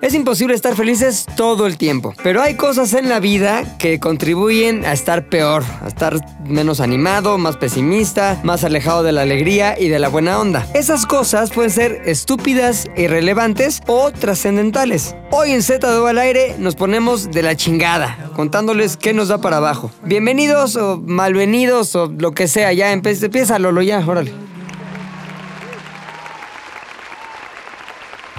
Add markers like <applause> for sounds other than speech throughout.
Es imposible estar felices todo el tiempo, pero hay cosas en la vida que contribuyen a estar peor, a estar menos animado, más pesimista, más alejado de la alegría y de la buena onda. Esas cosas pueden ser estúpidas, irrelevantes o trascendentales. Hoy en Z de al aire nos ponemos de la chingada, contándoles qué nos da para abajo. Bienvenidos o malvenidos o lo que sea, ya empieza Lolo, ya, órale.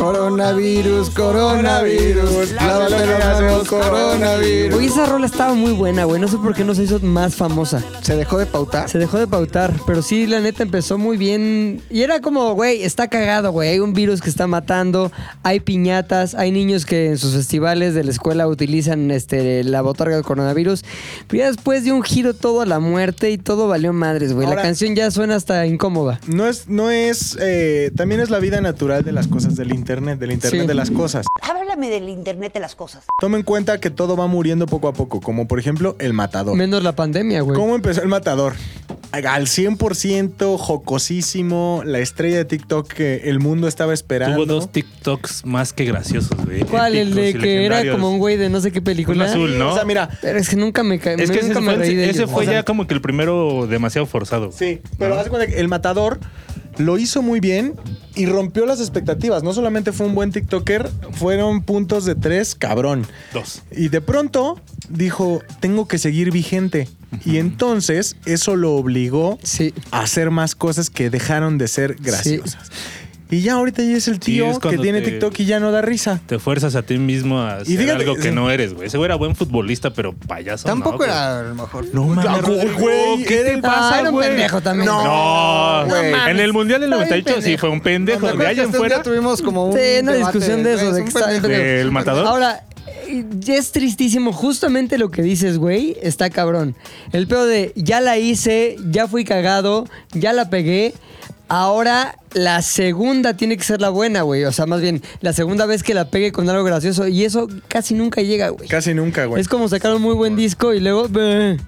Coronavirus, coronavirus, lávate las manos, coronavirus. Oye, esa rola estaba muy buena, güey. No sé por qué no se hizo más famosa. ¿Se dejó de pautar? Se dejó de pautar, pero sí, la neta empezó muy bien. Y era como, güey, está cagado, güey. Hay un virus que está matando, hay piñatas, hay niños que en sus festivales de la escuela utilizan este, la botarga del coronavirus. Pero ya después dio un giro todo a la muerte y todo valió madres, güey. La Ahora- canción ya suena hasta incómoda. No es, no es, eh, también es la vida natural de las cosas del internet, del internet Sí. de las cosas. Háblame del Internet de las cosas. Toma en cuenta que todo va muriendo poco a poco, como por ejemplo el matador. Menos la pandemia, güey. ¿Cómo empezó el matador? Al 100% jocosísimo, la estrella de TikTok que el mundo estaba esperando. Tuvo dos TikToks más que graciosos, güey. ¿Cuál? El de que era como un güey de no sé qué Un película. azul, ¿no? O sea, mira, Pero es que nunca me caí. Es que ese nunca me fue, reí de ese ellos. fue O sea, ya como que el primero demasiado forzado. Sí, pero haz de cuenta que el matador lo hizo muy bien y rompió las expectativas. No solamente fue un buen TikToker, fueron puntos de tres, cabrón. Dos. Y de pronto dijo, tengo que seguir vigente. Y entonces eso lo obligó Sí. a hacer más cosas que dejaron de ser graciosas. Y ya ahorita ya es el tío es que tiene te- TikTok y ya no da risa. Te fuerzas a ti mismo a hacer fíjate- algo que sí. no eres, güey. Ese güey era buen futbolista, pero payaso. Tampoco no, era a lo mejor. No mames, güey, ¿qué te Ah, pasa, era un pendejo también. No. En el Mundial del Está bien 98 sí fue un pendejo. De allá en fuera, tuvimos como un Sí, una discusión de eso, de que. ¿Del matador? Ahora, ya es tristísimo. Justamente lo que dices, güey, está cabrón. El pedo de ya la hice, ya fui cagado, ya la pegué. Ahora la segunda tiene que ser la buena, güey. O sea, más bien, la segunda vez que la pegue con algo gracioso. Y eso casi nunca llega, güey. Casi nunca, güey. Es como sacar un muy buen disco y luego... "Bleh".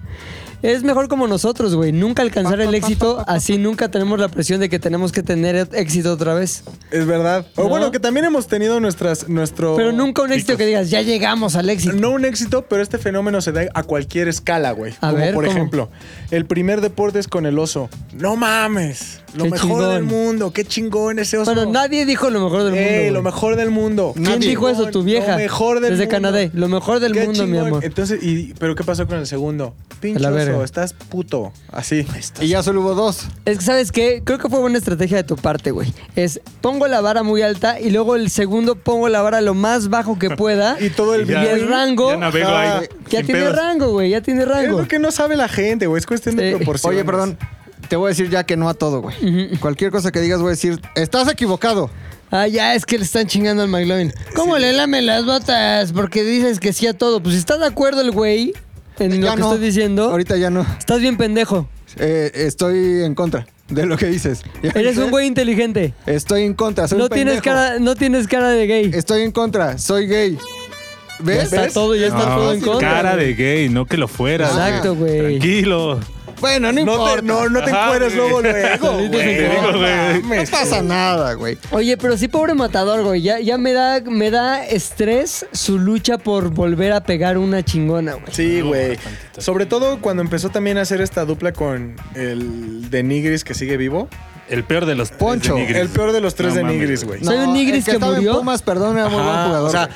Es mejor como nosotros, güey. Nunca alcanzar el éxito, así nunca tenemos la presión de que tenemos que tener éxito otra vez. Es verdad. O ¿No? bueno, que también hemos tenido nuestras, nuestro... Pero nunca un éxito que digas, ya llegamos al éxito. No un éxito, pero este fenómeno se da a cualquier escala, güey. A Como ver, por ¿cómo? ejemplo, el primer deporte es con el oso. No mames. Lo Qué mejor chingón. del mundo. Qué chingón ese oso. Bueno, nadie dijo lo mejor del Eh, mundo. güey. lo mejor del mundo. ¿Quién Nadie. dijo eso? Tu vieja. Lo mejor del Desde mundo. Canadá. Lo mejor del Qué mundo, mi chingón. amor. Entonces, y, ¿pero qué pasó con el segundo? La oso, verga. estás puto. Así. Y ya solo hubo dos. Es que, ¿sabes qué? Creo que fue buena estrategia de tu parte, güey. Es, pongo la vara muy alta y luego el segundo pongo la vara lo más bajo que pueda. <laughs> Y todo el Y Ya- el rango... Ya navego Ajá. ahí. Ya sin tiene pedos. rango, güey. Ya tiene Es rango. lo que no sabe la gente, güey. Es cuestión de Sí. proporciones. Oye, perdón. Te voy a decir ya que no a todo, güey. Cualquier cosa que digas voy a decir, estás equivocado. Ah, ya es que le están chingando al McLovin. ¿Cómo le lame las botas? Porque dices que sí a todo. Pues si está de acuerdo el güey en lo Ya que no. estoy diciendo, Ahorita ya no. estás bien pendejo. Eh, estoy en contra de lo que dices. ¿Ya Eres un güey inteligente. Estoy en contra, soy No un tienes, cara, no tienes cara de gay. Estoy en contra, soy gay. Ya ¿Ves? está todo, ya está No, todo en contra. cara de gay, no que lo fuera. Exacto, güey. Tranquilo. Bueno, no, No importa. te, no, no te encueres luego, <laughs> luego, güey. digo, No güey. No mames, pasa nada, güey. Oye, pero sí, pobre matador, güey. Ya, ya me, da, me da estrés su lucha por volver a pegar una chingona, güey. Sí, güey. Sobre todo cuando empezó también a hacer esta dupla con el de Nigris que sigue vivo. El peor de los tres Poncho, de Nigris. El peor de los tres No de mames, Nigris, güey. ¿Soy un nigris el que, que murió? en Pumas, perdón, era muy buen jugador. O sea.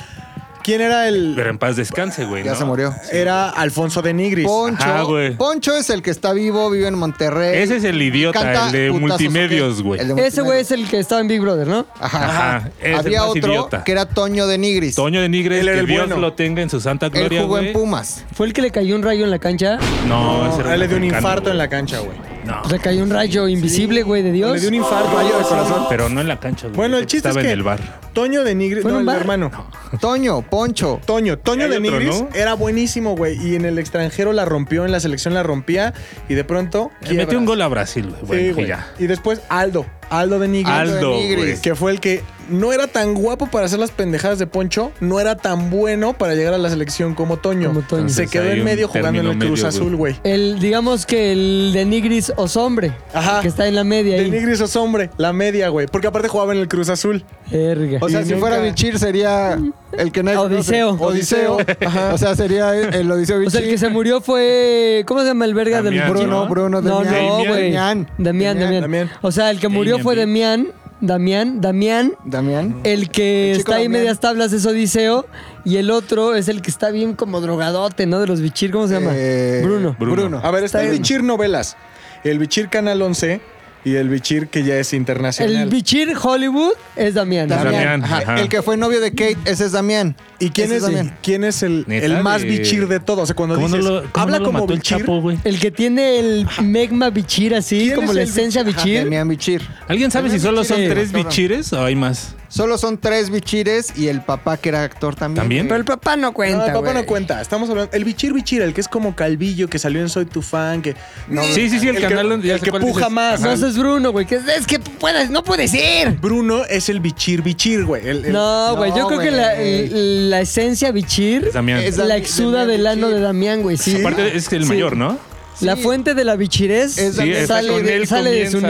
¿Quién era el...? Pero en paz descanse, güey. ya ¿no? se murió. Era Alfonso de Nigris. Poncho. Ajá, güey. Poncho es el que está vivo, vive en Monterrey. Ese es el idiota, Canta el de putazos, multimedios, güey. El de Ese güey es el que estaba en Big Brother, ¿no? Ajá. Ajá, es el Había más otro idiota. que era Toño de Nigris. Toño de Él era que el Dios bueno. lo tenga en su santa Él gloria, jugó en. Pumas. ¿Fue el que le cayó un rayo en la cancha? No, No, ese era a él le dio un mexicano, infarto güey. en la cancha, güey. No, Le cayó un rayo invisible, güey, de Dios. Le dio un infarto. Rayo de corazón. pero no en la cancha, güey. Bueno, el chiste estaba es que en el bar. Toño de Nigris, ¿Fue en no, un el bar? hermano. <laughs> Toño, Poncho. Toño, Toño Hay de otro, Nigris ¿no? era buenísimo, güey. Y en el extranjero la rompió, en la selección la rompía. Y de pronto. Le metió quiebra. un gol a Brasil, güey. Sí, Bueno, güey. y ya. Y después Aldo. Aldo de Nigris. Aldo, de Nigris. Que fue el que no era tan guapo para hacer las pendejadas de Poncho, no era tan bueno para llegar a la selección como Toño. Como Toño. Se quedó en medio jugando en el Cruz medio, Azul, güey. El, digamos que el de Nigris Osombre, Ajá. que está en la media De ahí. Nigris o hombre, la media, güey. Porque aparte jugaba en el Cruz Azul. Verga. O sea, Y si nunca- fuera Bichir sería el que nadie conoce. Odiseo. Odiseo. Ajá. O sea, sería el, el Odiseo O Bichir. sea, el que se murió fue. ¿Cómo se llama el verga del Damián, Bruno, ¿no? Bruno, No, Damián. no, güey. Damián. Damián. O sea, el que murió Damián, fue. Damián. Damián, Damián. Damián. El que El está ahí Damián. medias tablas es Odiseo. Y el otro es el que está bien como drogadote, ¿no? De los bichir, ¿cómo se llama? Eh, Bruno. Bruno. Bruno. A ver, está el Está bien. Bichir Novelas, el Bichir Canal 11 y el Bichir que ya es internacional. El bichir Hollywood es Damián. Damián. Damián. Ajá. ajá. El que fue novio de Kate, ese es Damián. ¿Y quién Ese es, Damián. quién es el, Neta, el más de- bichir de todos? O sea, cuando ¿Cómo no dices, lo, cómo habla no lo como mató el bichir. Chapo, güey? El que tiene el megma bichir así, ¿Quién como es la el esencia bichir? Damián Bichir. ¿Alguien sabe si solo son Sí. tres bichires o hay más? Solo son tres bichires y el papá que era actor también. ¿También? Pero el papá no No, cuenta, el papá güey. no cuenta. Estamos hablando. El bichir bichir, el que es como calvillo, que salió en Soy tu fan, que. No, Sí, sí, sí, el canal que, donde- ya el sé que cuál puja dices. más. No, es Bruno, güey. que es, que puedes, no puedes ir. Bruno es el bichir bichir, güey. El- el- No, güey. yo no, creo que la, güey. el- la esencia bichir Es Damián. Es- la exuda Damián del ano de Damián, güey. Sí. Aparte es el Sí. mayor, ¿no? La fuente de la bichirez sale, con de, él sale de su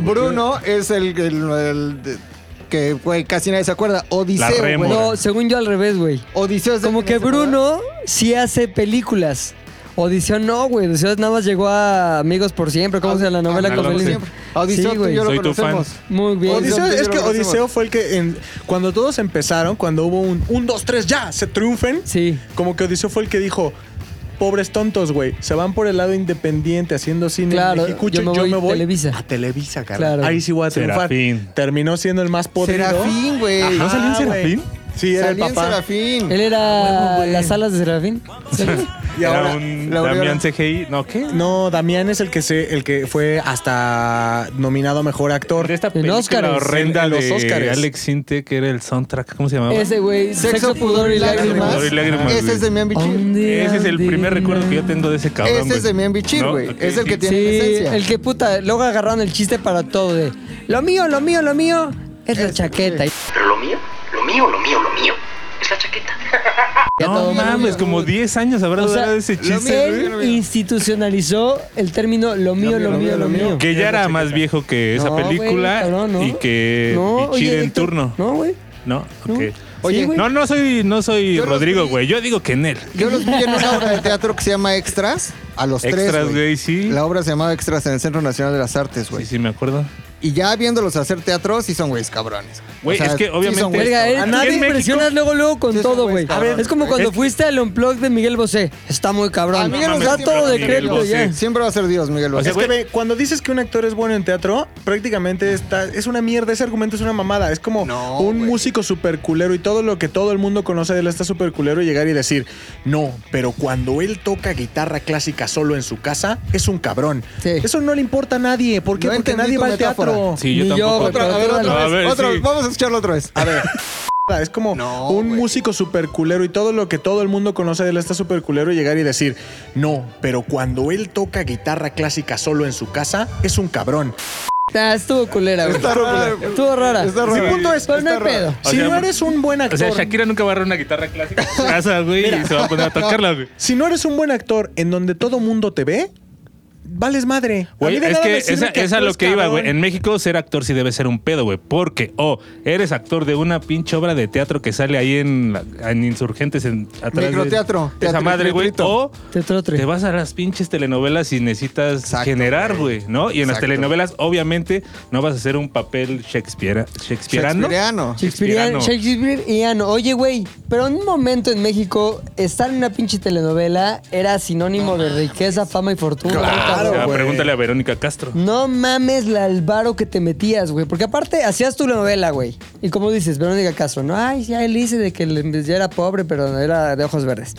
güey. Bruno es el, el- el de- que, güey, casi nadie se acuerda. Odiseo, La güey. No, según yo al revés, güey. Odiseo es de Como que Bruno sí hace películas. Odiseo no, güey. Odiseo nada más llegó a Amigos por Siempre. ¿Cómo se llama la novela con. Felipe? Odiseo, Sí, tú y yo lo Soy tu fan. conocemos. Muy bien. Odiseo, Odiseo, es que lo Odiseo fue el que en- cuando todos empezaron, cuando hubo un 1, 2, 3, ya, se triunfen. Sí. Como que Odiseo fue el que dijo, pobres tontos, güey, se van por el lado independiente haciendo cine Claro, en Mexicucho, yo me yo voy me voy Televisa. a Televisa. Claro. Ahí sí voy a triunfar. Serafín. Terminó siendo el más podrido. Serafín, güey. Ajá, ¿No salió en güey. Serafín? Sí, era el Salía en papá. Serafín. Él era güey. las alas de Serafín. <laughs> Y ahora, un la. Damián CGI. ¿No qué? no, Damián es el que se, el que fue hasta nominado a mejor actor. De esta En película Óscares. horrenda En los de Óscares. Alex Sinte, que era el soundtrack. ¿Cómo se llamaba? Ese güey, Sexo, pudor y lágrimas. Pudor y lágrimas, Ese güey. es Demian Bichir. Un día Ese es el primer de recuerdo que yo tengo de ese cabrón. Ese es güey. Demian Bichir, ¿No? güey. Ok, Es el que sí. tiene Sí, esencia. el que puta, luego agarraron el chiste para todo de lo mío, lo mío, lo mío es la chaqueta. Pero lo mío, lo mío, lo mío, lo mío, es la chaqueta. <laughs> Ya No mames, como 10 años habrá durado ese chiste. él güey. institucionalizó el término lo mío, lo mío, lo mío. Que ya era más viejo que esa No, güey, película cabrón, ¿no? y que No, oye, en Héctor, turno. No, güey. No, No. ok. Oye, Sí, güey. No, no soy, no soy Yo los Rodrigo, vi- güey. Yo digo que en él. Yo los vi en una obra de teatro que se llama Extras. A los Extras, tres, güey. sí. La obra se llamaba Extras en el Centro Nacional de las Artes, güey. Sí, sí, me acuerdo. Y ya viéndolos hacer teatro, sí son güeyes cabrones. Güey, es que sí obviamente- son güeyes Verga, él, cabrones. tú nadie en impresionas luego, luego con Sí, todo, güeyes güey. cabrones, Es como güey. cuando Es- fuiste al unplug de Miguel Bosé. Está muy cabrón. Ah, Miguel no Bosé Está siempre todo va a de ser crédito Miguel ya. Bosé. Siempre va a ser Dios, Miguel Bosé. sea, Es que güey- ve, cuando dices que un actor es bueno en teatro, prácticamente está, es una mierda. Ese argumento es una mamada. Es como No, un güey. músico super culero y todo lo que todo el mundo conoce de él está super culero y llegar y decir, no, pero cuando él toca guitarra clásica solo en su casa, es un cabrón. Sí. Eso no le importa a nadie. ¿Por qué? No Porque entendí nadie tu va al metáfora. Sí, yo Ni yo, tampoco. güey, Otra, a ver, otra A vez. ver, otra sí. vez. Vamos a escucharlo otra vez. A ver. <laughs> Es como No, un músico super culero y todo lo que todo el mundo conoce de él está super culero y llegar y decir, no, pero cuando él toca guitarra clásica solo en su casa, es un cabrón. <laughs> Ah, estuvo culera, güey. Está rara, güey. Estuvo rara. Está Mi rara. punto es, Pero no hay pedo. O si sea, no eres un buen O actor, sea, Shakira nunca va a agarrar una guitarra clásica en su <laughs> casa, güey, y se va a poner a tocarla, güey. si no eres un buen actor en donde todo mundo te ve, vales madre. A Güey, es que esa, esa es actúes lo que iba, güey. En México ser actor sí debe ser un pedo, güey. Porque o eres actor de una pinche obra de teatro que sale ahí en, la- en Insurgentes en, atrás Microteatro, de esa teatro, madre, güey. O Teatro tres. te vas a las pinches telenovelas y necesitas Exacto, generar, güey. ¿no? Y en las telenovelas, obviamente, no vas a hacer un papel Shakespeare, Shakespeareano. Shakespeareano. Shakespeareano. Shakespeareano. Oye, güey, pero en un momento en México, estar en una pinche telenovela era sinónimo de riqueza, fama y fortuna. Claro, Ah, güey. pregúntale a Verónica Castro. No mames la el varo que te metías, güey. Porque aparte hacías tu novela, güey. Y como dices, Verónica Castro, ¿no? Ay, ya él dice de que ya era pobre, pero era de ojos verdes.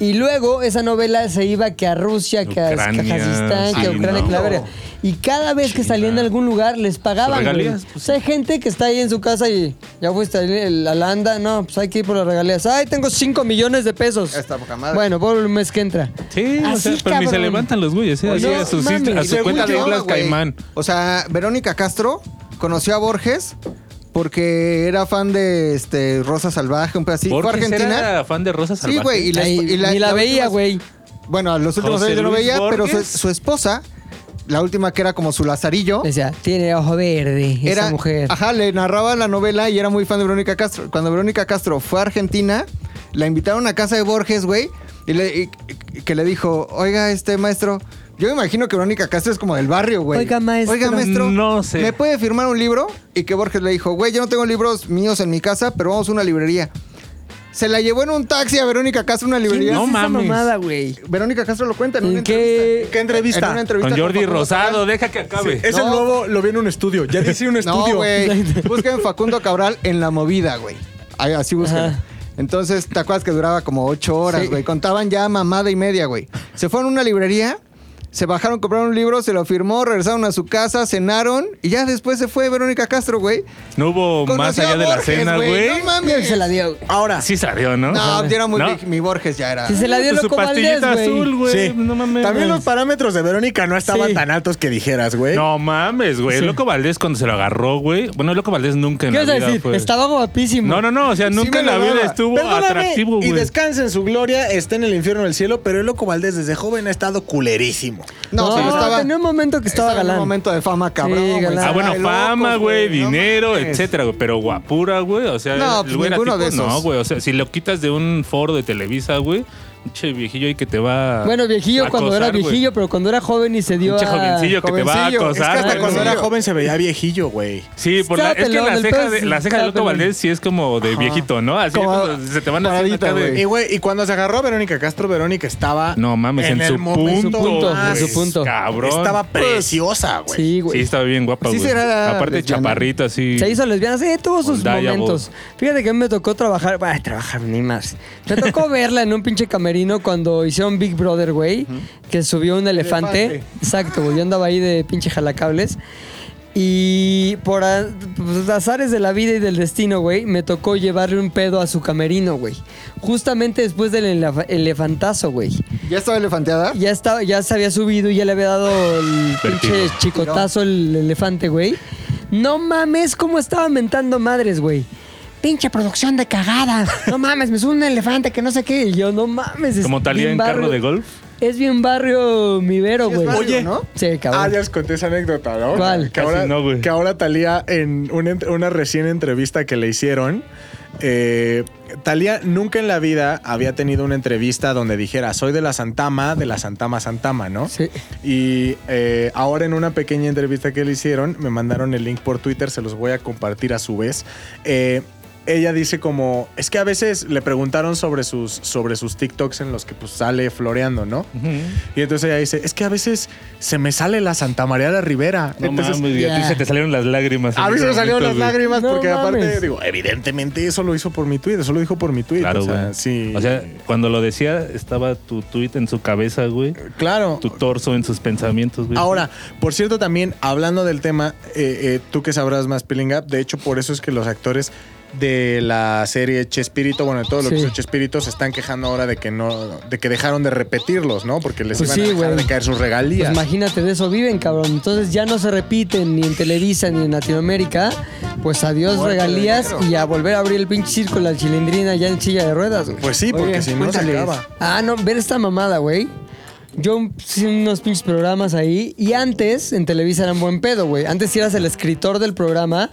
Y luego esa novela se iba que a Rusia, que a Kazajistán, que a Ucrania, ¿no? que la verga. Y cada vez que salían en algún lugar les pagaban, regalías, pues, O sea, hay gente que está ahí en su casa y ya fuiste a la landa. No, pues hay que ir por las regalías. Ay, tengo 5 millones de pesos. Ya está poca madre. Bueno, por el mes que entra. Sí, o sea, Así, pero ni se levantan los güeyes, ¿eh? Así No a, su cuenta de Islas Caimán. O sea, Verónica Castro conoció a Borges porque era fan de este Rosa Salvaje, un a Borges Argentina. era fan de Rosa Salvaje. Sí, güey. Y la, Ay, y la- ni la, la veía, güey. Bueno, a los últimos José años yo no Luis veía, pero su, esposa, la última que era como su lazarillo, Decía, tiene ojo verde esa era, mujer. ajá, le narraba la novela y era muy fan de Verónica Castro. Cuando Verónica Castro fue a Argentina, la invitaron a casa de Borges, güey, y, le, y- y que le dijo, oiga, este maestro, yo me imagino que Verónica Castro es como del barrio, güey. Oiga, maestro. Oiga, maestro, No sé. ¿me puede firmar un libro? Y que Borges le dijo, güey, yo no tengo libros míos en mi casa, pero vamos a una librería. Se la llevó en un taxi a Verónica Castro a una librería. No ¿Qué es esa mames. mamada, güey? Verónica Castro lo cuenta en ¿En una qué- entrevista. ¿Qué entrevista? En una entrevista Con Jordi Facundo Rosado, Cabral. deja que acabe. Es No. el nuevo, lo vi en un estudio. Ya dice un <laughs> No, estudio. güey. <laughs> Busquen Facundo Cabral en la movida, güey. Ahí, Así busquen. Ajá. Entonces, ¿te acuerdas que duraba como ocho horas, Sí. güey? Contaban ya mamada y media, güey. Se fueron a una librería, se bajaron, compraron un libro, se lo firmó, regresaron a su casa, cenaron y ya después se fue Verónica Castro, güey. No hubo más allá de la cena, güey. No mames. Se la dio, güey. Ahora, Sí salió, ¿no? No, ya era muy ¿No? Mi Borges ya era. Sí, se la dio Pues su loco Valdés, pastillita güey. azul, güey. sí. No mames. También los parámetros de Verónica no estaban Sí. tan altos que dijeras, güey. No mames, güey. Sí. El Loco Valdés cuando se lo agarró, güey. Bueno, el Loco Valdés nunca en ¿Qué la vas a vida decir? fue... Estaba guapísimo. No, no, no. O sea, nunca en la vida estuvo Perdóname, atractivo, y güey. descansa en su gloria, está en el infierno del cielo, pero el loco Valdés desde joven ha estado culerísimo. No, sí, estaba. tenía un momento que estaba, estaba en galán. un momento de fama, cabrón. Sí, güey. galán. Ah, bueno, Ay, fama, güey, no dinero, mames. etcétera, güey. Pero guapura, güey. O sea, No, el pues güey era ninguno tipo, de esos. No, güey. O sea, si lo quitas de un foro de Televisa, güey, pinche viejillo ahí que te va. Bueno, viejillo a cuando era acosar, güey. viejillo, pero cuando era joven y se dio Pinche a... jovencillo que te va a jovencillo. Es que acosar. Hasta cuando sí. era joven se veía viejillo, güey. Sí, por la, es que la ceja, de, es- la ceja de estaba Loco pelón. Valdés sí es como de viejito, ¿no? Así Como cuando se te van acá de... güey. Y güey, y cuando se agarró a Verónica Castro, Verónica estaba. No mames, en, el su momento punto, más- en su punto. Cabrón. Estaba preciosa, güey. Sí, güey. Sí, estaba bien guapa, Sí güey. será Aparte, chaparrita, así. Se hizo lesbiana, sí, tuvo sus momentos. Fíjate que a mí me tocó trabajar, bah, trabajar ni más. Me tocó <laughs> verla en un pinche camerino cuando hicieron Big Brother, güey, que subió un elefante. Elefante. Exacto, güey. Yo andaba ahí de pinche jalacables. Y por a- pues, azares de la vida y del destino, güey, me tocó llevarle un pedo a su camerino, güey. Justamente después del elef- elefantazo, güey. ¿Ya estaba elefanteada? Ya estaba, ya se había subido y ya le había dado el pinche chicotazo el elefante, güey. No mames, cómo estaba mentando madres, güey. Pinche producción de cagada. No mames, me sube un elefante que no sé qué. Y yo, no mames. es Como Talía en carro de golf. Es bien barrio mi vero, güey. Oye, ¿no? Sí, cabrón. Ah, ya les conté esa anécdota, ¿no? ¿Cuál? Que ahora, no, güey. que ahora Talía, en una recién entrevista que le hicieron, eh, Talía nunca en la vida había tenido una entrevista donde dijera, soy de la Santama, de la Santama Santama, ¿no? Sí. Y eh, ahora en una pequeña entrevista que le hicieron, me mandaron el link por Twitter, se los voy a compartir a su vez. Eh, ella dice como, es que a veces le preguntaron sobre sus, sobre sus TikToks en los que pues sale floreando, ¿no? Y entonces ella dice, es que a veces se me sale la Santa María la Rivera. No entonces, mames, y a ti se te salieron las lágrimas. a mí se me salieron las lágrimas No porque aparte, digo, evidentemente eso lo hizo por mi tweet, eso lo dijo por mi tweet. Claro, o sea, güey. sí. O sea, cuando lo decía, estaba tu tweet en su cabeza, güey. claro. Tu torso en sus pensamientos, güey. Ahora, por cierto, también hablando del tema, eh, eh, tú que sabrás más Peeling Up, de hecho, por eso es que los actores de la serie Chespirito, bueno, de todo lo que Sí. Chespirito, se están quejando ahora de que no, de que dejaron de repetirlos, ¿no? Porque les Pues iban sí, a dejar de caer sus Pues regalías. imagínate, de eso viven, cabrón. Entonces ya no se repiten ni en Televisa ni en Latinoamérica. Pues adiós Muerte regalías y a volver a abrir el pinche circo, la chilindrina ya en silla de ruedas, güey. pues sí, porque Oye, si no se cuéntales. acaba. Ah, no, ver esta mamada, güey. Yo hice unos pinches programas ahí y antes en Televisa eran buen pedo, güey. Antes si eras el escritor del programa,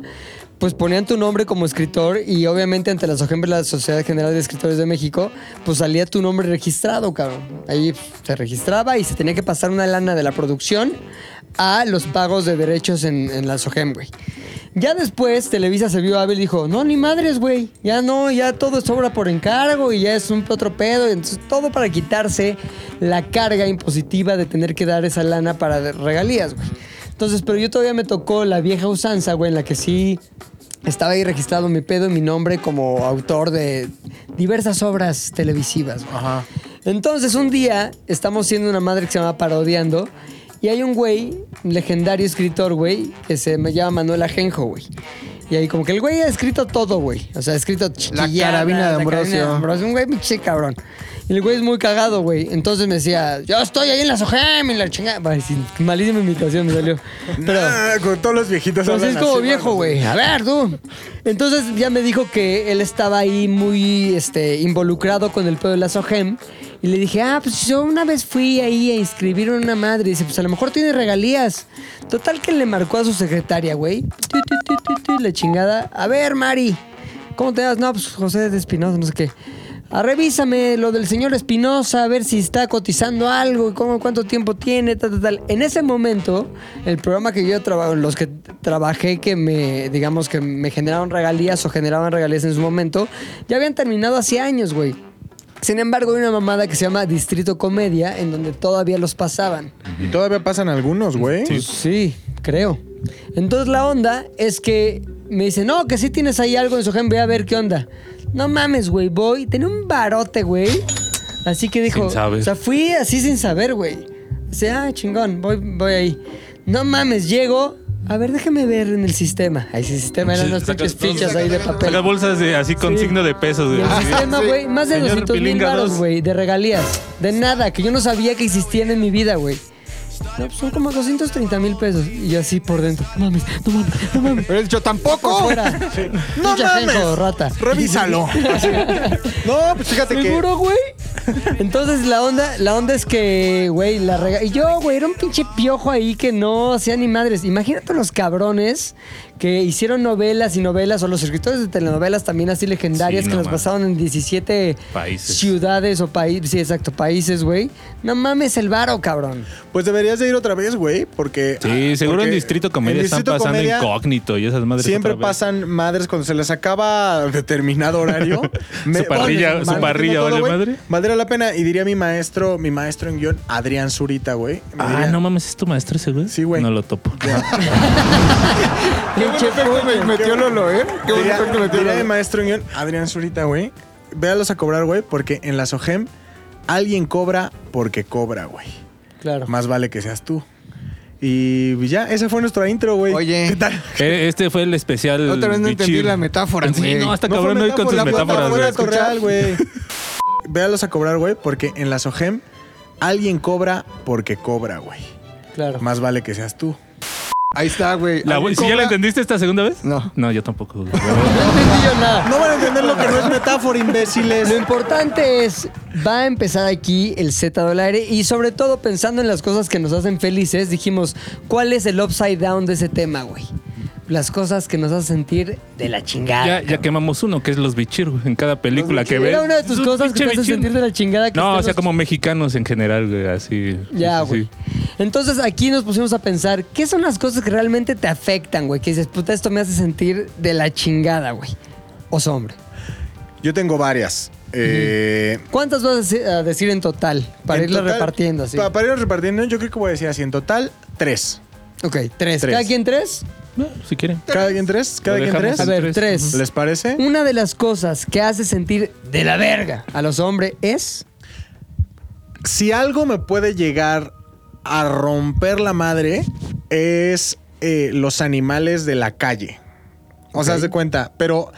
pues ponían tu nombre como escritor y obviamente ante ejemplos de la Sociedad General de Escritores de México, pues salía tu nombre registrado, cabrón. Ahí se registraba y se tenía que pasar una lana de la producción a los pagos de derechos en, en la SOGEM, güey. Ya después Televisa se vio hábil y dijo, no, ni madres, güey. Ya no, ya todo sobra por encargo y ya es un otro pedo. Entonces, todo para quitarse la carga impositiva de tener que dar esa lana para regalías, güey. Entonces, pero yo todavía me tocó la vieja usanza, güey, en la que sí estaba ahí registrado mi pedo y mi nombre como autor de diversas obras televisivas, güey. Ajá. Entonces un día estamos siendo una madre que se llama Parodiando y hay un güey, un legendario escritor, güey, que se me llama Manuel Ajenjo, güey. Y ahí como que el güey ha escrito todo, güey. O sea, ha escrito chiquillada, carabina de la Ambrosio. Ambrosio. Un güey pinche cabrón. Y el güey es muy cagado, güey. Entonces me decía, yo estoy ahí en la Sogem, en la chingada. Sí, malísima imitación me salió. <laughs> Pero... Ah, con todos los viejitos Pues hablan es como así, viejo, mano. güey. A ver, tú. Entonces ya me dijo que él estaba ahí muy este, involucrado con el pedo de la SOGEM. Y le dije, ah, pues yo una vez fui ahí a inscribir a una madre. Y dice, pues a lo mejor tiene regalías. Total que le marcó a su secretaria, güey. La chingada. A ver, Mari. ¿Cómo te llamas? No, pues José de Espinosa, no sé qué. Ah, revísame lo del señor Espinosa, a ver si está cotizando algo cómo, cuánto tiempo tiene, tal, tal, tal. En ese momento, el programa que yo trabajo, los que trabajé que me, digamos, que me generaron regalías o generaban regalías en su momento, ya habían terminado hace años, güey. Sin embargo, hay una mamada que se llama Distrito Comedia, en donde todavía los pasaban. Y todavía pasan algunos, güey. Pues sí, creo. Entonces la onda es que me dice, no, que sí tienes ahí algo en su gen, ve a ver qué onda. No mames, güey, voy. Tenía un barote, güey. Así que dijo, Sin saber. o sea, fui así sin saber, güey. Dice, ah, chingón, voy, voy ahí. No mames, llego. A ver, déjame ver en el sistema. Ahí sí, sistema, eran unas pinches fichas ahí de papel. Saca bolsas de, así con Sí. signo de pesos. Güey. el sistema, güey, más de Señor 200 mil Pilinga baros, güey, de regalías. De nada, que yo no sabía que existían en mi vida, güey. No, pues son como 230 mil pesos. Y yo así por dentro. No mames, no mames, no mames. Pero he dicho, tampoco. Fuera. No Pinche mames. ajenjo, rata. Revísalo. <laughs> no, pues fíjate que. ¿Seguro, güey? Entonces la onda, la onda es que, güey, la rega... Y yo, güey, era un pinche piojo ahí que no hacía ni madres. Imagínate los cabrones que hicieron novelas y novelas, o los escritores de telenovelas también así legendarias Sí, que no las mames. pasaron en 17 Países. ciudades o países. Sí, exacto, países, güey. No mames el varo, cabrón. Pues deberías de ir otra vez, güey, porque... Sí, ah, seguro en porque Distrito Comedia en están Distrito pasando Comedia incógnito y esas madres. Siempre pasan madres cuando se les acaba determinado horario. <laughs> Su parrilla- su parrilla, todo, ¿vale madre? Valdría la pena. Y diría mi maestro, mi maestro en guion, Adrián Zurita, güey. me Ah, diría- no mames, ¿es tu maestro ese, güey? Sí, güey. No lo topo. <laughs> <laughs> Pinche Me metió Lolo, ¿eh? Qué Diría, efecto metió diría Lolo. maestro guion, Adrián Zurita, güey. Véalos a cobrar, güey, porque en la SOGEM alguien cobra porque cobra, güey. Claro. Más vale que seas tú. Y ya, esa fue nuestra intro, güey. Oye. ¿Qué tal? Eh, Este fue el especial. Otra vez no entendí Bichir. la metáfora, Sí, güey. no, hasta No fue cabrón hoy con sus metáfora, metáforas, fue güey. la correal, güey. Véalos a cobrar, güey, porque en la SOGEM alguien cobra porque cobra, güey. Claro. Más vale que seas tú. Ahí está, güey. La- ¿Si ya la entendiste esta segunda vez? No. No, yo tampoco. güey. <laughs> No entendí yo nada. No van a entender lo que no es metáfora, imbéciles. Lo importante es, va a empezar aquí el Z del aire y sobre todo pensando en las cosas que nos hacen felices, dijimos, ¿cuál es el upside down de ese tema, güey? Las cosas que nos hacen sentir de la chingada. Ya, ya quemamos uno, que es los bichir, güey, en cada película que ves. Era una de tus cosas que pinche te hacen bichir. sentir de la chingada. Que No, estén o sea, los- como mexicanos en general, güey, así. Ya, sí, güey. sí. Entonces aquí nos pusimos a pensar, ¿qué son las cosas que realmente te afectan, güey? Que dices, puta, esto me hace sentir de la chingada, güey. Oso hombre. Yo tengo varias. Eh, ¿Cuántas vas a decir, a decir en total? Para en irlo total- repartiendo así. pa- Para irlo repartiendo, yo creo que voy a decir así. En total, tres. Ok, tres. Tres. ¿Cada quien tres? No, si quieren. ¿Cada quien tres? ¿Cada Lo quien dejamos tres? A ver, tres. tres. ¿Les parece? Una de las cosas que hace sentir de la verga a los hombres es... si algo me puede llegar a romper la madre es eh, los animales de la calle. O sea, haz de cuenta, pero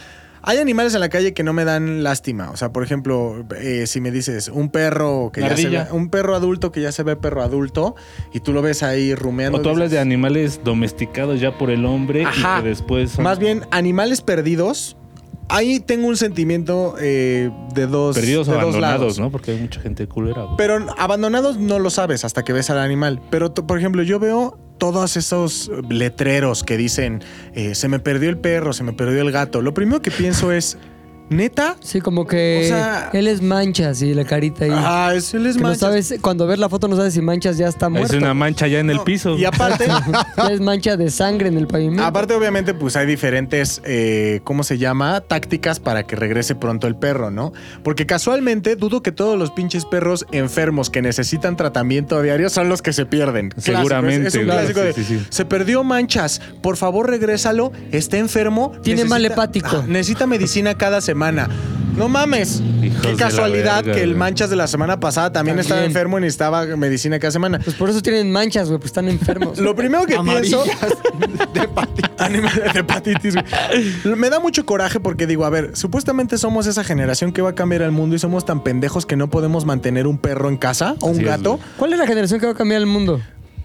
hay animales en la calle que no me dan lástima. O sea, por ejemplo, eh, si me dices un perro que ya se ve, un perro adulto que ya se ve perro adulto y tú lo ves ahí rumeando. O tú hablas de animales domesticados ya por el hombre Ajá. y que después son Más bien, animales perdidos. Ahí tengo un sentimiento eh, de dos perdidos o de dos abandonados, lados. ¿no? Porque hay mucha gente culera, güey. Pero abandonados no lo sabes hasta que ves al animal. Pero, por ejemplo, yo veo todos esos letreros que dicen, eh, se me perdió el perro, se me perdió el gato. Lo primero que pienso es, ¿neta? Sí, como que O sea- él es manchas y la carita ahí. Ah, es, él es que no manchas. sabes, cuando ves la foto no sabes si manchas ya está muerto. es una mancha ya en el No, piso. Y aparte, <laughs> es mancha de sangre en el pavimento. aparte obviamente, pues hay diferentes, eh, ¿cómo se llama? Tácticas para que regrese pronto el perro, ¿no? Porque casualmente dudo que todos los pinches perros enfermos que necesitan tratamiento a diario son los que se pierden. Clásico, Seguramente, Es, es un claro, clásico sí, de, sí, sí. se perdió manchas, por favor regrésalo, está enfermo. Tiene mal hepático. Necesita medicina cada semana. No mames. Hijos Qué casualidad verga, que el güey. manchas de la semana pasada también, También. estaba enfermo y necesitaba medicina cada semana. Pues por eso tienen manchas, güey, pues están enfermos. <laughs> Lo primero que pienso. <laughs> de hepatitis. De hepatitis, güey. Me da mucho coraje porque digo, a ver, supuestamente somos esa generación que va a cambiar el mundo y somos tan pendejos que no podemos mantener un perro en casa o un Así es, gato. ¿Cuál es la generación que va a cambiar el mundo?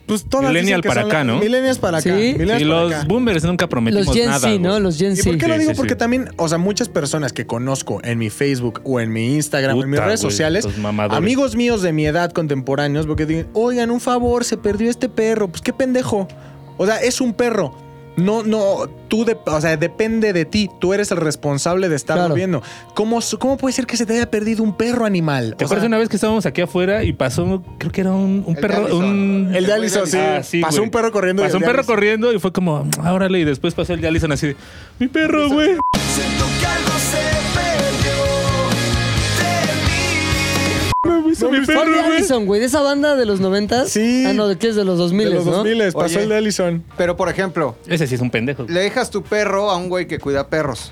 Pues todas Millennial dicen para acá, ¿no? Millennials para acá. Sí. millennials Y para los acá. boomers nunca prometimos Los Gen nada. Z, ¿no? Los Gen ¿Y por qué lo digo? sí, Porque sí. también, o sea, muchas personas que conozco en mi Facebook o en mi Instagram o en mis redes sociales, amigos míos de mi edad contemporáneos, porque digan, oigan, un favor, se perdió este perro. Pues qué pendejo. O sea, es un perro. No, no, tú, de- o sea, depende de ti. Tú eres el responsable de estarlo Claro. viendo. ¿Cómo, ¿Cómo puede ser que se te haya perdido un perro animal? ¿Te O acuerdas sea, una vez que estábamos aquí afuera y pasó, creo que era un, un El de perro, un... El de Allison, sí. Ah, sí, pasó güey. un perro corriendo. Pasó un perro Allison- corriendo y fue como, "Ah, órale, y después pasó el de Allison así de, mi perro, güey. Me mi ¿Cuál perro, de güey. Allison, güey? ¿De esa banda de los 90? Sí. Ah, no, ¿de qué es? De los 2000, De los ¿no? 2000 pasó Oye. el de Allison. Pero, por ejemplo, Ese sí es un pendejo. le dejas tu perro a un güey que cuida perros.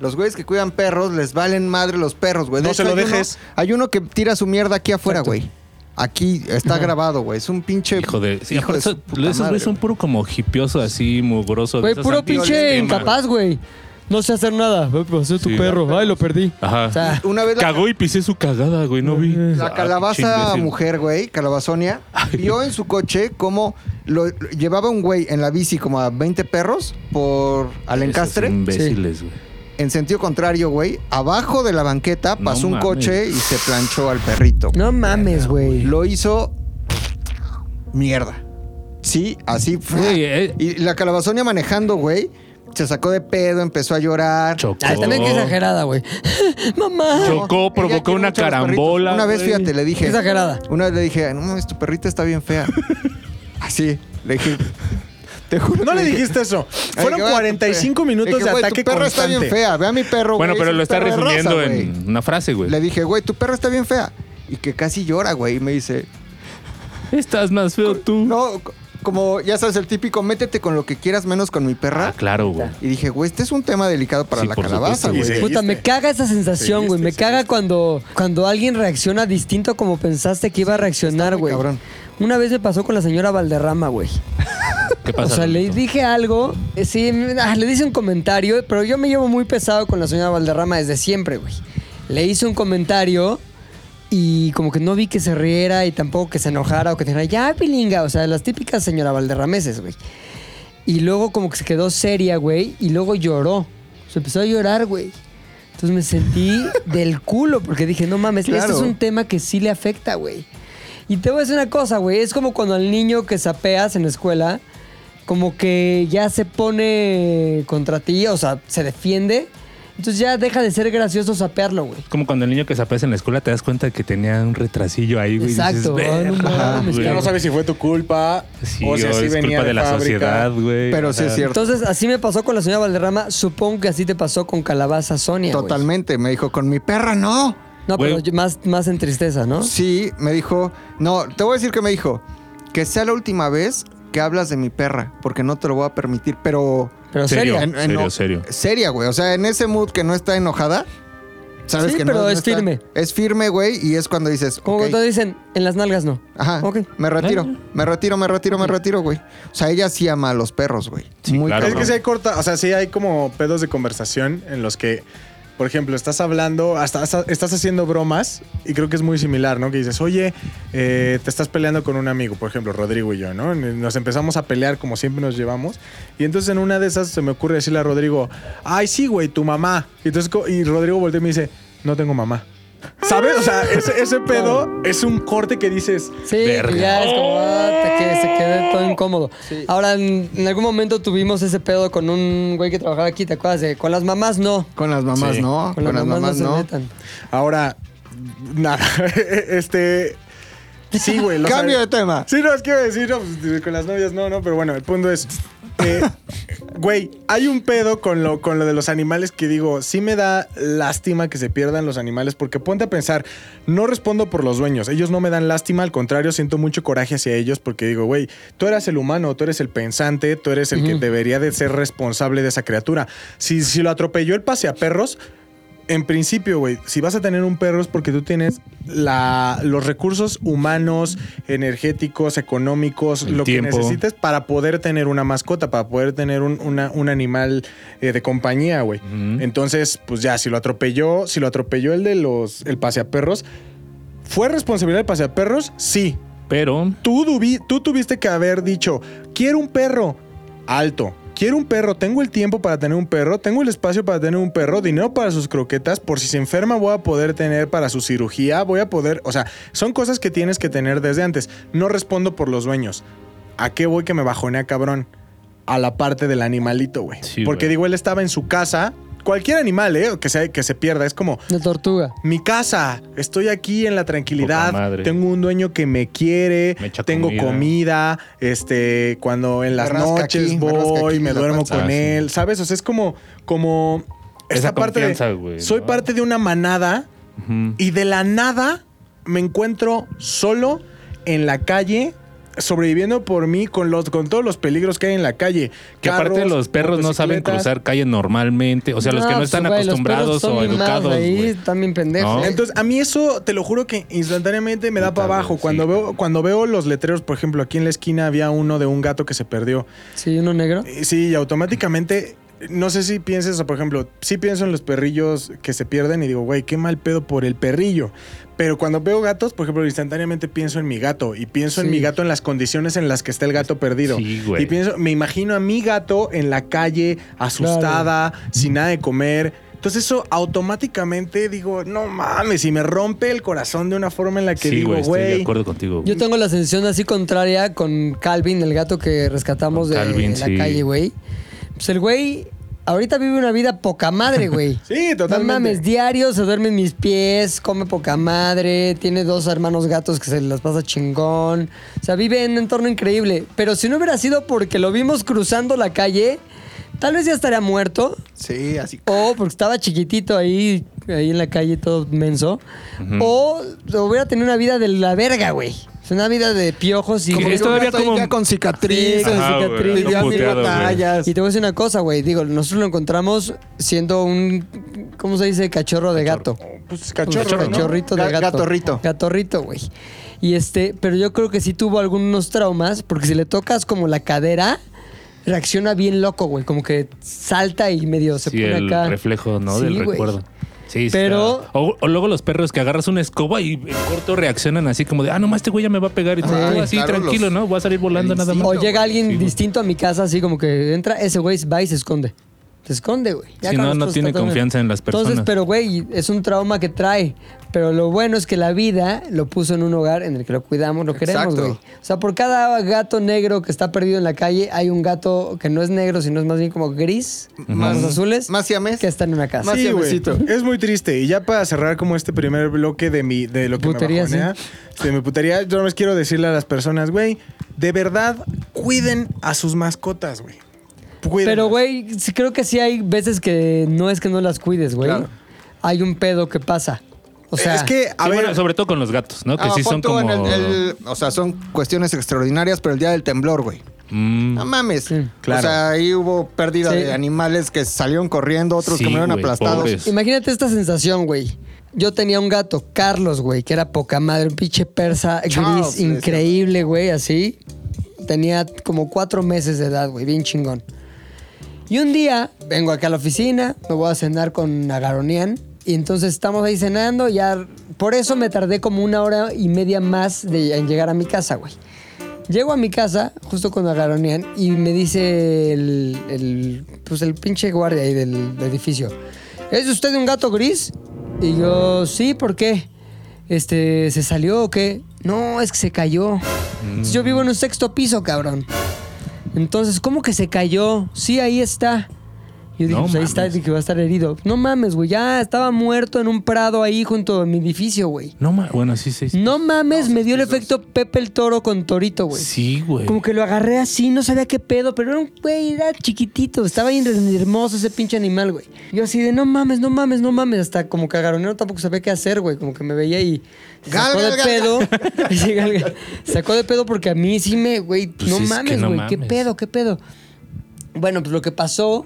Los güeyes que cuidan perros les valen madre los perros, güey. De No se lo hay uno- dejes. hay uno que tira su mierda aquí afuera, güey. Aquí está grabado, güey. Es un pinche. Hijo de... Sí, hijo de eso- puta esos madre, güeyes son puro como hipioso así, mugroso. de Güey, esos puro pinche incapaz, güey. No sé hacer nada. Ay, Pasé tu Sí. perro. Ay, lo perdí. Ajá. O sea, Una vez la, Cagó y pisé su cagada, güey, no vi. la Ah, calabaza mujer, güey, calabazonia, vio en su coche cómo lo, lo- llevaba un güey en la bici como a 20 perros por al encastre. imbéciles, güey. En sentido contrario, güey, abajo de la banqueta No pasó un mames. coche y se planchó al perrito. no mames, güey. Lo hizo mierda. Sí, así fue. Güey, eh. Y la calabazonia manejando, güey, se sacó de pedo, empezó a llorar. Chocó. Ay, también que exagerada, güey. <laughs> Mamá. Chocó, provocó una carambola. Una vez, güey. fíjate, le dije. Qué exagerada. Una vez le dije, no mames, tu perrita está bien fea. <laughs> Así, le dije. Te juro. No le dije- dijiste eso. Fueron que vea, 45 tu pe- minutos dije, de ataque Tu perra está bien fea. Ve a mi perro, Bueno, güey, pero es lo está perro resumiendo güey. en una frase, güey. Le dije, güey, tu perra está bien fea. Y que casi llora, güey. Y me dice, Estás más feo tú. no, como ya sabes, el típico, métete con lo que quieras menos con mi perra. Ah, claro, güey. Y dije, güey, este es un tema delicado para Sí, la calabaza, güey. Puta, me caga esa sensación, güey. Me caga cuando, cuando alguien reacciona distinto a como pensaste que iba a reaccionar, güey. cabrón. Una vez me pasó con la señora Valderrama, güey. <laughs> ¿Qué O pasa? sea, le dije algo, eh, sí, ah, le hice un comentario, pero yo me llevo muy pesado con la señora Valderrama desde siempre, güey. Le hice un comentario y como que no vi que se riera y tampoco que se enojara o que dijera, ya, pilinga, o sea, las típicas señora Valderrameses, güey. Y luego como que se quedó seria, güey, y luego lloró. Se empezó a llorar, güey. Entonces me sentí <laughs> del culo porque dije, no mames, Claro. este es un tema que sí le afecta, güey. Y te voy a decir una cosa, güey. Es como cuando al niño que sapeas en la escuela, como que ya se pone contra ti, o sea, se defiende. Entonces ya deja de ser gracioso sapearlo, güey. Como cuando el niño que se aparece en la escuela te das cuenta que tenía un retrasillo ahí, güey. y dices, Exacto. Ay, no "Verga, mames, güey". Ya no sabes si fue tu culpa Sí, o si así es venía culpa de, la fábrica. sociedad, güey. Pero sí es cierto. Entonces así me pasó con la señora Valderrama. Supongo que así te pasó con Calabaza Sonia. güey. Totalmente. Me dijo, con mi perra no. No, Güey. pero más, más en tristeza, ¿no? Sí, me dijo. No, te voy a decir que me dijo. Que sea la última vez que hablas de mi perra, porque no te lo voy a permitir. Pero. Pero Serio. seria. en- en- serio, no, serio. Seria, güey. O sea, en ese mood que no está enojada. Sabes Sí, que pero no, no es está- firme. Es firme, güey, y es cuando dices. Como ok, cuando dicen, en las nalgas no. Ajá. Ok. Me retiro, Eh. me retiro, me retiro, me retiro, güey. O sea, ella sí ama a los perros, güey. Sí, claro. Es que sí hay corta, o sea, sí hay como pedos de conversación en los que, por ejemplo, estás hablando, hasta, estás haciendo bromas y creo que es muy similar, ¿no? Que dices, oye, eh, te estás peleando con un amigo, por ejemplo, Rodrigo y yo, ¿no? Nos empezamos a pelear como siempre nos llevamos y entonces en una de esas se me ocurre decirle a Rodrigo, ay, sí, güey, tu mamá. Y entonces y Rodrigo voltea y me dice, no tengo mamá. ¿Sabes? O sea, ese, ese pedo es un corte que dices, Sí, Verga. que ya es como ah, te- que se quede todo incómodo. Ahora, en, en algún momento tuvimos ese pedo con un güey que trabajaba aquí, ¿te acuerdas? De, con las mamás no. Con las mamás Sí. no. Con, las, mamás, no, se metan. ahora, nada, <laughs> este... Sí, güey. lo Cambio sabe- de tema. Sí, no, es que iba a decir, no, pues, con las novias no, no, pero bueno, el punto es, eh, güey, hay un pedo con lo, con lo de los animales que digo, sí me da lástima que se pierdan los animales, porque ponte a pensar, no respondo por los dueños, ellos no me dan lástima, al contrario, siento mucho coraje hacia ellos, porque digo, güey, tú eres el humano, tú eres el pensante, tú eres el que debería de ser responsable de esa criatura. Si, si lo atropelló el paseaperros, en principio, güey, si vas a tener un perro es porque tú tienes la, los recursos humanos, energéticos, económicos, El lo tiempo. que necesites para poder tener una mascota, para poder tener un, una- un animal eh, de compañía, güey. Entonces, pues ya, si lo atropelló, si lo atropelló el de los, el paseaperros, ¿fue responsabilidad del paseaperros? Sí. Pero Tú, tú tuviste que haber dicho, quiero un perro. Alto. Quiero un perro, tengo el tiempo para tener un perro, tengo el espacio para tener un perro, dinero para sus croquetas, por si se enferma voy a poder tener para su cirugía, voy a poder, o sea, son cosas que tienes que tener desde antes. No respondo por los dueños. ¿A qué voy que me bajonea cabrón? A la parte del animalito, güey. Sí, Porque digo, él estaba en su casa, cualquier animal, ¿eh? Que se, que se pierda, es como, De tortuga. mi casa, estoy aquí en la tranquilidad, tengo un dueño que me quiere, Me echa tengo comida. comida. este, cuando en Me las noches aquí, me voy, me la duermo con Ah, sí. él, ¿sabes? O sea, es como, como Esa parte de, soy ¿no? parte de una manada y de la nada me encuentro solo en la calle. Sobreviviendo por mí con los con todos los peligros que hay en la calle. que aparte Carros, los perros no saben cruzar calle normalmente, o sea, los que no están acostumbrados o educados, Ahí bien pendejos. No. Entonces, a mí eso, te lo juro que instantáneamente me da Puta, para abajo. Cuando, sí. veo, cuando veo los letreros, por ejemplo, aquí en la esquina había uno de un gato que se perdió. Sí, uno negro. Eh, Sí, y automáticamente, no sé si pienses, o por ejemplo, sí pienso en los perrillos que se pierden y digo, güey, qué mal pedo por el perrillo. Pero cuando veo gatos, por ejemplo, instantáneamente pienso en mi gato y pienso en mi gato en las condiciones en las que está el gato perdido. Sí, güey. Y pienso, me imagino a mi gato en la calle, asustada, sin nada de comer. Entonces eso automáticamente digo, no mames, y me rompe el corazón de una forma en la que Sí, digo, güey, estoy de acuerdo contigo. Yo tengo la sensación así contraria con Calvin, el gato que rescatamos Con de Calvin, la sí. calle, güey. Pues el güey ahorita vive una vida poca madre, güey. <laughs> Sí, totalmente. No mames, diario se duerme en mis pies, come poca madre, tiene dos hermanos gatos que se las pasa chingón. O sea, vive en un entorno increíble. Pero si no hubiera sido porque lo vimos cruzando la calle, tal vez ya estaría muerto. Sí, así. O porque estaba chiquitito ahí, ahí en la calle todo menso. O hubiera tenido una vida de la verga, güey. Sea, una vida de piojos y... Como Como es todavía gato ahí como- ya con cicatrices. Güey, cicatriz. vivía todo mil puteado, güey. batallas. Y te voy a decir una cosa, güey. Digo, nosotros lo encontramos siendo un... ¿Cómo se dice? Cachorro de gato. pues cachorro, Cachorro, ¿no? Cachorrito de Ga- gato. gatorrito. Gatorrito, güey. Y este, pero yo creo que sí tuvo algunos traumas, porque si le tocas como la cadera, reacciona bien loco, güey. Como que salta y medio se sí, pone el acá. reflejo, ¿no? Sí, Del güey. recuerdo. Sí, sí Pero- está. O, o luego los perros que agarras una escoba y en corto reaccionan así como de, ah, nomás este güey ya me va a pegar. Y tú, Ah, así, claro, tranquilo, los- ¿no? Voy a salir volando nada más. O llega alguien Sí, distinto a mi casa, así como que entra, ese güey va y se esconde. Se esconde, güey. Ya Sí, con no, no tiene confianza en las Entonces, personas. pero güey, es un trauma que trae. Pero lo bueno es que la vida lo puso en un hogar en el que lo cuidamos, lo queremos, Exacto. güey. O sea, por cada gato negro que está perdido en la calle, hay un gato que no es negro, sino es más bien como gris, más azules, Más siamés. que está en una casa. Más Sí, güey. siamesito. Es muy triste. Y ya para cerrar como este primer bloque de mi de lo que Putería, me bajonea, de mi putería, yo nomás quiero decirle a las personas, güey, de verdad, cuiden a sus mascotas, güey. Pero, güey, sí creo que sí hay veces que no es que no las cuides, güey. Claro. Hay un pedo que pasa. O sea, es que, a Sí, ver, bueno, sobre todo con los gatos, ¿no? Que Ah, sí son como... en el- el- o sea, son cuestiones extraordinarias, pero el día del temblor, güey. Mm, No mames. Sí. Claro. O sea, ahí hubo pérdida Sí. de animales que salieron corriendo, otros Sí, que murieron güey, aplastados. pobres. Imagínate esta sensación, güey. Yo tenía un gato, Carlos, güey, que era poca madre, un pinche persa Charles, gris le increíble, güey, así. Tenía como cuatro meses de edad, güey, bien chingón. Y un día vengo acá a la oficina, me voy a cenar con Agaronian. Y entonces estamos ahí cenando, ya. Por eso me tardé como una hora y media más en llegar a mi casa, güey. Llego a mi casa, justo con Agaronian, y me dice el, el, pues el pinche guardia ahí del edificio. ¿Es usted un gato gris? Y yo, sí, ¿por qué? Este, ¿se salió o qué? No, es que se cayó. Yo vivo en un sexto piso, cabrón. Entonces, ¿cómo que se cayó? Sí, ahí está. Y yo dije, No pues ahí está, mames. dije que va a estar herido. No mames, güey, ya estaba muerto en un prado ahí junto a mi edificio, güey. No, ma- bueno, sí, sí. sí. No mames, me dio el efecto Pepe el Toro con Torito, güey. Sí, güey. Como que lo agarré así, no sabía qué pedo, pero era un güey, era chiquitito, estaba bien hermoso ese pinche animal, güey. Yo así de no mames, no mames, no mames, hasta como que agaronero tampoco sabía qué hacer, güey, como que me veía y se sacó gal, de gal, pedo. <laughs> <laughs> Gal, sacó de pedo porque a mí sí me, güey, Pues no mames, no güey, qué mames. pedo, qué pedo. Bueno, pues lo que pasó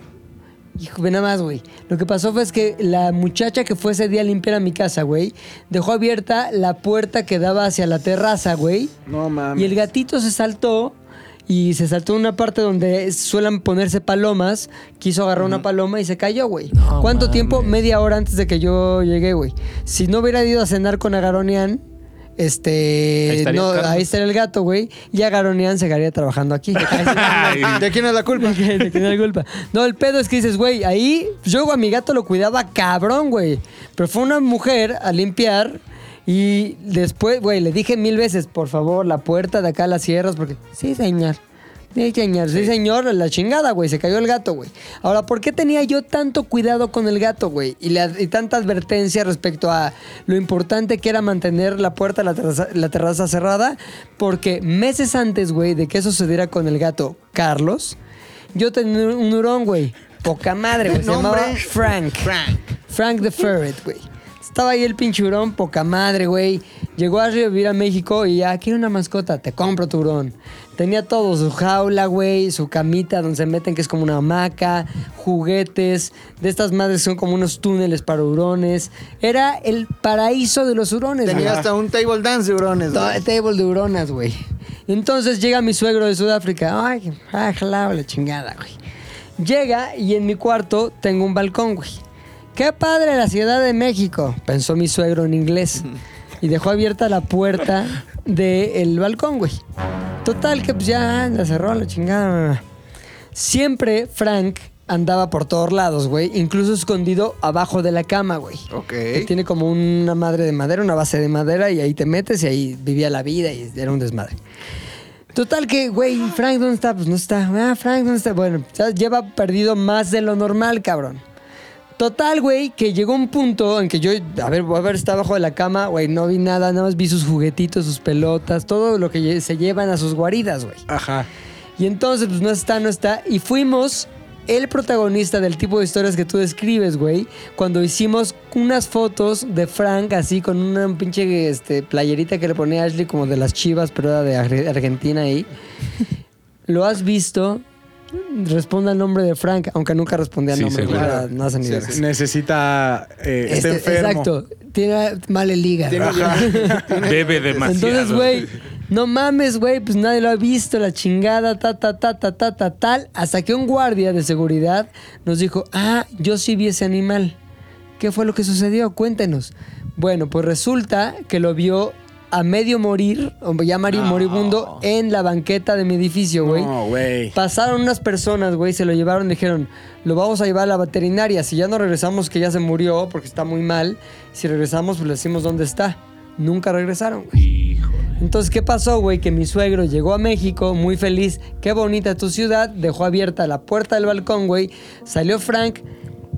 Hijo, ve nada más, güey. Lo que pasó fue es que la muchacha que fue ese día a limpiar a mi casa, güey, dejó abierta la puerta que daba hacia la terraza, güey. No mames. Y el gatito se saltó y se saltó en una parte donde suelen ponerse palomas. Quiso agarrar una paloma y se cayó, güey. ¿Cuánto tiempo? Media hora antes de que yo llegué, güey. Si no hubiera ido a cenar con Agaronian, este. Ahí estaría no, Carlos. ahí estaría el gato, güey. Y Agaronian seguiría trabajando aquí. <laughs> ¿De quién es la culpa? <laughs> ¿De quién es la culpa? No, el pedo es que dices, güey, ahí yo a mi gato lo cuidaba cabrón, güey. Pero fue una mujer a limpiar y después, güey, le dije mil veces, por favor, la puerta de acá la cierras porque... Sí, señor. Sí, señor. Sí, señor. La chingada, güey. Se cayó el gato, güey. Ahora, ¿por qué tenía yo tanto cuidado con el gato, güey? Y, tanta advertencia respecto a lo importante que era mantener la puerta, la terraza, la terraza cerrada. Porque meses antes, güey, de que eso sucediera con el gato Carlos, yo tenía un hurón, güey. Poca madre, güey. Se <laughs> Nombre. llamaba Frank. Frank. Frank the Ferret, güey. Estaba ahí el pinche hurón, poca madre, güey. Llegó a vivir a México y ya, quiero una mascota, te compro tu hurón. Tenía todo, su jaula, güey, su camita donde se meten, que es como una hamaca, juguetes, de estas madres son como unos túneles para hurones. Era el paraíso de los hurones, güey. Tenía hasta un table dance de hurones, güey. table de huronas, güey. Entonces llega mi suegro de Sudáfrica. Ay, jalao, la chingada, güey. Llega y en mi cuarto tengo un balcón, güey. ¡Qué padre la Ciudad de México! Pensó mi suegro en inglés. Y dejó abierta la puerta del balcón, güey. Total, que pues ya la cerró la chingada. Siempre Frank andaba por todos lados, güey. Incluso escondido abajo de la cama, güey. Ok. Que tiene como una madre de madera, una base de madera, y ahí te metes y ahí vivía la vida y era un desmadre. Total que, güey, Frank, ¿dónde está? Pues no está. Ah, Frank, ¿dónde está? Bueno, ya lleva perdido más de lo normal, cabrón. Total, güey, que llegó un punto en que yo, a ver, voy a ver, está abajo de la cama, güey, no vi nada, nada más vi sus juguetitos, sus pelotas, todo lo que se llevan a sus guaridas, güey. Ajá. Y entonces, pues no está, no está. Y fuimos el protagonista del tipo de historias que tú describes, güey. Cuando hicimos unas fotos de Frank así con una pinche este, playerita que le ponía Ashley como de las chivas, pero era de Ar- Argentina ahí. <laughs> ¿Lo has visto? Responda el nombre de Frank, aunque nunca respondía el Sí, nombre. no hace ni verga. Necesita. eh, está Este, enfermo. Exacto. Tiene mal el hígado. Bebe demasiado. Entonces, güey, no mames, güey, pues nadie lo ha visto, la chingada, ta, ta, ta, ta, ta, ta, tal. Hasta que un guardia de seguridad nos dijo, ah, yo sí vi ese animal. ¿Qué fue lo que sucedió? Cuéntenos. Bueno, pues resulta que lo vio a medio morir, ya mari- moribundo, en la banqueta de mi edificio, güey. No, güey. Pasaron unas personas, güey, se lo llevaron, dijeron, lo vamos a llevar a la veterinaria. Si ya no regresamos, que ya se murió porque está muy mal. Si regresamos, pues le decimos dónde está. Nunca regresaron, güey. Entonces, ¿qué pasó, güey? Que mi suegro llegó a México muy feliz. Qué bonita tu ciudad. Dejó abierta la puerta del balcón, güey. Salió Frank,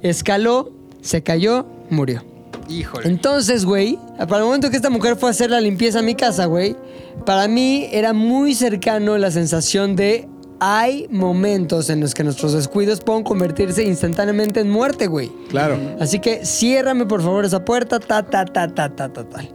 escaló, se cayó, murió. Híjole. Entonces, güey, para el momento que esta mujer fue a hacer la limpieza a mi casa, güey, para mí era muy cercano la sensación de hay momentos en los que nuestros descuidos pueden convertirse instantáneamente en muerte, güey. Claro. Así que ciérrame por favor esa puerta, ta, ta, ta, ta, ta, ta, tal.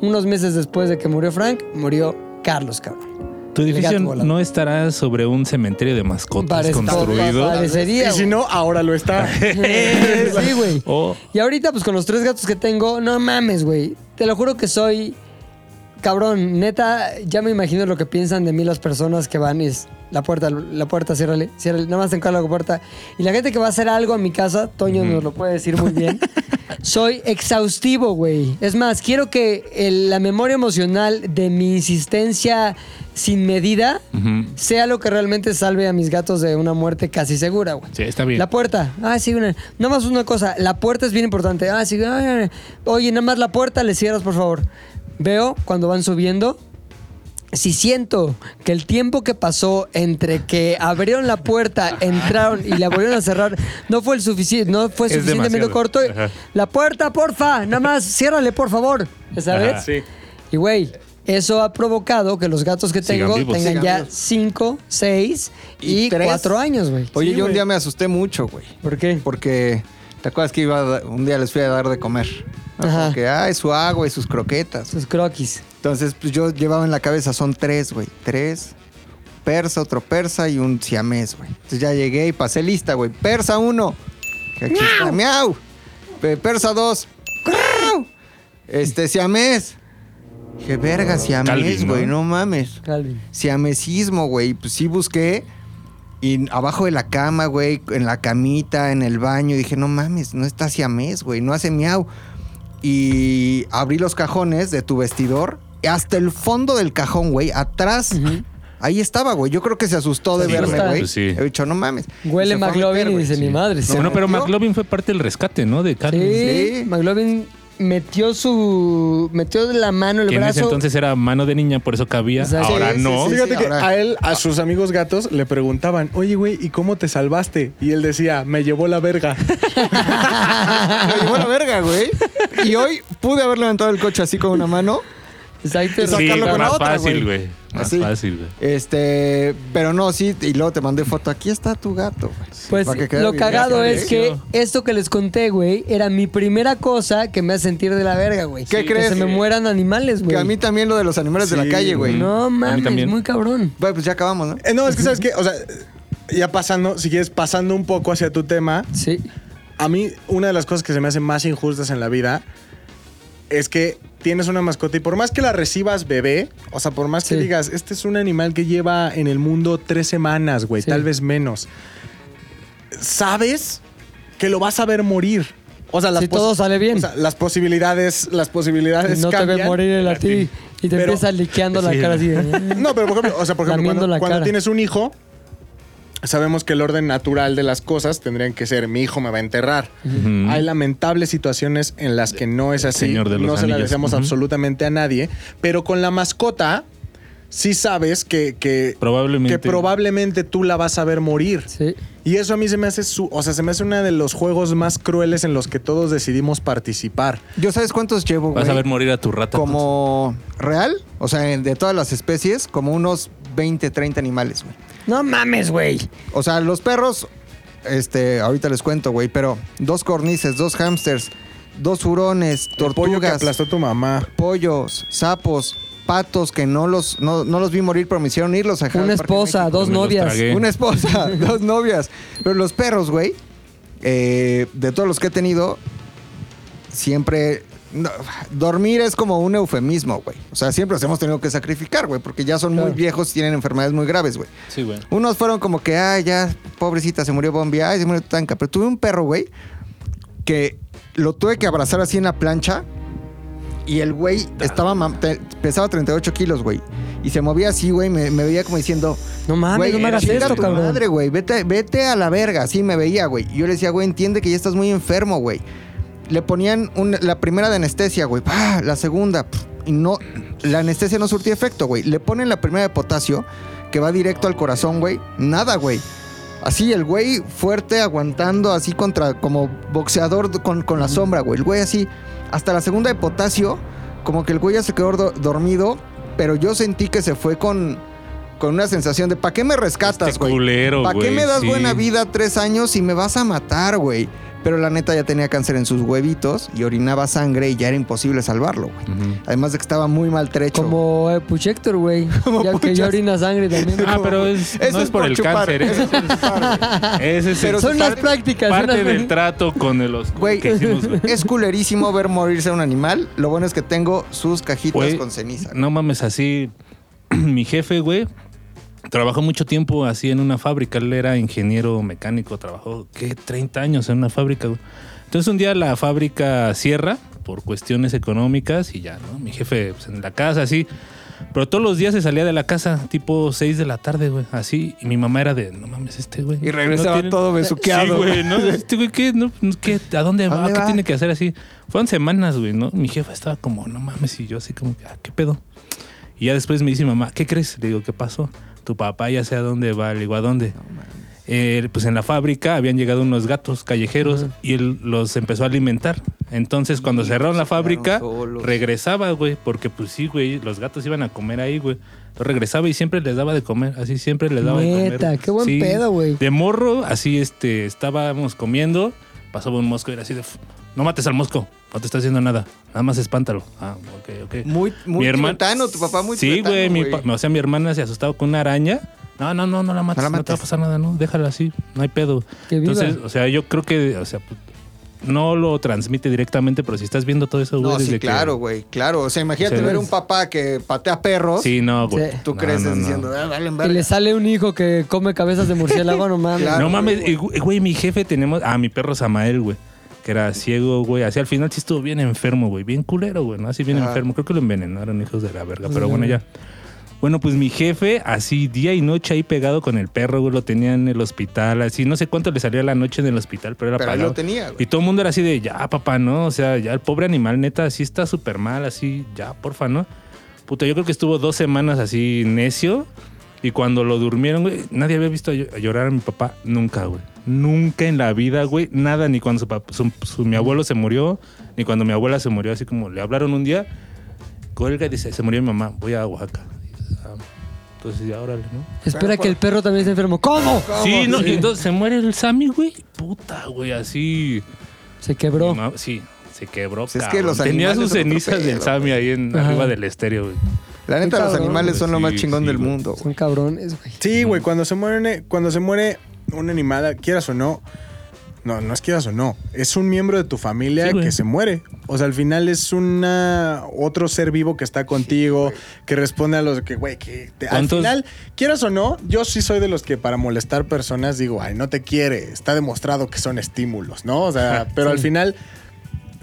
Unos meses después de que murió Frank, murió Carlos, cabrón. Tu edificio no estará sobre un cementerio de mascotas Parece- construido. Parecería, Y si güey. no, ahora lo está. <laughs> sí, güey. Oh. Y ahorita, pues con los tres gatos que tengo, no mames, güey. Te lo juro que soy. Cabrón, neta, ya me imagino lo que piensan de mí las personas que van y es la puerta, la puerta, ciérrale, ciérrale, nada más te encargo la puerta. Y la gente que va a hacer algo a mi casa, Toño nos lo puede decir muy bien. <laughs> Soy exhaustivo, güey. Es más, quiero que el- la memoria emocional de mi insistencia sin medida sea lo que realmente salve a mis gatos de una muerte casi segura, güey. Sí, está bien. La puerta. Ah, sí, una. Nada más una cosa. La puerta es bien importante. Ah, sí. ay. Oye, nada más la puerta le cierras, por favor. Veo cuando van subiendo. Si siento que el tiempo que pasó entre que abrieron la puerta, entraron y la volvieron a cerrar, no fue el suficiente, no fue Es suficientemente demasiado. corto. Ajá. La puerta, porfa, nada más, ciérrale, por favor. ¿Sabes? Ajá. Sí. Y güey, eso ha provocado que los gatos que tengo vivos. tengan ya vivos. 5, 6 Y. 4 años, güey. Oye, Sí, yo un día me asusté mucho, güey. ¿Por qué? Porque, ¿te acuerdas que iba a un día les fui a dar de comer? ¿no? Ajá. Como que, ay, su agua y sus croquetas. Sus croquis. Entonces, pues yo llevaba en la cabeza, son tres, güey. Tres, persa, otro persa y un siamés, güey. Entonces ya llegué y pasé lista, güey. Persa 1. Que aquí está, miau. Pe- Persa 2. Este, siamés. Dije, verga, siamés, güey, ¿no? mames. Calvin. Siamesismo, güey. Pues sí busqué. Y abajo de la cama, güey, en la camita, en el baño, dije, no mames, no está siamés, güey, no hace miau. Y abrí los cajones de tu vestidor. y Hasta el fondo del cajón, güey, atrás. Ahí estaba, güey. Yo creo que se asustó de Sí, verme, está. güey. Pues sí. He dicho, no mames. Huele McLovin meter, y dice, Sí. ni madre. Sí, No, pero. McLovin fue parte del rescate, ¿no? De Carmen. Sí. McLovin metió su... Metió la mano, el Que en ese brazo. entonces era mano de niña, por eso cabía. Exacto. Ahora Sí, no. sí, Fíjate que ahora- a él, a sus amigos gatos, le preguntaban, oye, güey, ¿y cómo te salvaste? Y él decía, me llevó la verga. <laughs> Me llevó la verga, güey. Y hoy pude haber levantado el coche así con una mano. Exacto. Sacarlo con la más otra, fácil, güey. Más Así. fácil, güey. Este, pero no, sí, y luego te mandé foto. Aquí está tu gato, güey. Pues Para que lo bien. cagado es que esto que les conté, güey, era mi primera cosa que me hace sentir de la verga, güey. ¿Qué Que crees? se me mueran animales, güey. Que a mí también lo de los animales de la calle, güey. No mames, muy cabrón. Bueno, pues ya acabamos, ¿no? Eh, no, es que sabes qué, o sea, ya pasando, si quieres, pasando un poco hacia tu tema, Sí. a mí una de las cosas que se me hacen más injustas en la vida es que tienes una mascota y por más que la recibas bebé, o sea, por más que Sí. digas, este es un animal que lleva en el mundo tres semanas, güey, Sí. tal vez menos, sabes que lo vas a ver morir. O sea, las Si todo sale bien. o sea, las posibilidades, las posibilidades no te ve cambian. morir el a ti y te Pero- empieza liqueando la cara así. de- <laughs> No, pero por ejemplo, o sea, por <laughs> ejemplo, Lamiendo cuando, tienes un hijo, sabemos que el orden natural de las cosas tendrían que ser mi hijo me va a enterrar. Hay lamentables situaciones en las que no es así. Señor de los no se la deseamos absolutamente a nadie. Pero con la mascota, sí sabes que, que, Probablemente. que probablemente tú la vas a ver morir. Sí. Y eso a mí se me hace su, o sea, se me hace uno de los juegos más crueles en los que todos decidimos participar. ¿Yo sabes cuántos llevo, güey? Vas a ver morir a tu rata. Como real, o sea, de todas las especies, como unos 20, 30 animales, güey. No mames, güey. O sea, los perros, este, ahorita les cuento, güey, pero dos cornices, dos hamsters, dos hurones, El pollo que tortugas, aplastó tu mamá. pollos, sapos, patos que no los, no, no los vi morir, pero me hicieron irlos a Una esposa, México. dos Me novias. Una esposa, <laughs> dos novias. Pero los perros, güey, eh, de todos los que he tenido, siempre... no, dormir es como un eufemismo, güey. O sea, siempre los hemos tenido que sacrificar, güey, porque ya son muy viejos y tienen enfermedades muy graves, güey. Sí, güey. Unos fueron como que, ay, ya, pobrecita, se murió Bombi, ay, se murió Tanca. Pero tuve un perro, güey, que lo tuve que abrazar así en la plancha. Y el güey estaba, mam- te- pesaba 38 kilos, güey. Y se movía así, güey, me, me veía como diciendo, No mames, güey, no me hagas chinga esto, tu cabrón. madre, güey, vete, vete a la verga. Así me veía, güey. Y yo le decía, güey, entiende que ya estás muy enfermo, güey. Le ponían un- la primera de anestesia, güey. ¡pah! La segunda. pf, Y no, la anestesia no surtía efecto, güey. Le ponen la primera de potasio, que va directo al corazón, güey. Nada, güey. Así, el güey fuerte, aguantando, así contra, como boxeador con, con la sombra, güey. El güey así, hasta la segunda de potasio, como que el güey ya se quedó do- dormido, pero yo sentí que se fue con, con una sensación de, ¿para qué me rescatas, Este güey? ¿Para qué me das sí. buena vida tres años y me vas a matar, güey? Pero la neta ya tenía cáncer en sus huevitos y orinaba sangre y ya era imposible salvarlo, güey. Además de que estaba muy maltrecho. Como eh, Puchector, güey. <laughs> Ya que ya orina sangre también. Ah, pero es, Eso no es por el chupar, cáncer. eso ¿eh? es por chupar, güey. Ese es Pero el- Son las prácticas. parte del trato con el oscuro Güey, es culerísimo ver morirse a un animal. Lo bueno es que tengo sus cajitas con ceniza. No mames, así. <clears throat> Mi jefe, güey, trabajó mucho tiempo así en una fábrica. Él era ingeniero mecánico, trabajó, ¿qué? 30 años en una fábrica. Entonces un día la fábrica cierra por cuestiones económicas y ya, ¿no? Mi jefe pues, en la casa, así. Pero todos los días se salía de la casa, tipo 6 de la tarde, güey, así. Y mi mamá era de, no mames, este güey. Y regresaba todo besuqueado. Sí, güey, ¿no? <laughs> Este güey, ¿qué? No, ¿qué? ¿A dónde va? dónde ¿Qué va? tiene que hacer así? Fueron semanas, güey, ¿no? Mi jefa estaba como, no mames, y yo así como, ah, ¿qué pedo? Y ya después me dice mi mamá, ¿qué crees? Le digo, ¿qué pasó? Tu papá ya sé a dónde va. Le digo, ¿a dónde? Eh, pues en la fábrica habían llegado unos gatos callejeros y él los empezó a alimentar. Entonces, cuando cerraron la se quedaron fábrica, regresaba, güey, porque pues sí, güey, los gatos iban a comer ahí, güey. Entonces regresaba y siempre les daba de comer, así siempre les daba de comer. Neta, qué buen Sí, pedo, güey. De morro, así este, estábamos comiendo, pasaba un mosco y era así de, "F- no mates al mosco, no te está haciendo nada, nada más espántalo. Ah, ok, ok. Muy, muy Mi tibetano, tu papá muy Sí, güey, mi pa- o sea, mi hermana se asustaba con una araña No, no, no, no la mates, No no, la te va a mates. pasar nada, no, déjala así, no hay pedo. Viva. Entonces, o sea, yo creo que, o sea, pues, no lo transmite directamente, pero si estás viendo todo eso, güey, No, sí, desde que- claro, güey. Claro. O sea, imagínate Sí. ver un papá que patea perros. Sí, no, güey. Sí. Tú No, creces no, no. diciendo, ah, valen Y verga. le sale un hijo que come cabezas de murciélago, no mames. <laughs> Claro. No mames, y, güey, güey, mi jefe tenemos. Ah, mi perro Samael, güey. Que era ciego, güey. Así al final sí estuvo bien enfermo, güey. Bien culero, güey, ¿no? Así bien enfermo. Creo que lo envenenaron, hijos de la verga. Pero bueno, ya. Bueno, pues mi jefe, así día y noche ahí pegado con el perro, güey. Lo tenía en el hospital. Así, no sé cuánto le salía la noche en el hospital, pero era Pero ahí lo tenía, güey. Y todo el mundo era así de, ya, papá, ¿no? O sea, ya el pobre animal, neta, así está súper mal, así, ya, porfa, ¿no? Puta, yo creo que estuvo dos semanas así necio. Y cuando lo durmieron, güey, nadie había visto llorar a mi papá. Nunca, güey. Nunca en la vida, güey. Nada, ni cuando su, pap- su- su- mi abuelo se murió, ni cuando mi abuela se murió. Así como le hablaron un día, cuelga y dice, se murió mi mamá, voy a Oaxaca. Entonces ya, órale, ¿no? Espera que el perro también esté enfermo. ¿Cómo? Sí, no, y entonces se muere el Sammy, güey. Puta, güey, así. Se quebró. Mamá- sí, se quebró. Pues es que los Tenía sus cenizas del Sammy ahí en, Ajá. arriba del estéreo, güey. La neta, los cabrón, animales son lo más chingón sí, del mundo. Son cabrones, güey. Sí, güey, cuando se muere, cuando se muere un animal, quieras o no, no, no es quieras o no, es un miembro de tu familia Sí, que se muere. O sea, al final es una otro ser vivo que está contigo, que responde a los que, güey, que te- al ¿Cuántos- final, quieras o no, yo sí soy de los que para molestar personas digo, ay, no te quiere, está demostrado que son estímulos, ¿no? O sea, <laughs> pero al final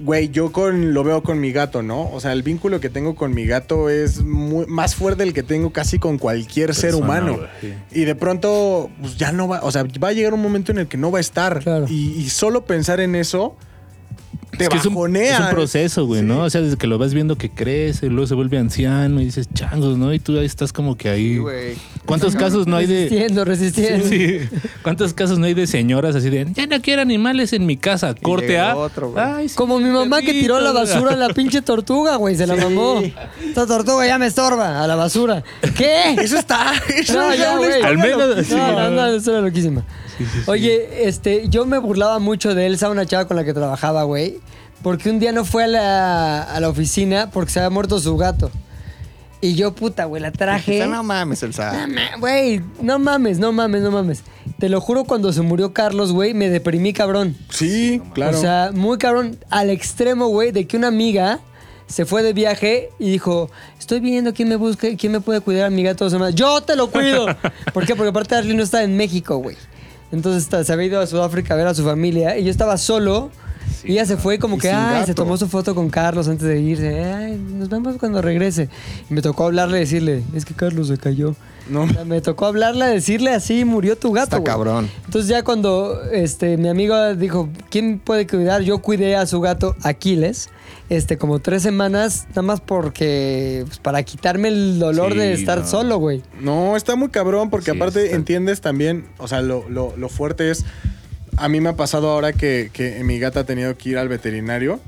Güey, yo con, lo veo con mi gato, ¿no? O sea, el vínculo que tengo con mi gato es muy- más fuerte del que tengo casi con cualquier ser humano. sí. Y de pronto, pues ya no va, o sea, va a llegar un momento en el que no va a estar. Claro. Y, y solo pensar en eso te es que es un, bajonea. es un proceso, güey, Sí. ¿no? O sea, desde que lo vas viendo que crece, luego se vuelve anciano y dices, changos, ¿no? Y tú ahí estás como que ahí. Sí, güey. ¿Cuántos casos no hay de. Resistiendo, resistiendo. Sí. <laughs> ¿Cuántos casos no hay de señoras así de ya no quiero animales en mi casa? Corte A. otro, güey. Ay, sí, Como mi mamá que tiró a la basura a la pinche tortuga, güey. Se la mamó. Esta tortuga ya me estorba. A la basura. ¿Qué? Eso está. Eso No, ya, güey. Al menos- sí, no, no. no, eso era loquísima. Oye, este, yo me burlaba mucho de Elsa, una chava con la que trabajaba, güey. Porque un día no fue a la, a la oficina porque se había muerto su gato. Y yo, puta, güey, la traje. No mames, Elsa. Güey, no mames, no mames, no mames. Te lo juro, cuando se murió Carlos, güey, me deprimí cabrón. Sí, claro. O sea, muy cabrón, al extremo, güey, de que una amiga se fue de viaje y dijo, estoy viendo quién me busca, quién me puede cuidar a mi gato. ¡Yo te lo cuido! <laughs> ¿Por qué? Porque aparte Ashley no está en México, güey. Entonces se había ido a Sudáfrica a ver a su familia y yo estaba solo. Y ella se fue como que, ay, se tomó su foto con Carlos antes de irse. Ay, nos vemos cuando regrese. Y me tocó hablarle y decirle, es que Carlos se cayó. No. O sea, me tocó hablarle, decirle así, murió tu gato. Está cabrón. Entonces ya cuando este, mi amigo dijo, ¿quién puede cuidar? Yo cuidé a su gato Aquiles, este, como tres semanas, nada más porque, pues, para quitarme el dolor Sí, de estar no. solo, güey. No, está muy cabrón porque Sí, aparte está- entiendes también, o sea, lo, lo- lo fuerte es, a mí me ha pasado ahora que, que mi gata ha tenido que ir al veterinario,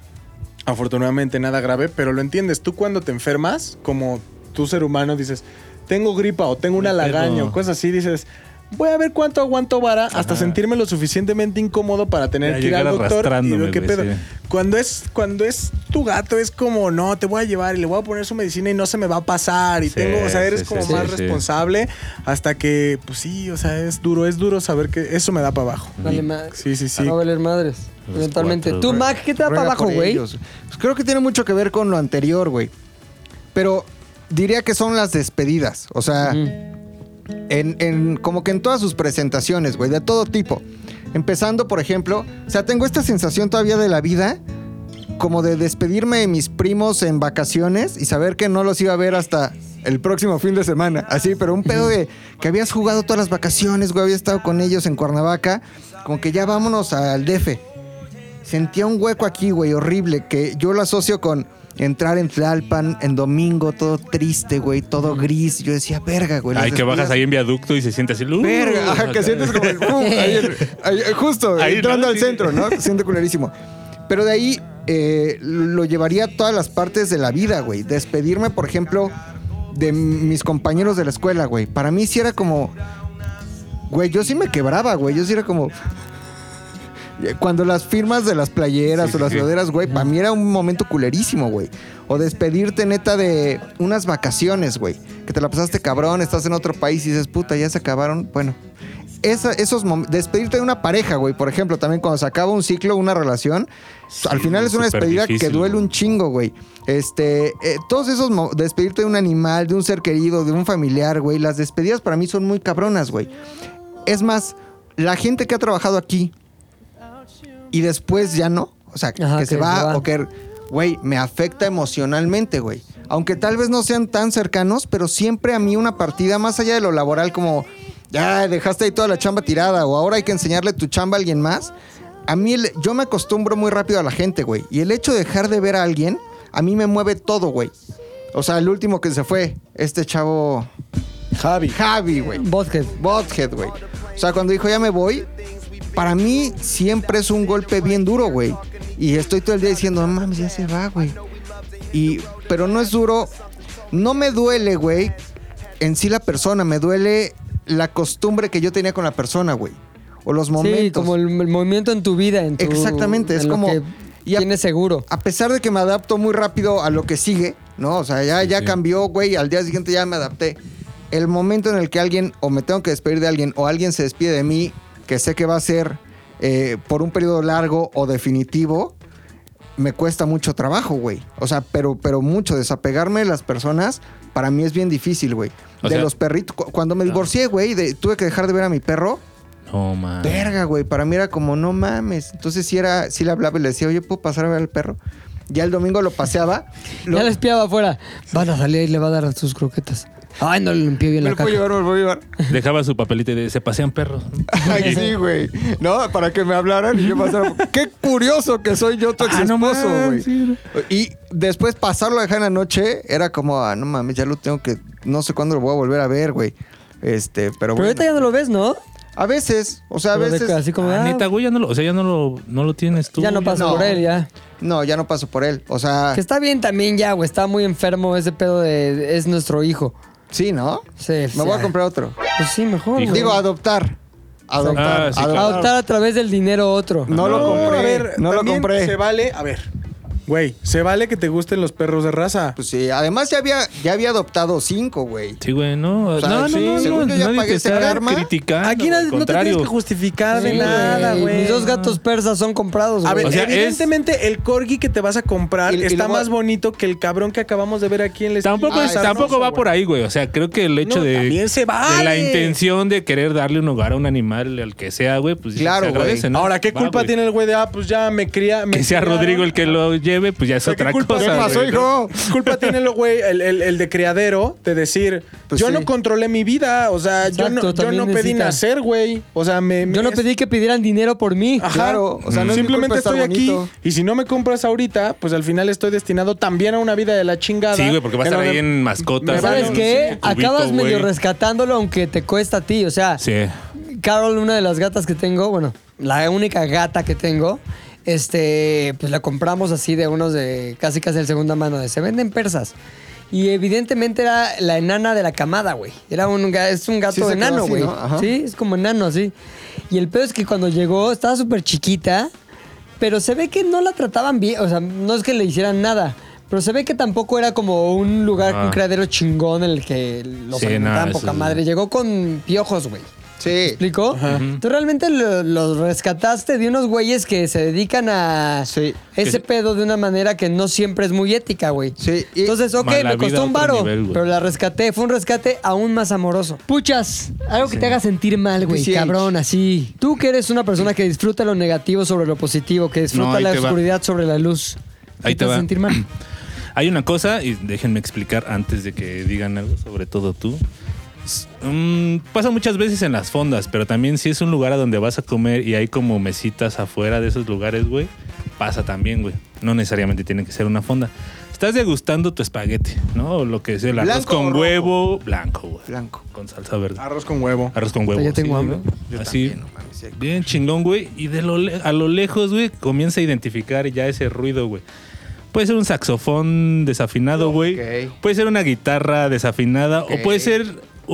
afortunadamente nada grave, pero lo entiendes, tú cuando te enfermas, como tú ser humano dices, tengo gripa o tengo una lagaña o cosas así, dices... Voy a ver cuánto aguanto vara hasta Ajá. sentirme lo suficientemente incómodo para tener Ya que ir al doctor y ver qué güey, pedo. sí. Cuando es, cuando es tu gato, es como, no, te voy a llevar y le voy a poner su medicina y no se me va a pasar. Y Sí, tengo, o sea, eres sí, como sí, más sí, sí. responsable hasta que, pues sí, o sea, es duro, es duro saber que eso me da para abajo. Vale, madre. Sí, sí, sí. Va a valer madres, Los eventualmente. cuatro, Tú. Mac, ¿qué te da para abajo, güey? Pues creo que tiene mucho que ver con lo anterior, güey. Pero diría que son las despedidas. O sea, en, en- como que en todas sus presentaciones, güey, de todo tipo. Empezando, por ejemplo, o sea, tengo esta sensación todavía de la vida como de despedirme de mis primos en vacaciones y saber que no los iba a ver hasta el próximo fin de semana. Así, pero un pedo de que habías jugado todas las vacaciones, güey, había estado con ellos en Cuernavaca, como que ya vámonos al DF. Sentía un hueco aquí, güey, horrible, que yo lo asocio con entrar en Tlalpan en domingo, todo triste, güey, todo gris. Yo decía, verga, güey. Ay, que bajas ahí en viaducto y se siente así. ¡uh! Verga, ajá, que sientes como el pum, <laughs> ahí en- ahí, justo, Ahí, entrando ¿no? al Sí. centro, ¿no? Se siente culerísimo. Pero de ahí eh, lo llevaría a todas las partes de la vida, güey. Despedirme, por ejemplo, de mis compañeros de la escuela, güey. Para mí sí era como. Güey, yo sí me quebraba, güey. Yo sí era como. Cuando las firmas de las playeras Sí, o las sí. sudaderas, güey, para mí era un momento culerísimo, güey. O despedirte neta de unas vacaciones, güey. Que te la pasaste cabrón, estás en otro país y dices, puta, ya se acabaron. Bueno, esa- esos despedirte de una pareja, güey, por ejemplo, también cuando se acaba un ciclo, una relación, al final es una despedida que duele un chingo, güey. Este, eh, todos esos, despedirte de un animal, de un ser querido, de un familiar, güey, las despedidas para mí son muy cabronas, güey. Es más, la gente que ha trabajado aquí y después ya no, o sea, Ajá, que se que va, se va. o que, güey, me afecta emocionalmente, güey. Aunque tal vez no sean tan cercanos, pero siempre a mí una partida, más allá de lo laboral, como, ya dejaste ahí toda la chamba tirada, o ahora hay que enseñarle tu chamba a alguien más. A mí, el- yo me acostumbro muy rápido a la gente, güey. Y el hecho de dejar de ver a alguien, a mí me mueve todo, güey. O sea, el último que se fue, este chavo Javi. Javi, güey. Vodka. Bothead, güey. O sea, cuando dijo ya me voy, para mí siempre es un golpe bien duro, güey. Y estoy todo el día diciendo, no mames, ya se va, güey. Y, pero no es duro. No me duele, güey, en sí la persona. Me duele la costumbre que yo tenía con la persona, güey. O los momentos. Sí, como el, el movimiento en tu vida. En tu, Exactamente, es en lo como- que y a- tienes seguro. A pesar de que me adapto muy rápido a lo que sigue, ¿no? O sea, ya, ya sí. cambió, güey, al día siguiente ya me adapté. El momento en el que alguien, o me tengo que despedir de alguien, o alguien se despide de mí, que sé que va a ser eh, por un periodo largo o definitivo, me cuesta mucho trabajo, güey. O sea, pero, pero mucho. Desapegarme de las personas, para mí es bien difícil, güey. De sea- los perritos. Cu- Cuando me divorcié, güey, de- tuve que dejar de ver a mi perro. No, man. Verga, güey. Para mí era como, no mames. Entonces sí era, sí le hablaba y le decía, oye, ¿puedo pasar a ver al perro? Ya el domingo lo paseaba. <laughs> Lo- Ya le espiaba afuera. Van a salir y le va a dar sus croquetas. Ay, no le limpié bien me la lo puedo llevar, me lo puedo llevar. Dejaba su papelito y de, se pasean perros. <laughs> Ay, sí, güey. No, para que me hablaran y yo pasara. Qué curioso que soy yo tu ex Ah, no esposo, mames, güey. y después pasarlo a dejar en la noche era como, ah, no mames, ya lo tengo que. No sé cuándo lo voy a volver a ver, güey. Este, pero Pero bueno. ahorita ya no lo ves, ¿no? A veces, o sea, a de veces. que así como, Ah, ah, neta, güey, ya no lo, o sea, ya no lo, no lo tienes tú. ya no pasa no. por él, ya. No, ya no paso por él. O sea, Que está bien también ya, güey. Está muy enfermo ese pedo de... Es nuestro hijo. Sí, ¿no? Sí, Me voy a comprar otro. Pues sí, mejor. Hijo. Digo, adoptar. Adoptar. Ah, sí, claro. Adoptar a través del dinero otro. No lo compré. a ver, no lo también compré. Se vale, a ver. Güey, se vale que te gusten los perros de raza. Pues sí, además ya había, ya había adoptado cinco, güey. Sí, güey, no. sea, no, no, sí, no, según no, yo ya nadie pagué te ese está karma. criticando. Aquí no, no te contrario. tienes que justificar de Sí, nada, güey. Mis dos gatos persas son comprados, A güey. ver, O sea, evidentemente el corgi que te vas a comprar Y- y está luego- más bonito que el cabrón que acabamos de ver aquí en la esquina. Tampoco, Ah, es- tampoco va por ahí, güey. O sea, creo que el hecho No, de, también se de la vale. intención de querer darle un hogar a un animal, al que sea, güey, pues Claro, se agradece, güey. ¿no? Ahora, ¿qué Va, culpa güey. tiene el güey de, ah, pues ya me cría... me Que sea criaron? Rodrigo el que lo pues ya es O sea, ¿qué otra culpa cosa. pasó, hijo? Culpa tiene el güey, el, el- el de criadero, de decir, Pues yo sí. no controlé mi vida, o sea, yo no, yo no pedí necesita. nacer, güey. O sea, me... me- Yo no pedí que pidieran dinero por mí. Ajá. Claro, o sea, no es mi Simplemente culpa estoy aquí y si no me compras ahorita, pues al final estoy destinado también a una vida de la chingada. Sí, güey, porque va a estar ahí en mascotas. ¿Sabes qué? Cubito, Acabas medio rescatándolo aunque te cuesta a ti. O sea, Sí. Carol, una de las gatas que tengo, bueno, la única gata que tengo, este, pues la compramos así de unos de casi casi de segunda mano, de se venden persas. Y evidentemente era la enana de la camada, güey. Era un, es un gato Sí, enano, güey. Sí, es como enano, así. Y el pedo es que cuando llegó estaba súper chiquita, pero se ve que no la trataban bien. O sea, no es que le hicieran nada. Pero se ve que tampoco era como un lugar, Ah. un criadero chingón en el que los Sí, alimentaban no, poca madre. Llegó con piojos, güey. Sí. ¿Explicó? Tú realmente lo- los rescataste de unos güeyes que se dedican a Sí. ese pedo de una manera que no siempre es muy ética, güey. Sí, y- Entonces, ok, me costó un varo, nivel, pero la rescaté. Fue un rescate aún más amoroso. Puchas, algo que te haga sentir mal, güey, PCH. cabrón, así. Tú que eres una persona que disfruta lo negativo sobre lo positivo, que disfruta No, la te va. oscuridad sobre la luz. ¿Qué Ahí te hace va. sentir mal? <clears throat> Hay una cosa, y déjenme explicar antes de que digan algo, sobre todo tú. S- mm, pasa muchas veces en las fondas, pero también si es un lugar a donde vas a comer y hay como mesitas afuera de esos lugares, güey, pasa también, güey. No necesariamente tiene que ser una fonda. Estás degustando tu espagueti, ¿no? O lo que sea, el arroz ¿Blanco o con rojo? huevo, blanco, güey. Blanco. Con salsa verde. Arroz con huevo. Arroz con huevo. Ya tengo sí, hambre. Así, también, no mames, sí. bien chingón, güey. Y de lo le- a lo lejos, güey, comienza a identificar ya ese ruido, güey. Puede ser un saxofón desafinado, güey. Puede ser una guitarra desafinada. O puede ser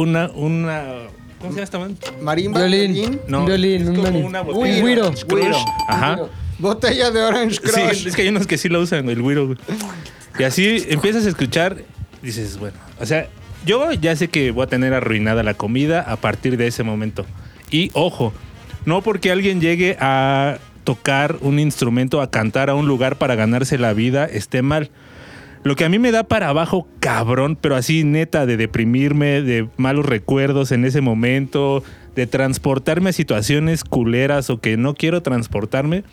una, una. ¿Cómo se llama esta man? Marimba, Violín. violín, No, Un violín, es un como una Un botella. güiro. Güiro. Ajá. botella de Orange Crush. Sí, es que hay unos que sí lo usan, el güiro, güey. Y así empiezas a escuchar, dices, bueno, o sea, yo ya sé que voy a tener arruinada la comida a partir de ese momento. Y ojo, no porque alguien llegue a tocar un instrumento, a cantar a un lugar para ganarse la vida, esté mal. Lo que a mí me da para abajo, cabrón, pero así neta, de deprimirme, de malos recuerdos en ese momento, de transportarme a situaciones culeras o que no quiero transportarme,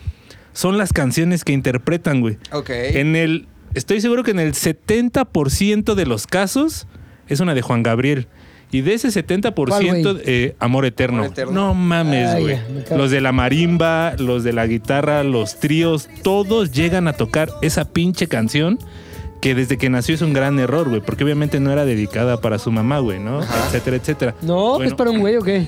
son las canciones que interpretan, güey. Ok. En el, estoy seguro que en el 70% de los casos es una de Juan Gabriel. Y de ese 70%, güey? eh, Amor Eterno. Amor Eterno. No mames, güey. Los de la marimba, los de la guitarra, los tríos, todos llegan a tocar esa pinche canción que desde que nació es un gran error, güey. Porque obviamente no era dedicada para su mamá, güey, ¿no? Etcétera, etcétera. No, pues Bueno, para un güey o qué.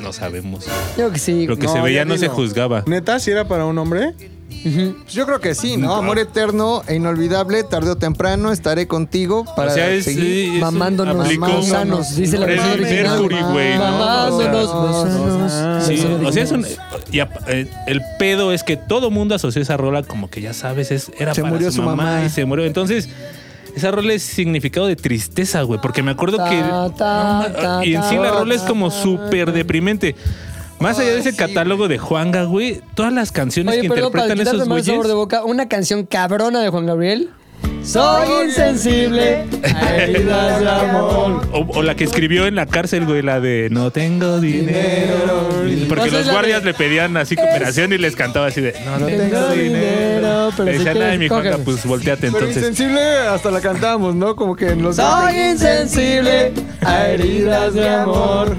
No sabemos. Yo que sí. Lo que No, se veía no se juzgaba. Neta, si era para un hombre. Pues yo creo que sí, ¿no? Amor eterno e inolvidable, tarde o temprano estaré contigo para o sea, es, seguir. sí, es- Mamándonos, sanos, dice la. Mercury, güey, ¿no? Mamándonos, O sea, más sanos. Sí, Versión o sea, es un, original. y eh, el pedo es que todo mundo asoció esa rola como que ya sabes, es, era Se para murió su, mamá, mamá. y se murió. Entonces, esa rola es significado de tristeza, güey, porque me acuerdo que... Ta, ta, no, ta, y en sí la ta, rola es como ta, súper ta. deprimente. Más allá de ese sí, catálogo de Juanga, güey, todas las canciones Oye, que perdón, para interpretan quitarte esos más sabor de güeyes... boca, una canción cabrona de Juan Gabriel. Soy insensible a heridas de amor. O, o la que escribió en la cárcel, güey, la de No tengo dinero. Porque los la guardias le pedían así cooperación y les cantaba así de No, tengo dinero. pero Le decían, ay, mi cógeme". pues volteate Pero entonces. insensible hasta la cantamos, ¿no? Como que en los... Soy insensible a heridas de amor.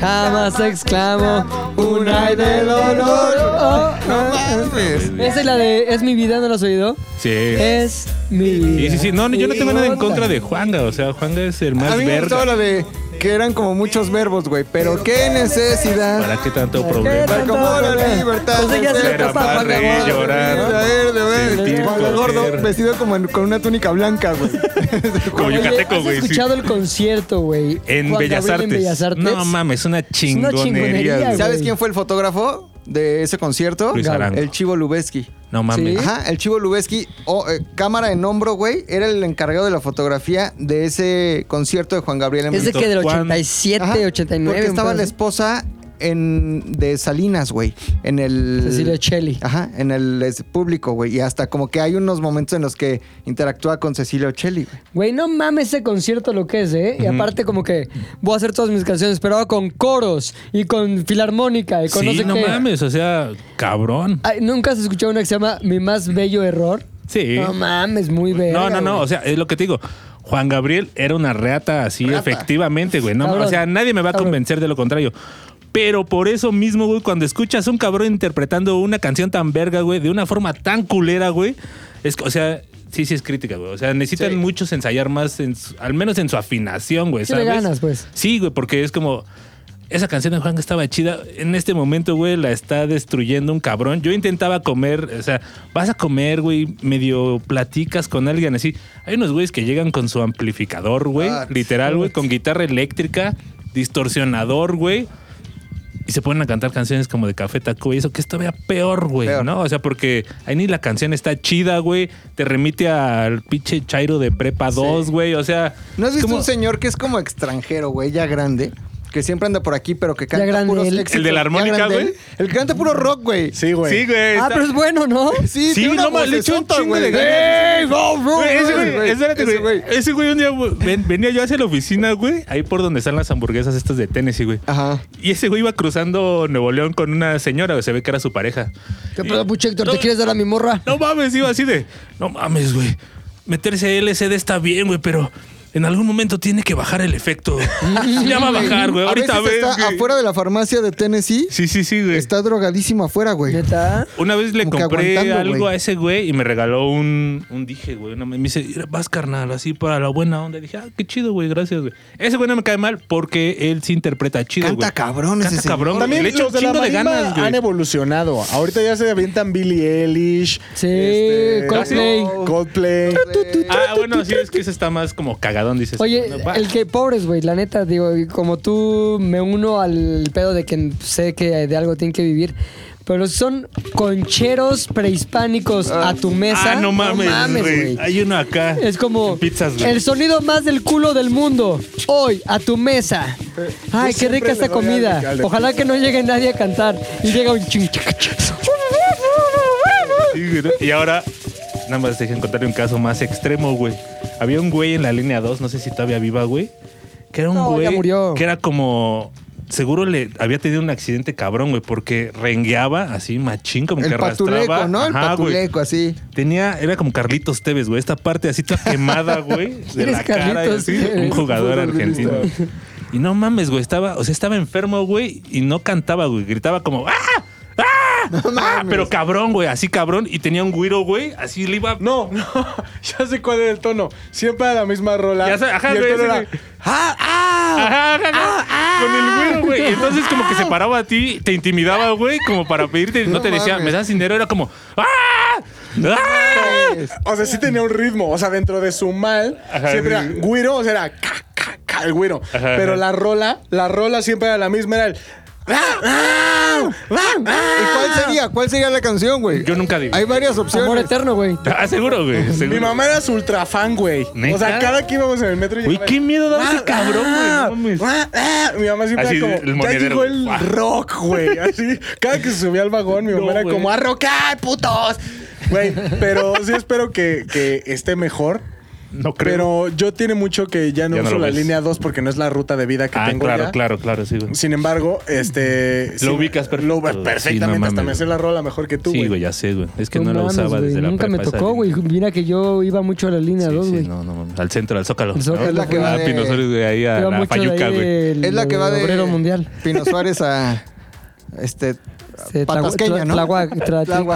Jamás exclamo un ay de dolor. Oh, No mames. Esa es la de Es mi vida, ¿no lo has oído? Sí. Es mi vida. Sí, sí, sí. No, yo no tengo nada en contra de Juanga. O sea, Juanga es el más A mí me gustaba verga. la de que eran como muchos verbos, güey. Pero qué necesidad. ¿Para qué tanto ¿Para qué problema? tanto Como la libertad Pues ella de se ser le pasa a amar, reír, llorar. De ver, de ver. Juan el Gordo coger. vestido como en- con una túnica blanca, güey. <laughs> Como Oye, yucateco, ¿has güey. sí. escuchado el concierto, güey? En Juan Bellas, Gabriel Artes. en Bellas Artes. No mames, una chingonería. chingonería, güey. ¿Sabes quién fue el fotógrafo de ese concierto? Luis Arango. El Chivo Lubeski. No mames. Sí. Ajá, el Chivo Lubeski, o, eh, cámara en hombro, güey, era el encargado de la fotografía de ese concierto de Juan Gabriel en Es de que del Juan- 87, Ajá, 89. Porque estaba la esposa en de Salinas, güey, en el Cecilia Cheli. Ajá, en el es, público, güey, y hasta como que hay unos momentos en los que interactúa con Cecilia Ocelli, güey. Güey, no mames ese concierto lo que es, ¿eh? Y aparte como que voy a hacer todas mis canciones, pero con coros y con filarmónica y con Sí, no sé no qué. mames, o sea, cabrón. Ay, ¿Nunca has escuchado una que se llama Mi más bello error? Sí. No mames, muy verga, No, no, no, güey. o sea, es lo que te digo. Juan Gabriel era una reata así, Reata. efectivamente, güey. No, Cabrón. o sea, nadie me va a Cabrón. convencer de lo contrario. Pero por eso mismo, güey, cuando escuchas a un cabrón interpretando una canción tan verga, güey, de una forma tan culera, güey, es, o sea, sí, sí es crítica, güey. O sea, necesitan Sí. muchos ensayar más, en su- al menos en su afinación, güey, Sí le ¿sabes? ganas, pues. Sí, güey, porque es como... Esa canción de Juan estaba chida. En este momento, güey, la está destruyendo un cabrón. Yo intentaba comer, o sea, vas a comer, güey, medio platicas con alguien así. Hay unos güeyes que llegan con su amplificador, güey, Ah, literal, güey, con guitarra eléctrica, distorsionador, güey. Y se ponen a cantar canciones como de Café Taco y eso que es todavía peor, güey, Peor. ¿no? O sea, porque ahí ni la canción está chida, güey. Te remite al pinche Chairo de Prepa 2, güey. O sea... ¿No has visto como- un señor que es como extranjero, güey, ya grande? Que siempre anda por aquí, pero que canta grande puros él. éxitos. ¿El de la armónica, güey? El que canta puro rock, güey. Sí, güey. Sí, güey. Ah, está- pero es bueno, ¿no? <laughs> Sí, Sí, no mames, le echó un chingo de güey. ganas. ¡Ey, go, go, Güey, ese güey, ese güey. Ese güey un día ven- venía yo hacia la oficina, güey, ahí por donde están las hamburguesas estas de Tennessee, güey. Ajá. Y ese güey iba cruzando Nuevo León con una señora, güey, se ve que era su pareja. ¿Qué pedo, puche Héctor? No, ¿Te quieres dar a mi morra? No mames, iba así de, no mames, güey. Meterse LCD está bien, güey, pero en algún momento tiene que bajar el efecto. <laughs> ya va a bajar, güey. A Ahorita veces ves. está güey. afuera de la farmacia de Tennessee. Sí, sí, sí, güey. Está drogadísimo afuera, güey. ¿Neta? Una vez le Como que compré aguantando, algo güey. a ese güey y me regaló un, un dije, güey. una- me dice, "Mira, vas carnal, así para la buena onda. Y dije, ah, qué chido, güey, gracias, güey. Ese güey no me cae mal porque él sí interpreta chido, Canta güey. cabrón ese Canta señor. cabrón. También le echa los un de la chingo de marimba ganas, güey. han evolucionado. Ahorita ya se avientan Billie Eilish. Sí, este, Coldplay. Coldplay. Ah, bueno, sí, es que ese está más como cagadón, dices. Oye, No, el que pobres, güey, la neta, digo, como tú me uno al pedo de que sé que de algo tienen que vivir, Pero son concheros prehispánicos a tu mesa. Ah, no mames, güey. güey. Hay uno acá. Es como Pizzas, el sonido más del culo del mundo. Hoy, a tu mesa. Ay, qué rica esta comida. al- Ojalá que no llegue nadie a cantar. Y llega un ching. Y ahora, nada más dejen contarle un caso más extremo, güey. Había un güey en la línea 2, no sé si todavía viva, güey. Que era un No, güey ya murió. que era como. Seguro le había tenido un accidente cabrón, güey, porque rengueaba así machín, como que El arrastraba. patuleco, ¿no? El Ajá, güey. patuleco, así. Tenía, era como Carlitos Tevez, güey. Esta parte así toda quemada, güey. De <laughs> la cara. y así, un jugador argentino. Y no mames, güey. Estaba, o sea, estaba enfermo, güey. Y no cantaba, güey. Gritaba como ¡Ah! <laughs> ¡Ah! ¡Ah! mames. Pero cabrón, güey. Así cabrón. Y tenía un güiro, güey. Así le iba. No, <laughs> no, ya sé cuál era el tono. Siempre era la misma rola. Ya sé, ajá, güey, era. ¡Ah, ah! Ajá, ajá, ajá. Con el güiro, güey. Y entonces como que se paraba a ti, te intimidaba, güey, como para pedirte, no, No te decía, mames. me das dinero, era como, ¡ah! ¡ah! O sea, sí tenía un ritmo. O sea, dentro de su mal, Ajá, siempre era güiro, o sea, era ca, ca, ca, el güiro. Ajá, Pero ajá. la rola, la rola siempre era la misma, era el. ¡Ah, ah, ah, ¿Y cuál sería? ¿Cuál sería la canción, güey? Yo nunca digo. Hay varias opciones. Amor eterno, güey. Ah, seguro, güey. Seguro. Mi mamá era su ultra fan, güey. ¿Neta? O sea, cada que íbamos en el metro. Güey, llegaba qué miedo daba ese "Ah, cabrón, güey, ah, no mames". ah, ah". Mi mamá siempre Así, era como. el ya monedero, llegó el rock, güey. <laughs> Así. Cada que se subía al vagón, mi mamá No, era güey. como, ¡a rocar, putos! Güey, pero sí espero que, que esté mejor. No creo. Pero yo tiene mucho que ya no Ya no uso lo la ves. línea 2 porque no es la ruta de vida que ah, tengo claro, ya. claro, claro, sí, güey. Sin embargo, este... Lo sí, ubicas perfecto, Lo, güey. Sí, perfectamente. no hasta me sé la rola mejor que tú, Sí, güey. ya sé, güey. Es que no, la mames, usaba güey, desde la Nunca me tocó, güey. Mira que yo iba mucho a la línea Sí, 2, sí, güey. no, no, mames. al centro, al Zócalo. El Zócalo, ¿no? Es la que va Ah, de- Pino Suárez, güey, ahí a la Fayuca, güey. Es la que va de Obrero Mundial. Pino Suárez a este <laughs> Patasqueña, ¿no? Tlahuac.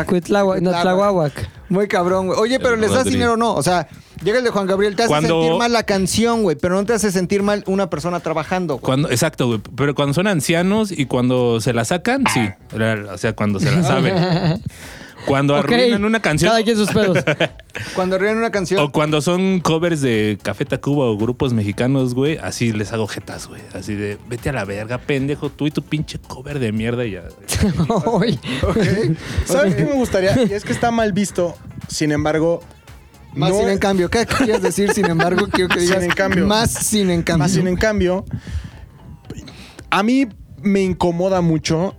Cuitláhuac, no, Tláhuac. Muy cabrón, güey. Oye, pero les das dinero o no, o sea, llega el de Juan Gabriel, te hace Cuando- sentir mal la canción, güey, pero no te hace sentir mal una persona trabajando. güey. Cuando, exacto, güey. Pero cuando son ancianos y cuando se la sacan, sí. O sea, cuando se la saben. <laughs> Cuando Ok, arruinan una canción. Cada quien sus pedos. <laughs> Cuando ríen una canción. O cuando son covers de Café Tacuba o grupos mexicanos, güey, así les hago jetas, güey. Así de, vete a la verga, pendejo, tú y tu pinche cover de mierda y ya. <laughs> Ay. ¿Sabes qué me gustaría? Y <laughs> es que está mal visto. Sin embargo... Más no- sin en cambio. ¿Qué quieres decir? Sin embargo, quiero que Sin digas en cambio. más sin en cambio. Más sin en cambio, a mí me incomoda mucho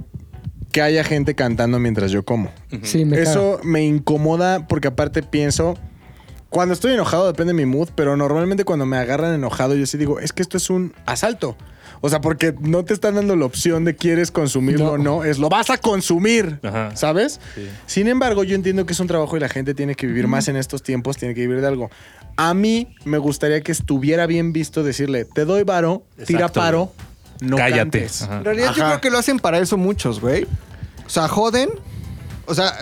que haya gente cantando mientras yo como. Sí, me Eso me incomoda porque aparte pienso, cuando estoy enojado depende de mi mood, pero normalmente cuando me agarran enojado yo sí digo, es que esto es un asalto. O sea, porque no te están dando la opción de quieres consumirlo No. o no, es lo vas a consumir, Ajá. ¿sabes? Sí. Sin embargo, yo entiendo que es un trabajo y la gente tiene que vivir más en estos tiempos, tiene que vivir de algo. A mí me gustaría que estuviera bien visto decirle, te doy varo, tira paro, no Cállate. cantes. Ajá. En realidad yo Ajá. creo que lo hacen para eso muchos, güey. O sea, joden. O sea,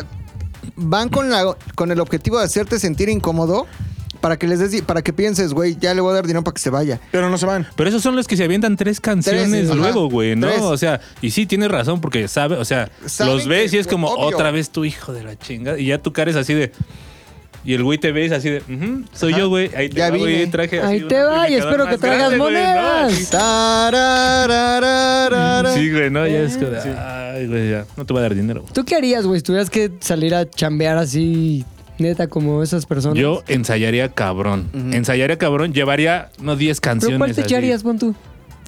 van con, la, con el objetivo de hacerte sentir incómodo para que les des, di- para que pienses, güey, ya le voy a dar dinero para que se vaya. Pero no se van. Pero esos son los que se avientan tres canciones ajá. luego, güey, ¿no? Tres. O sea, y sí tienes razón porque sabe, o sea, Saben los ves que- y es como obvio. otra vez tu hijo de la chingada y ya tu cara es así de y el güey te ves así de, "Ujú, soy yo, güey, ahí te Ya va, güey, traje así Ahí te va y espero que traigas grande, güey, ¿no? monedas. Sí, güey, no, ya es que, ay, güey, ya, no te voy a dar dinero. ¿Tú qué harías, güey? Si tuvieras que salir a chambear así, neta, como esas personas. Yo ensayaría cabrón. Ensayaría cabrón, llevaría no 10 ¿Pero canciones. cuál te así. echarías, pon tú?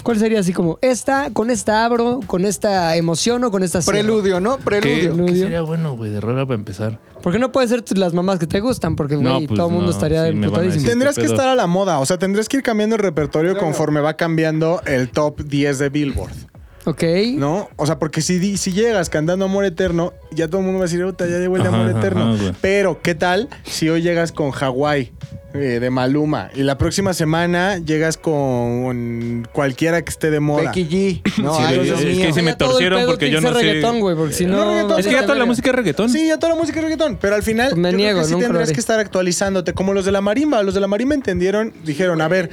¿Cuál sería así como esta, con esta abro, con esta emoción o con esta cierro? Preludio, ¿no? ¿Qué, Preludio. Qué sería bueno, güey, de rola para empezar? Porque no puede ser las mamás que te gustan, porque No, güey, pues todo el mundo no, estaría sí, me van a emputadísimo. decir- Tendrás ¿Qué que pedo? estar a la moda, o sea, tendrás que ir cambiando el repertorio conforme va cambiando el top 10 de Billboard, Ok. ¿no? O sea, porque si, di- si llegas cantando Amor Eterno, ya todo el mundo va a decir, "Puta, ya llegó el de Ajá, Amor ajá, Eterno. güey. Pero, ¿qué tal si hoy llegas con Hawái eh, de Maluma y la próxima semana llegas con cualquiera que esté de moda? Becky G. No, Sí, ay, es Dios que mío. sí me Ya todo el torcieron pedo porque tiene yo que no ser sé- reggaetón, güey, porque si No, no... reggaetón, Es que ya toda la música es reggaetón. Sí, ya toda la música es reggaetón. Pero al final, Pues me yo creo niego, que sí nunca lo tendrás haré. que estar actualizándote. Como los de la marimba. Los de la marimba entendieron, dijeron, a ver,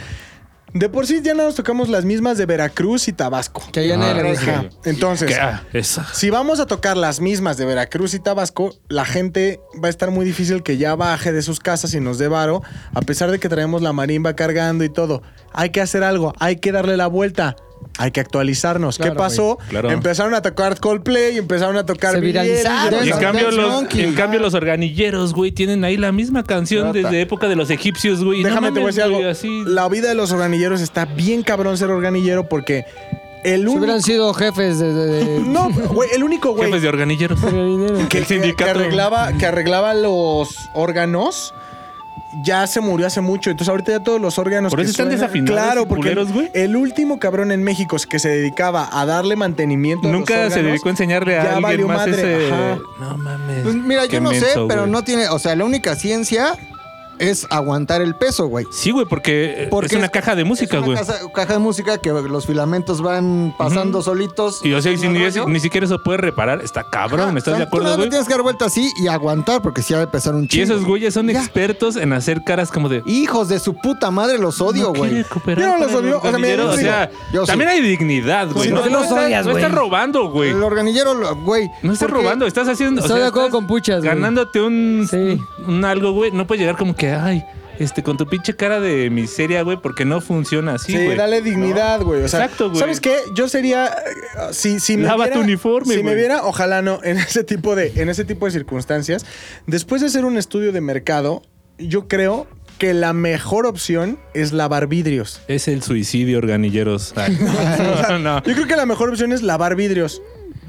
de por sí ya no nos tocamos las mismas de Veracruz y Tabasco. Que ya nadie le gusta. Ajá. Entonces, ah, esa. si vamos a tocar las mismas de Veracruz y Tabasco, la gente va a estar muy difícil que ya baje de sus casas y nos dé varo, a pesar de que traemos la marimba cargando y todo. Hay que hacer algo, hay que darle la vuelta. Hay que actualizarnos. Claro, ¿Qué pasó? Claro. Empezaron a tocar Coldplay, empezaron a tocar Se viralizaron. En cambio, los, en cambio, los organilleros, güey, tienen ahí la misma canción Rata. desde época de los egipcios, güey. y no Déjame te voy a decir algo. güey, así- La vida de los organilleros está bien cabrón ser organillero porque el Si único. hubieran sido jefes de... de- de- <laughs> No, güey, el único güey Jefes de organilleros. que, el sindicato. que arreglaba, que arreglaba los órganos. Ya se murió hace mucho, entonces ahorita ya todos los órganos. Por que eso están suenan- desafinados Claro, porque culeros, el último cabrón en México que se dedicaba a darle mantenimiento. a los Nunca se dedicó a enseñarle a ya alguien valió más madre, ese. ajá. No mames. Pues mira, Qué yo no sé, pero güey. no tiene. O sea, la única ciencia es aguantar el peso, güey. Sí, güey, porque, Porque es una caja de música, es güey. una casa- caja de música que los filamentos van pasando solitos. Y o sea, y si ¿no, ni, ni siquiera eso puede reparar, está cabrón, Ajá, ¿estás o sea, de acuerdo, güey? tienes que dar vuelta así y aguantar, porque si ha de pesar un Y chingo. esos güeyes son Ya. expertos en hacer caras como de. Hijos de su puta madre, los odio, no güey. cooperar Yo no los odio, o sea, mira, o sí. sea, Yo sí. también hay dignidad, güey. Sí, no, ¿por qué no los no estás robando, güey. El organillero, güey. No estás robando, estás haciendo. Estoy de acuerdo con Puchas, güey. Ganándote Sí. un algo, güey. No puedes llegar como que, ay, este, con tu pinche cara de miseria, güey, porque no funciona así, Sí, güey. dale dignidad, güey. O sea, Exacto, güey. ¿Sabes qué? Yo sería. eh, Si, si me Lava viera- tu uniforme, Si me viera, ojalá no, <laughs> en ese tipo de, en ese tipo de circunstancias. Después de hacer un estudio de mercado, yo creo que la mejor opción es lavar vidrios. Es el suicidio, organilleros. Ay, <laughs> no, no. Yo creo que la mejor opción es lavar vidrios.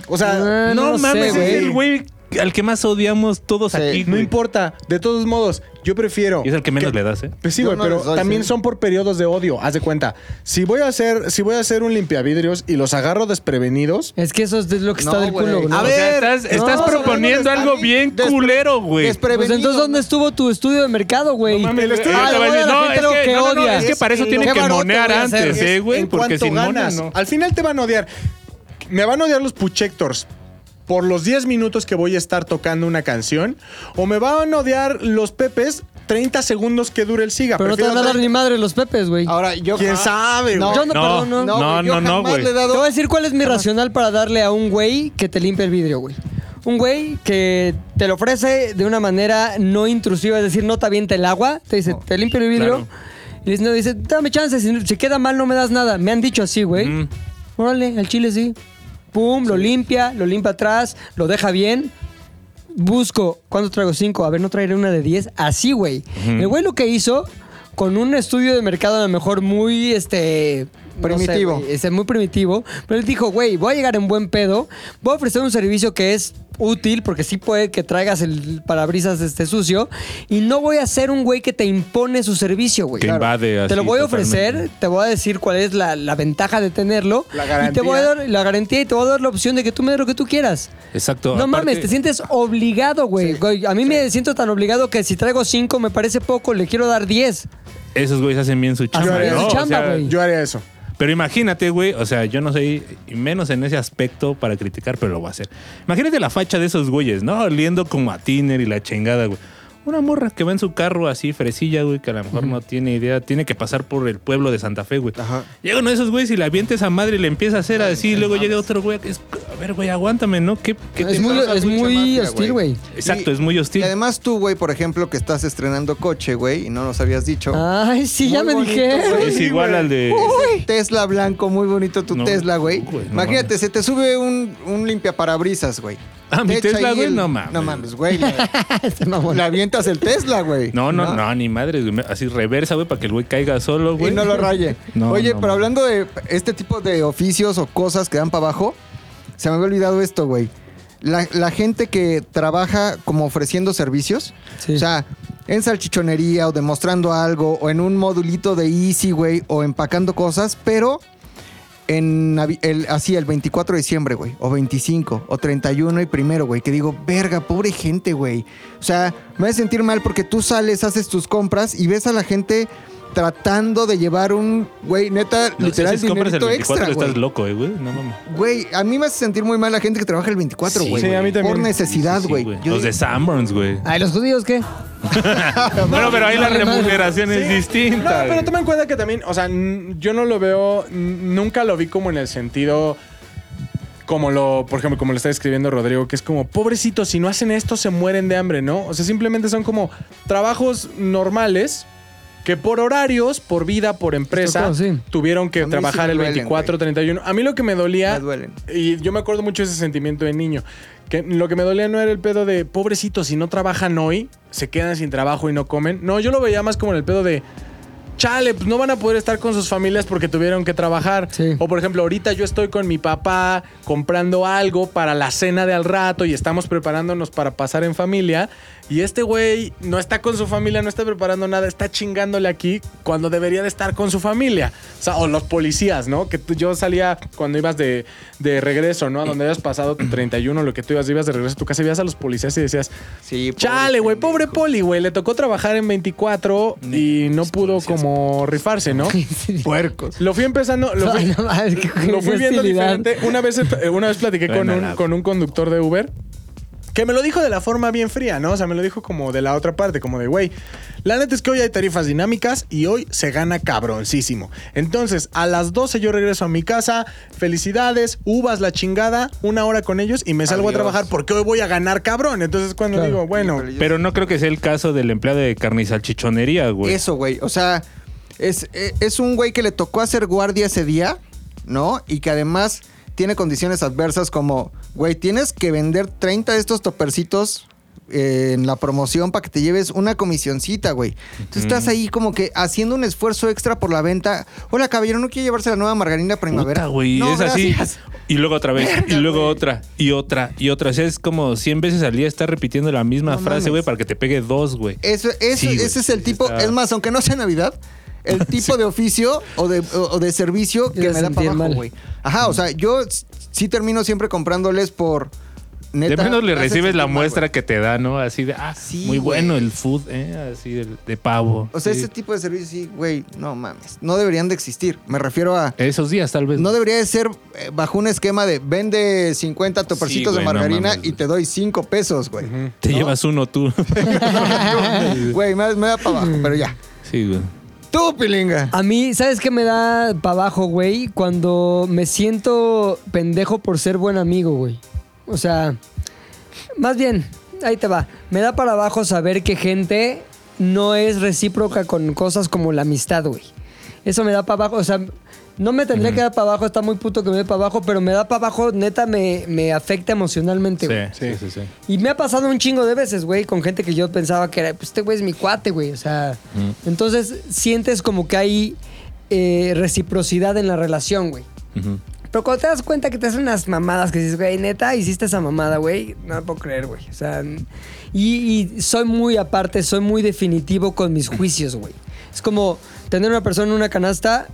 O sea, Ah, No sé, mames, güey. es el güey al que más odiamos todos Sí. aquí. no güey. importa. De todos modos, yo prefiero. Y es el que menos le das, ¿eh? Pues sí, Yo güey, no pero les doy, también sí. son por periodos de odio. Haz de cuenta. Si voy a hacer, si voy a hacer un limpiavidrios y los agarro desprevenidos, Es que eso es lo que está No, del güey. culo, ¿no? A O ver, sea, estás, no, estás no, proponiendo no, no, algo está bien despre- culero, güey. Pues desprevenido. entonces, ¿dónde estuvo tu estudio de mercado, güey? Mames, el estudio- eh, Ah, le voy a decir, la no, gente es lo que, que no, no, no, odia. es que para eso Es tienen que monear voy a hacer. antes, eh, güey, en porque cuanto sin mona ganas. no. Al final te van a odiar. Me van a odiar los puchectors por los 10 minutos que voy a estar tocando una canción. O me van a odiar los pepes 30 segundos que dure el siga. Pero no te van a Prefiero dar ni madre los pepes, güey. Ahora, yo. ¿Quién sabe, No, güey? Yo no, No, perdón, no. no, güey, yo no, no, jamás güey. le he Te voy a decir cuál es mi racional para darle a un güey que te limpie el vidrio, güey. Un güey que te lo ofrece de una manera no intrusiva, es decir, no te avienta el agua, te dice, te limpio el vidrio. claro. Y dice, no, dice, dame chance, si, si queda mal no me das nada. Me han dicho así, güey. Mm. Órale, al chile sí. Pum, lo limpia, lo limpia atrás, lo deja bien. Busco, ¿cuánto traigo? Cinco. A ver, no traeré una de 10. Así, güey. El güey lo que hizo, con un estudio de mercado a lo mejor muy, este... no sé, Primitivo. este, muy primitivo. Pero él dijo, güey, voy a llegar en buen pedo. Voy a ofrecer un servicio que es útil, porque sí puede que traigas el parabrisas este sucio. Y no voy a ser un güey que te impone su servicio, güey. Que invade Te lo así voy a ofrecer, totalmente. te voy a decir cuál es la, la ventaja de tenerlo. La Y te voy a garantía. dar la garantía y te voy a dar la opción de que tú me des lo que tú quieras. Exacto. No aparte- mames, te sientes obligado, güey. A mí me siento tan obligado que si traigo cinco me parece poco, le quiero dar 10. Esos güeyes hacen bien su chamba, bien ¿no? su O chamba, sea, güey. Yo haría eso. Pero imagínate, güey, o sea, yo no soy, menos en ese aspecto para criticar, pero lo voy a hacer. Imagínate la facha de esos güeyes, ¿no? Oliendo como a tiner y la chingada, güey. Una morra que va en su carro así, fresilla, güey, que a lo mejor no tiene idea, tiene que pasar por el pueblo de Santa Fe, güey. Ajá. Llega uno de esos güeyes y le avienta esa madre y le empieza a hacer así, y luego llega otro güey que es, a ver, güey, aguántame, ¿no? ¿Qué, qué te Es muy, pasa, es muy mafia, hostil, güey. Exacto, Y- es muy hostil. Y además tú, güey, por ejemplo, que estás estrenando coche, güey, y no nos habías dicho. Ay, sí, ya me bonito, dije. güey. es igual al de... Tesla blanco, muy bonito tu No, Tesla, güey. güey, no Imagínate, se te sube un, un limpiaparabrisas, güey. Ah, mi Tesla, güey, no mames. No mames, güey. <laughs> Le, avientas el Tesla, güey. No, no, no, ni madre, güey. Así reversa, güey, para que el güey caiga solo, güey. Y no lo raye. No, Oye, no, pero hablando de este tipo de oficios o cosas que dan para abajo, se me había olvidado esto, güey. La, la gente que trabaja como ofreciendo servicios, Sí. o sea, en salchichonería o demostrando algo, o en un modulito de Easy, güey, o empacando cosas, pero en el, así el 24 de diciembre, güey, o 25, o 31 y primero, güey, que digo, verga, pobre gente, güey. O sea, me voy a sentir mal porque tú sales, haces tus compras y ves a la gente tratando de llevar un, güey, neta, No, literal, si compras el dinerito 24 extra, estás güey. loco, eh, güey. No mames. Güey, a mí me hace sentir muy mal la gente que trabaja el 24, Sí, güey. sí, a mí también. Por necesidad, Sí, güey. Los de Sanborns, güey. Ay, ¿los judíos qué? <laughs> bueno, pero ahí la remuneración es Sí. distinta. No, pero toma en cuenta que también, o sea, yo no lo veo, nunca lo vi como en el sentido como lo, por ejemplo, como lo está escribiendo Rodrigo, que es como, pobrecitos, si no hacen esto se mueren de hambre, ¿no? O sea, simplemente son como trabajos normales que por horarios, por vida, por empresa, tocó, sí. tuvieron que sí trabajar el duelen, 24, 31. A mí lo que me dolía, Me duelen. y yo me acuerdo mucho de ese sentimiento de niño, que lo que me dolía no era el pedo de, pobrecitos, si no trabajan hoy, se quedan sin trabajo y no comen. No, yo lo veía más como en el pedo de, chale, pues no van a poder estar con sus familias porque tuvieron que trabajar. Sí. O por ejemplo, ahorita yo estoy con mi papá comprando algo para la cena de al rato y estamos preparándonos para pasar en familia. Y este güey no está con su familia, no está preparando nada, está chingándole aquí cuando debería de estar con su familia. O sea, o los policías, ¿no? Que tú- yo salía cuando ibas de, de regreso, ¿no? A donde habías pasado tu 31, lo que tú ibas, ibas de regreso a tu casa y veías a los policías y decías, Sí, Chale, güey, pobre Poli, güey. Le tocó trabajar en 24 y no pudo como rifarse, ¿no? <laughs> Puercos. Lo fui empezando, lo fui, <laughs> no lo fui viendo diferente. Una vez, eh, una vez platiqué con un, con un conductor de Uber que me lo dijo de la forma bien fría, ¿no? O sea, me lo dijo como de la otra parte, como de, güey, la neta es que hoy hay tarifas dinámicas y hoy se gana cabroncísimo. Entonces, a las 12 yo regreso a mi casa, felicidades, uvas la chingada, una hora con ellos y me salgo a trabajar porque hoy voy a ganar cabrón. Entonces, cuando Claro. digo, bueno, Pero no creo que sea el caso del empleado de carne y salchichonería, güey. Eso, güey. O sea, es, eh, es un güey que le tocó hacer guardia ese día, ¿no? Y que además tiene condiciones adversas como, güey, tienes que vender 30 de estos topercitos eh, en la promoción para que te lleves una comisioncita, güey. Entonces estás ahí como que haciendo un esfuerzo extra por la venta. Hola, caballero, ¿no quiere llevarse la nueva margarina primavera? Puta, güey, No, es así. Y luego otra vez, y luego güey. otra, y otra, y otra. O sea, es como 100 veces al día estar repitiendo la misma No frase, mames. güey, para que te pegue dos, güey. Eso, eso- Sí, güey, ese es el tipo, está- es más, aunque no sea Navidad, el <laughs> tipo de oficio o de, o- o de servicio que me da para abajo, güey. Ajá, o sea, yo sí termino siempre comprándoles por neta. de menos le recibes la mal, muestra que te da, ¿no? Así de, ah, Sí, muy bueno el food, ¿eh? Así de, de pavo. O sea, Sí. ese tipo de servicios, sí, güey, no mames. No deberían de existir. Me refiero a. Esos días, tal vez. No debería de ser eh, bajo un esquema de vende 50 topercitos Sí, de margarina y te doy 5 pesos, güey. Te llevas uno tú. <laughs> Güey, me, me da para abajo, pero ya. sí, güey. Tú, pilinga. A mí, ¿sabes qué me da para abajo, güey? Cuando me siento pendejo por ser buen amigo, güey. O sea, más bien, ahí te va. Me da para abajo saber que gente no es recíproca con cosas como la amistad, güey. Eso me da para abajo, o sea, no me tendría que dar para abajo, está muy puto que me dé para abajo, pero me da para abajo, neta, me, me afecta emocionalmente, güey. Sí, sí, sí, sí. Y me ha pasado un chingo de veces, güey, con gente que yo pensaba que era, pues este güey es mi cuate, güey. O sea, entonces sientes como que hay eh, reciprocidad en la relación, güey. Pero cuando te das cuenta que te hacen unas mamadas que dices, güey, neta, hiciste esa mamada, güey, no me puedo creer, güey. O sea, y, y soy muy aparte, soy muy definitivo con mis juicios, güey. Es como tener una persona en una canasta,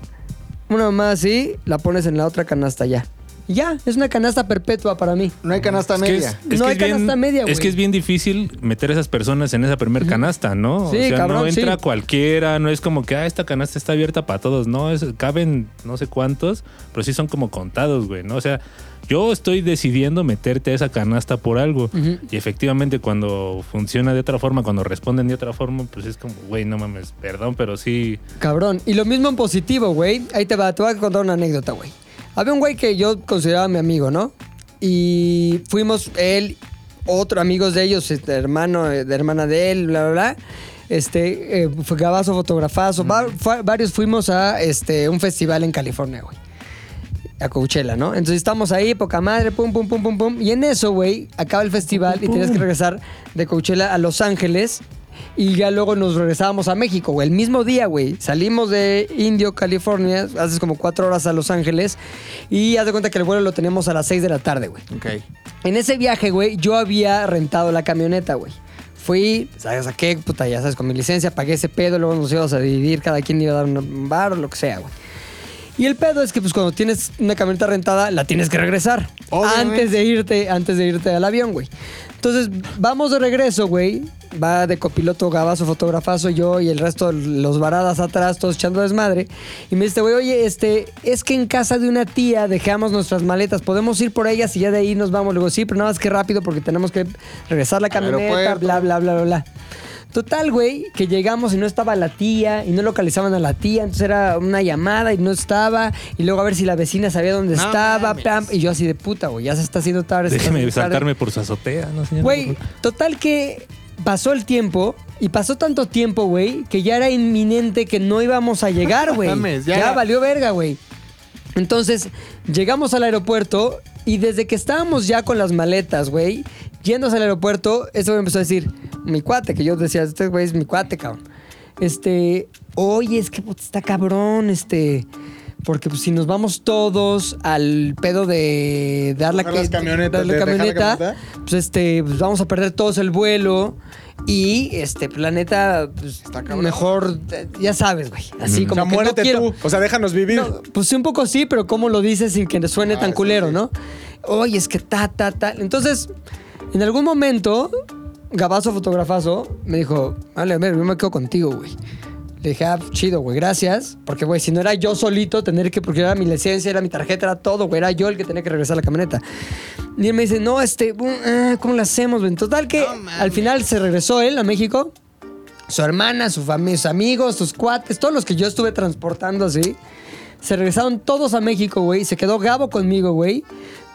una mamada así, la pones en la otra canasta ya. Ya, es una canasta perpetua para mí. No hay canasta Es que media. es- es No que hay es bien- canasta media, Es güey. que es bien difícil meter a esas personas en esa primer canasta, ¿no? Sí, o sea, cabrón, no entra sí. cualquiera, no es como que, ah, esta canasta está abierta para todos, no, es, caben no sé cuántos, pero sí son como contados, güey, ¿no? O sea, yo estoy decidiendo meterte a esa canasta por algo y efectivamente cuando funciona de otra forma, cuando responden de otra forma, pues es como, güey, no mames, perdón, pero sí... Cabrón. Y lo mismo en positivo, güey. Ahí te va, te voy a contar una anécdota, güey. Había un güey que yo consideraba mi amigo, ¿no? Y fuimos él, otro amigos de ellos, este, hermano, eh, de hermana de él, bla, bla, bla. Este, eh, gabazo, fotografazo. va- fue- varios fuimos a este, un festival en California, güey. A Coachella, ¿no? Entonces estamos ahí, poca madre, pum, pum, pum, pum, pum. Y en eso, güey, acaba el festival y tienes que regresar de Coachella a Los Ángeles. Y ya luego nos regresábamos a México, güey. El mismo día, güey. Salimos de Indio, California, haces como cuatro horas a Los Ángeles. Y haz de cuenta que el vuelo lo teníamos a las seis de la tarde, güey. Ok. En ese viaje, güey, yo había rentado la camioneta, güey. Fui, ¿sabes a qué? Puta, ya sabes, con mi licencia, pagué ese pedo, luego nos íbamos a dividir, cada quien iba a dar un bar o lo que sea, güey. Y el pedo es que, pues, cuando tienes una camioneta rentada, la tienes que regresar. Obviamente. Antes de irte, antes de irte al avión, güey. Entonces, vamos de regreso, güey. Va de copiloto, gabazo, fotografazo, yo y el resto, los varadas atrás, todos echando desmadre. Y me dice, güey, oye, este, es que en casa de una tía dejamos nuestras maletas, podemos ir por ellas y ya de ahí nos vamos. Le digo, sí, pero nada más que rápido porque tenemos que regresar la camioneta, bla, bla, bla, bla, bla. Total, güey, que llegamos y no estaba la tía y no localizaban a la tía, entonces era una llamada y no estaba y luego a ver si la vecina sabía dónde No estaba, pam, y yo así de puta, güey, ya se está haciendo tarde. Déjeme tarde. saltarme por su azotea, ¿no, señor? Güey, total que pasó el tiempo y pasó tanto tiempo, güey, que ya era inminente que no íbamos a llegar, <laughs> güey. Ya. valió verga, güey. Entonces, llegamos al aeropuerto y desde que estábamos ya con las maletas, güey, yendo al aeropuerto, ese güey empezó a decir, mi cuate, que yo decía, este güey es mi cuate, cabrón. Este, oye, es que puta, está cabrón, este. Porque pues, si nos vamos todos al pedo de dar la, que- camionetas, dar la de dejar la camioneta, camioneta. pues este, pues vamos a perder todos el vuelo. Y este, planeta, pues, cabrón. mejor, ya sabes, güey. Así O como sea, que no quiero- tú. O sea, déjanos vivir. no, pues sí, un poco sí, pero ¿cómo lo dices sin que suene Ah, tan sí, culero, sí. no? Oye, es que ta, ta, ta. Entonces, en algún momento, Gabazo Fotografazo me dijo, vale, a ver, yo me quedo contigo, güey. Le dije, ah, chido, güey, gracias. Porque, güey, si no era yo solito, tener que, porque era mi licencia, era mi tarjeta, era todo, güey, era yo el que tenía que regresar a la camioneta. Y él me dice, no, este, ah, ¿cómo lo hacemos, güey? Total que al final se regresó él a México su hermana, su familia, sus amigos, sus cuates, todos los que yo estuve transportando así, se regresaron todos a México, güey. Se quedó Gabo conmigo, güey.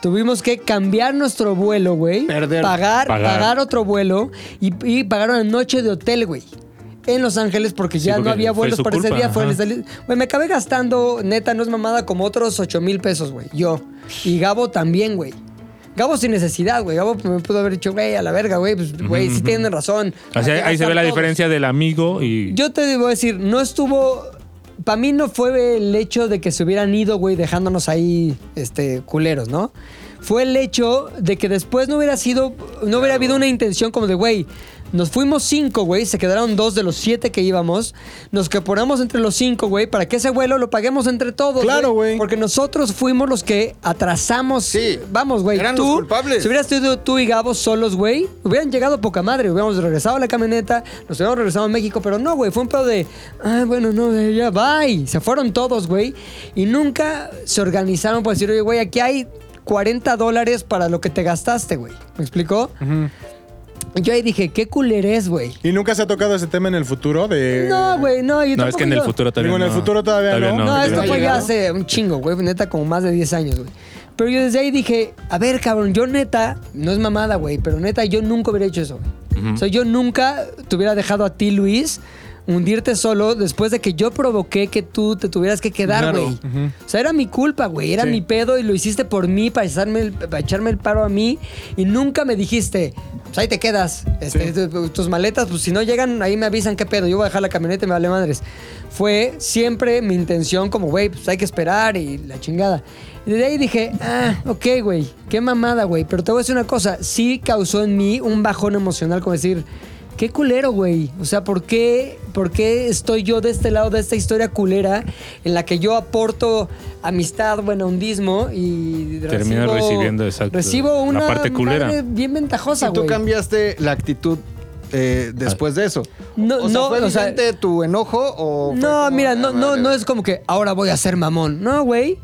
Tuvimos que cambiar nuestro vuelo, güey. Perder. Pagar, Pagar. pagar, otro vuelo y, y pagar una noche de hotel, güey. En Los Ángeles porque Sí, ya porque no había vuelos para ese día. Fue el Güey, me acabé gastando, neta, no es mamada, como otros 8 mil pesos, güey. Yo. Y Gabo también, güey. Gabo sin necesidad, güey. Gabo me pudo haber dicho, güey, a la verga, güey. Pues, güey, sí tienen razón. Así, Hay que ahí se ve la todos. diferencia del amigo y. Yo te a decir, no estuvo. Para mí no fue el hecho de que se hubieran ido, güey, dejándonos ahí, este, culeros, ¿no? Fue el hecho de que después no hubiera sido, no hubiera habido una intención como de, güey, nos fuimos cinco, güey, se quedaron dos de los siete que íbamos, nos que ponemos entre los cinco, güey, para que ese vuelo lo paguemos entre todos, Claro, güey. Porque nosotros fuimos los que atrasamos. Sí. Vamos, güey. Eran tú, los culpables. Si hubieras sido tú y Gabo solos, güey, hubieran llegado poca madre. Hubiéramos regresado a la camioneta, nos hubiéramos regresado a México, pero no, güey. Fue un pedo de, ah, bueno, no, ya, bye. Se fueron todos, güey. Y nunca se organizaron para decir, oye, güey, aquí hay 40 dólares para lo que te gastaste, güey. ¿Me explicó? Y Yo ahí dije, qué culerés, güey. ¿Y nunca se ha tocado ese tema en el futuro? De... No, güey, no. y No, es que en el yo- futuro todavía Digo, en el no. futuro todavía no. No, No, esto ¿ha fue ya hace un chingo, güey. Neta, como más de 10 años, güey. Pero yo desde ahí dije, a ver, cabrón, yo neta, no es mamada, güey, pero neta, yo nunca hubiera hecho eso, güey. O sea, yo nunca te hubiera dejado a ti, Luis, hundirte solo después de que yo provoqué que tú te tuvieras que quedar, Claro. güey. O sea, era mi culpa, güey. Era Sí. mi pedo y lo hiciste por mí, para, echarme el, para echarme el paro a mí. Y nunca me dijiste, pues ahí te quedas. Este, tu- Tus maletas, pues si no llegan, ahí me avisan qué pedo. Yo voy a dejar la camioneta y me vale madres. Fue siempre mi intención como, güey, pues hay que esperar y la chingada. Y desde ahí dije, ah, ok, güey, qué mamada, güey. Pero te voy a decir una cosa, sí causó en mí un bajón emocional como decir... Qué culero, güey. O sea, ¿por qué, ¿por qué estoy yo de este lado de esta historia culera en la que yo aporto amistad, buena hundismo y Terminas recibo- recibiendo, exacto, Recibo la una parte culera. madre bien ventajosa, Y tú güey. cambiaste la actitud eh, después de eso. No, o sea, no, ¿fue o sea- tu enojo o No, como, mira, ah, no, no, vale, no es como que ahora voy a ser mamón. No, güey.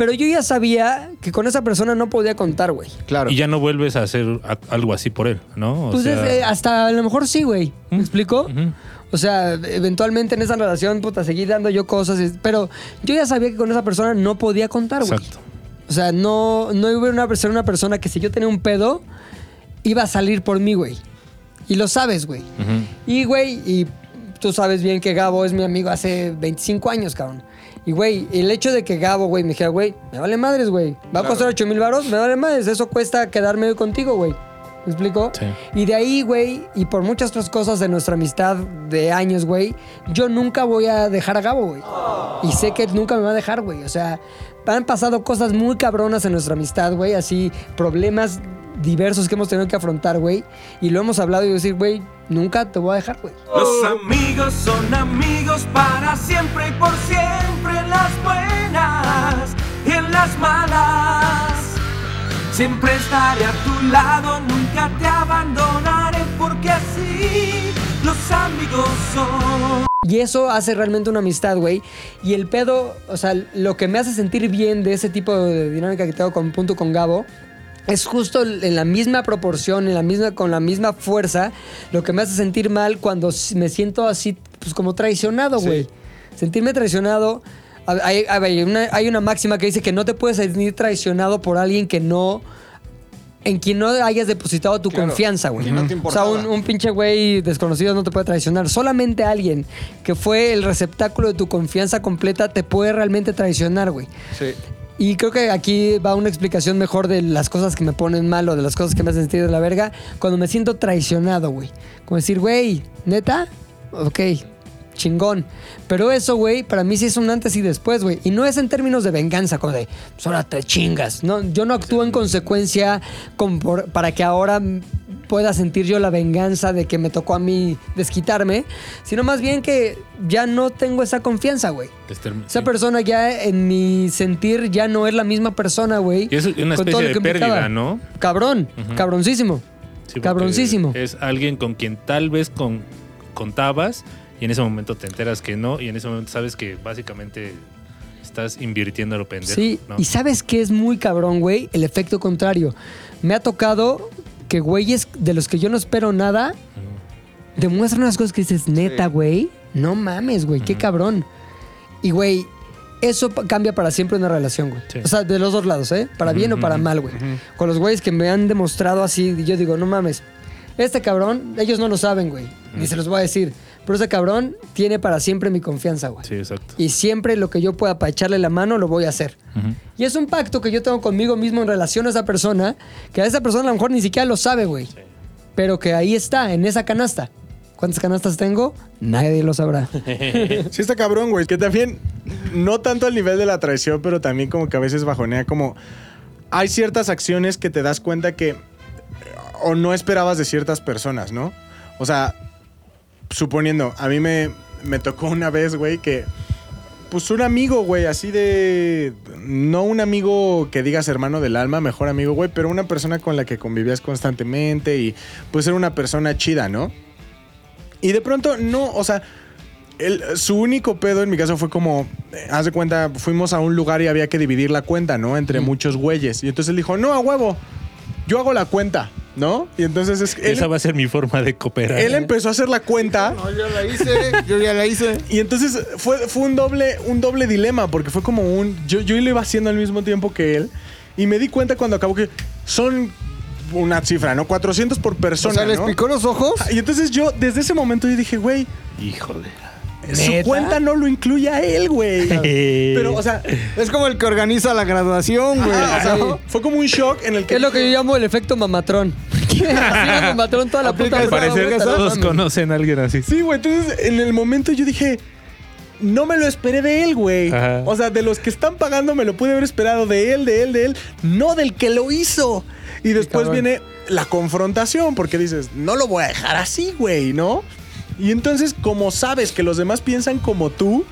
Pero yo ya sabía que con esa persona no podía contar, güey. Claro. Y ya no vuelves a hacer a- algo así por él, ¿no? O Pues sea, eh, hasta a lo mejor sí, güey. ¿Me explico? ujú. O sea, eventualmente en esa relación, puta, seguí dando yo cosas. y- Pero yo ya sabía que con esa persona no podía contar, güey. Exacto. O sea, no, no iba a una, ser una persona que si yo tenía un pedo, iba a salir por mí, güey. Y lo sabes, güey. Ujú. Y, güey, y tú sabes bien que Gabo es mi amigo hace 25 años, cabrón. Y, güey, el hecho de que Gabo, güey, me dijera, güey, me vale madres, güey. Va a costar 8 mil baros, me vale madres. Eso cuesta quedarme hoy contigo, güey. ¿Me explico? Sí. Y de ahí, güey, y por muchas otras cosas de nuestra amistad de años, güey, yo nunca voy a dejar a Gabo, güey. Y sé que nunca me va a dejar, güey. O sea, han pasado cosas muy cabronas en nuestra amistad, güey. Así, problemas diversos que hemos tenido que afrontar, güey. Y lo hemos hablado y decir, güey, nunca te voy a dejar, güey. Los amigos son amigos para siempre y por siempre en las buenas y en las malas. Siempre estaré a tu lado, nunca te abandonaré porque así los amigos son. Y eso hace realmente una amistad, güey. Y el pedo, o sea, lo que me hace sentir bien de ese tipo de dinámica que tengo con Punto con Gabo es justo en la misma proporción, en la misma, con la misma fuerza, lo que me hace sentir mal cuando me siento así, pues como traicionado, güey. Sentirme traicionado. Hay, hay una, hay una máxima que dice que no te puedes sentir traicionado por alguien que no en quien no hayas depositado tu Claro, confianza, güey. no te o sea, un, un pinche güey desconocido no te puede traicionar. Solamente alguien que fue el receptáculo de tu confianza completa te puede realmente traicionar, güey. Sí. Y creo que aquí va una explicación mejor de las cosas que me ponen mal o de las cosas que me hacen sentir de la verga cuando me siento traicionado, güey. Como decir, güey, ¿neta? Ok, chingón. Pero eso, güey, para mí sí es un antes y después, güey. Y no es en términos de venganza, como de, pues ahora te chingas. No, yo no actúo en consecuencia con- por- para que ahora pueda sentir yo la venganza de que me tocó a mí desquitarme, sino más bien que ya no tengo esa confianza, güey. Esa persona ya en mi sentir ya no es la misma persona, güey. Y es una especie de pérdida, ¿no? Cabrón, cabroncísimo. Sí, Cabroncísimo. Es alguien con quien tal vez con, contabas y en ese momento te enteras que no y en ese momento sabes que básicamente estás invirtiendo a lo pendejo. Sí, ¿no? y sabes que es muy cabrón, güey, el efecto contrario. Me ha tocado que güeyes de los que yo no espero nada demuestran unas cosas que dices, neta, güey, no mames, güey, qué cabrón. Y, güey, eso cambia para siempre una relación, güey. Sí. O sea, de los dos lados, ¿eh? Para bien o para mal, güey. Con los güeyes que me han demostrado así, yo digo, no mames, este cabrón, ellos no lo saben, güey, ni se los voy a decir. Pero ese cabrón tiene para siempre mi confianza, güey. Sí, exacto. Y siempre lo que yo pueda para echarle la mano lo voy a hacer. Y es un pacto que yo tengo conmigo mismo en relación a esa persona, que a esa persona a lo mejor ni siquiera lo sabe, güey. Pero que ahí está, en esa canasta. ¿Cuántas canastas tengo? Nadie lo sabrá. <laughs> Sí está cabrón, güey. Que también, no tanto al nivel de la traición, pero también como que a veces bajonea como... Hay ciertas acciones que te das cuenta que... O no esperabas de ciertas personas, ¿no? O sea, suponiendo, a mí me, me tocó una vez, güey, que... Pues un amigo, güey, así de... No un amigo que digas hermano del alma, mejor amigo, güey, pero una persona con la que convivías constantemente y pues era una persona chida, ¿no? Y de pronto, no, o sea, el- su único pedo en mi caso fue como, eh, haz de cuenta, fuimos a un lugar y había que dividir la cuenta, ¿no? Entre muchos güeyes. Y entonces él dijo, no, a huevo, yo hago la cuenta, ¿no? Y entonces es, él, Esa va a ser mi forma de cooperar. él empezó a hacer la cuenta. No, yo la hice, yo ya la hice. Y entonces fue, fue un, doble, un doble dilema, porque fue como un... Yo, yo lo iba haciendo al mismo tiempo que él. Y me di cuenta cuando acabó que son una cifra, ¿no? 400 por O persona, sea, les ¿no? picó los ojos. Y entonces yo, desde ese momento, yo dije, güey, Híjole. Su ¿Neta? cuenta no lo incluye a él, güey. <laughs> Pero, o sea, Es como el que organiza la graduación, güey. Ah, o sea, fue como un shock en el que. es lo que yo llamo el efecto mamatrón. <laughs> Así mamatrón toda la puta Parecer güey, todos conocen a alguien así. Sí, güey. Entonces, en el momento yo dije. No me lo esperé de él, güey. Ajá. O sea, de los que están pagando me lo pude haber esperado de él, de él, de él, no del que lo hizo. Y después cabrón. viene la confrontación, porque dices, no lo voy a dejar así, güey, ¿no? Y entonces, como sabes que los demás piensan como tú,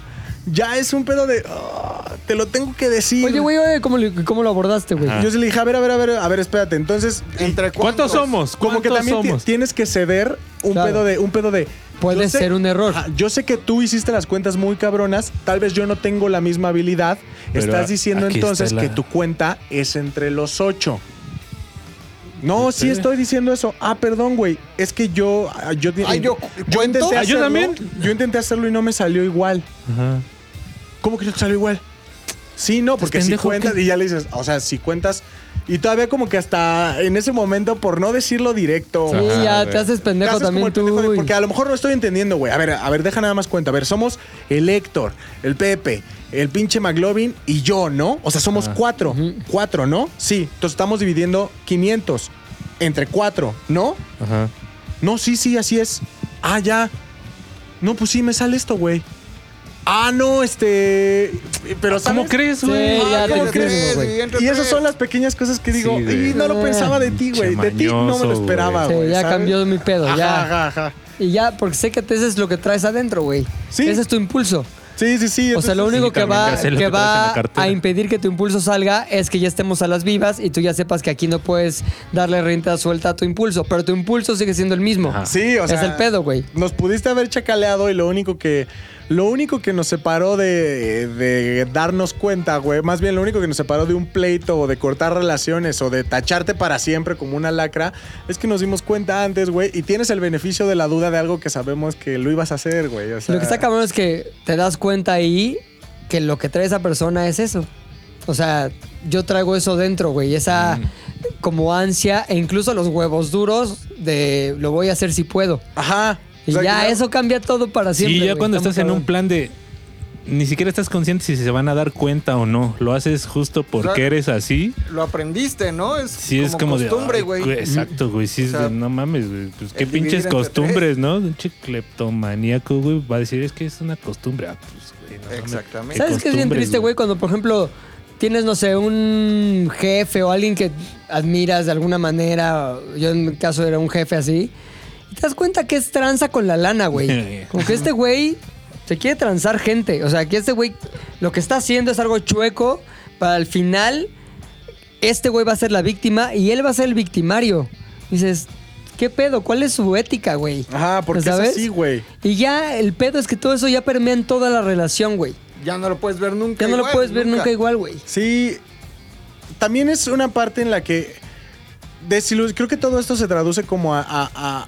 ya es un pedo de, "Ah, te lo tengo que decir. Oye, güey, oye, ¿cómo, le- ¿cómo lo abordaste, güey? Yo sí le dije, a ver, a ver, a ver, a ver, espérate. Entonces, ¿Entre ¿Cuántos somos? como que ¿Cuántos también ti- somos? tienes que ceder un Claro. pedo de un pedo de Puede yo sé- ser un error. Ajá, yo sé que tú hiciste las cuentas muy cabronas, tal vez yo no tengo la misma habilidad. Pero Estás diciendo aquí entonces está la- que tu cuenta es entre los ocho. No, sí estoy diciendo eso. Ah, perdón, güey. Es que yo ah, yo, Ay, yo yo cuento. intenté Ah, yo hacerlo. también. Yo intenté hacerlo y no me salió igual. Ajá. ¿Cómo que no te salió igual? Sí, no, porque si cuentas y ya le dices, o sea, si cuentas y todavía como que hasta en ese momento por no decirlo directo. Sí, Ajá, ya te haces Te pendejo haces también el pendejo de- tú. porque a lo mejor no estoy entendiendo, güey. A ver, a ver, deja nada más cuenta. A ver, somos el Héctor, el Pepe, el pinche McLovin y yo, ¿no? O sea, somos cuatro. Cuatro, ¿no? Sí. Entonces estamos dividiendo 500 entre cuatro, ¿no? Ajá. No, sí, sí, así es. Ah, ya. No, pues sí, me sale esto, güey. Ah, no, este. Pero ¿Cómo ¿sabes? crees, Sí, güey? ya te ¿cómo crees? güey. entre Y esas son las pequeñas cosas que digo, Sí, "Y no lo Ah. pensaba de ti, güey. De ti no me lo esperaba, Sí, güey. ya ¿sabes? cambió mi pedo, Ajá, ya. Ajá, ajá. Y ya, porque sé que ese es lo que traes adentro, güey. Sí. Ese es tu impulso. Sí, sí, sí. O sea, lo único que va, que a impedir que tu impulso salga es que ya estemos a las vivas y tú ya sepas que aquí no puedes darle renta suelta a tu impulso, pero tu impulso sigue siendo el mismo. Ajá. Sí, o sea. es el pedo, güey. Nos pudiste haber chacaleado y lo único que. Lo único que nos separó de, de darnos cuenta, güey, más bien lo único que nos separó de un pleito o de cortar relaciones o de tacharte para siempre como una lacra, es que nos dimos cuenta antes, güey, y tienes el beneficio de la duda de algo que sabemos que lo ibas a hacer, güey. O sea, Lo que está cabrón es que te das cuenta ahí que lo que trae esa persona es eso. O sea, yo traigo eso dentro, güey. Esa. como ansia e incluso los huevos duros de lo voy a hacer si puedo. Ajá. Y O sea, ya eso cambia todo para siempre. Sí, ya cuando Está estás en un plan de. Ni siquiera estás consciente si se van a dar cuenta o no. Lo haces justo porque sea, eres así. Lo aprendiste, ¿no? Es Sí, es como costumbre, güey. Exacto, güey. Sí, es O sea, de, no mames, güey. Pues qué pinches costumbres, ¿no? Un cleptomaníaco, güey. Va a decir, es que es una costumbre. Ah, pues, güey. no. Exactamente. ¿Sabes qué es bien triste, güey? Cuando, por ejemplo, tienes, no sé, un jefe o alguien que admiras de alguna manera. Yo en mi caso era un jefe así. Y te das cuenta que es tranza con la lana, güey. Como que este güey se quiere transar gente. O sea, que este güey lo que está haciendo es algo chueco para al final este güey va a ser la víctima y él va a ser el victimario. Dices, ¿qué pedo? ¿Cuál es su ética, güey? Ajá, porque ¿Sabes? es así, güey. Y ya el pedo es que todo eso ya permea en toda la relación, güey. Ya no lo puedes ver nunca. Ya no lo puedes ver nunca igual, güey. Sí, también es una parte en la que creo que todo esto se traduce como a, a- a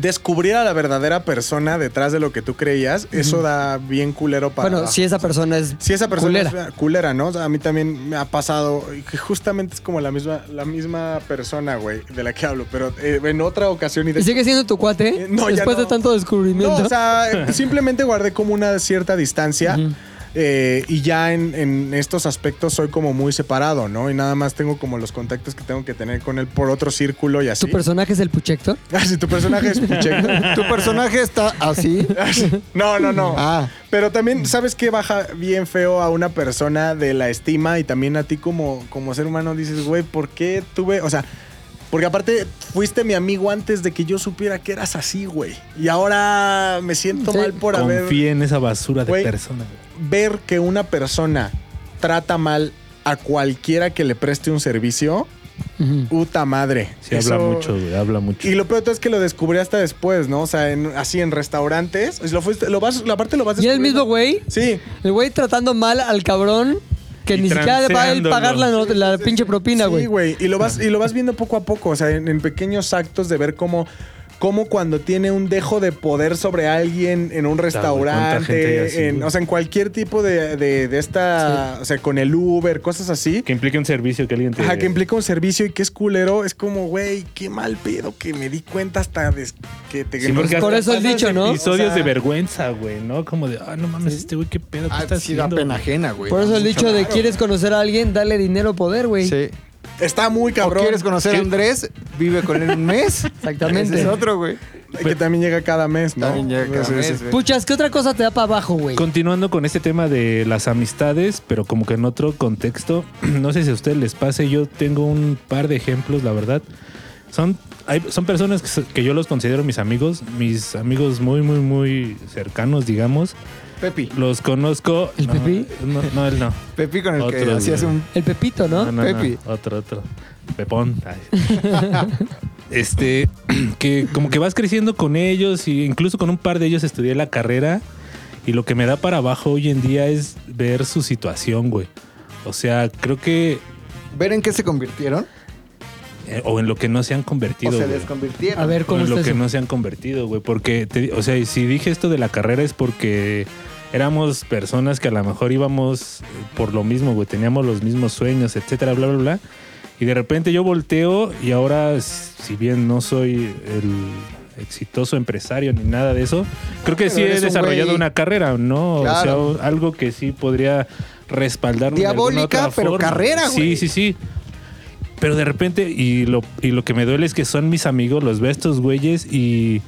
descubrir a la verdadera persona detrás de lo que tú creías. Eso da bien culero para... Bueno, si esa persona es Si esa persona culera. es culera, ¿no? O sea, a mí también me ha pasado que justamente es como la misma, la misma persona, güey, de la que hablo, pero eh, en otra ocasión y de ¿Y sigue siendo tu cuate? Eh, no, ya Después no. de tanto descubrimiento. No, o sea, <laughs> simplemente guardé como una cierta distancia. Eh, y ya en, en estos aspectos soy como muy separado, ¿no? Y nada más tengo como los contactos que tengo que tener con él por otro círculo y así. ¿Tu personaje es el Puchector? <laughs> Ah, si tu personaje es Pucheco. <laughs> Tu personaje está así. No, no, no. Ah. Pero también, ¿sabes qué baja bien feo a una persona de la estima y también a ti como, como ser humano? Dices, güey, ¿por qué tuve, o sea, porque aparte fuiste mi amigo antes de que yo supiera que eras así, güey. Y ahora me siento Sí. mal por haber... Confía en esa basura de Güey, persona. güey. ver que una persona trata mal a cualquiera que le preste un servicio, puta madre. Sí, habla Eso- mucho, güey. Habla mucho. Y lo peor de todo es que lo descubrí hasta después, ¿no? O sea, en- así en restaurantes. Lo fuiste, lo vas, la parte lo vas ¿Y el mismo güey? Sí. El güey tratando mal al cabrón que Y ni siquiera va a él pagar la, no- la pinche propina, güey. Sí, güey. Y lo vas, y lo vas viendo poco a poco. O sea, en, en pequeños actos de ver cómo. Cómo cuando tiene un dejo de poder sobre alguien en un restaurante, así, en- o sea, en cualquier tipo de, de- de esta, o sea, con el Uber, cosas así. Que implique un servicio que alguien te. Ajá, que implica un servicio y que es culero, es como, güey, qué mal pedo que me di cuenta hasta des- que te... Sí, porque Por hasta eso el pasas dicho, ¿no? Episodios O sea- de vergüenza, güey, ¿no? Como de, ah, no mames, este güey, qué pedo, ¿qué Ah, está sí da haciendo? pena ajena, güey. Por eso el dicho de quieres conocer a alguien, dale dinero poder, güey. Sí. Está muy O cabrón. quieres conocer a. Andrés, vive con él un mes. <laughs> Exactamente. Ese es otro, güey. Que también llega cada mes, ¿no? También llega cada Sí, mes, sí. Puchas, ¿qué otra cosa te da para abajo, güey? Continuando con este tema de las amistades, pero como que en otro contexto, <clears throat> no sé si a ustedes les pase, yo tengo un par de ejemplos, la verdad. Son, hay, son personas que, yo los considero mis amigos, mis amigos muy, muy, muy cercanos, digamos. Pepi. Los conozco. ¿El no, Pepi? No, no, él no. Pepi con el que hacías un... El Pepito, ¿no? No, no, no, Pepi. Otro, otro. Pepón. <laughs> Este, <clears throat> que como que vas creciendo con ellos y incluso con un par de ellos estudié la carrera y lo que me da para abajo hoy en día es ver su situación, güey. O sea, creo que ¿Ver en qué se convirtieron? Eh, o en lo que no se han O convertido, se güey. desconvirtieron. A ver, O ¿cómo en lo está que eso? no se han convertido, güey, porque te- o sea, si dije esto de la carrera es porque éramos personas que a lo mejor íbamos eh, por lo mismo, güey, teníamos los mismos sueños, etcétera, bla bla bla. Y de repente yo volteo y ahora, si bien no soy el exitoso empresario ni nada de eso, creo que pero sí he un desarrollado una carrera, ¿no? Claro. O sea, algo que sí podría alguna Diabólica, otra pero forma. carrera, güey. Sí, sí, sí. Pero de repente, y lo, y lo que me duele es que son mis amigos, los veo estos güeyes y,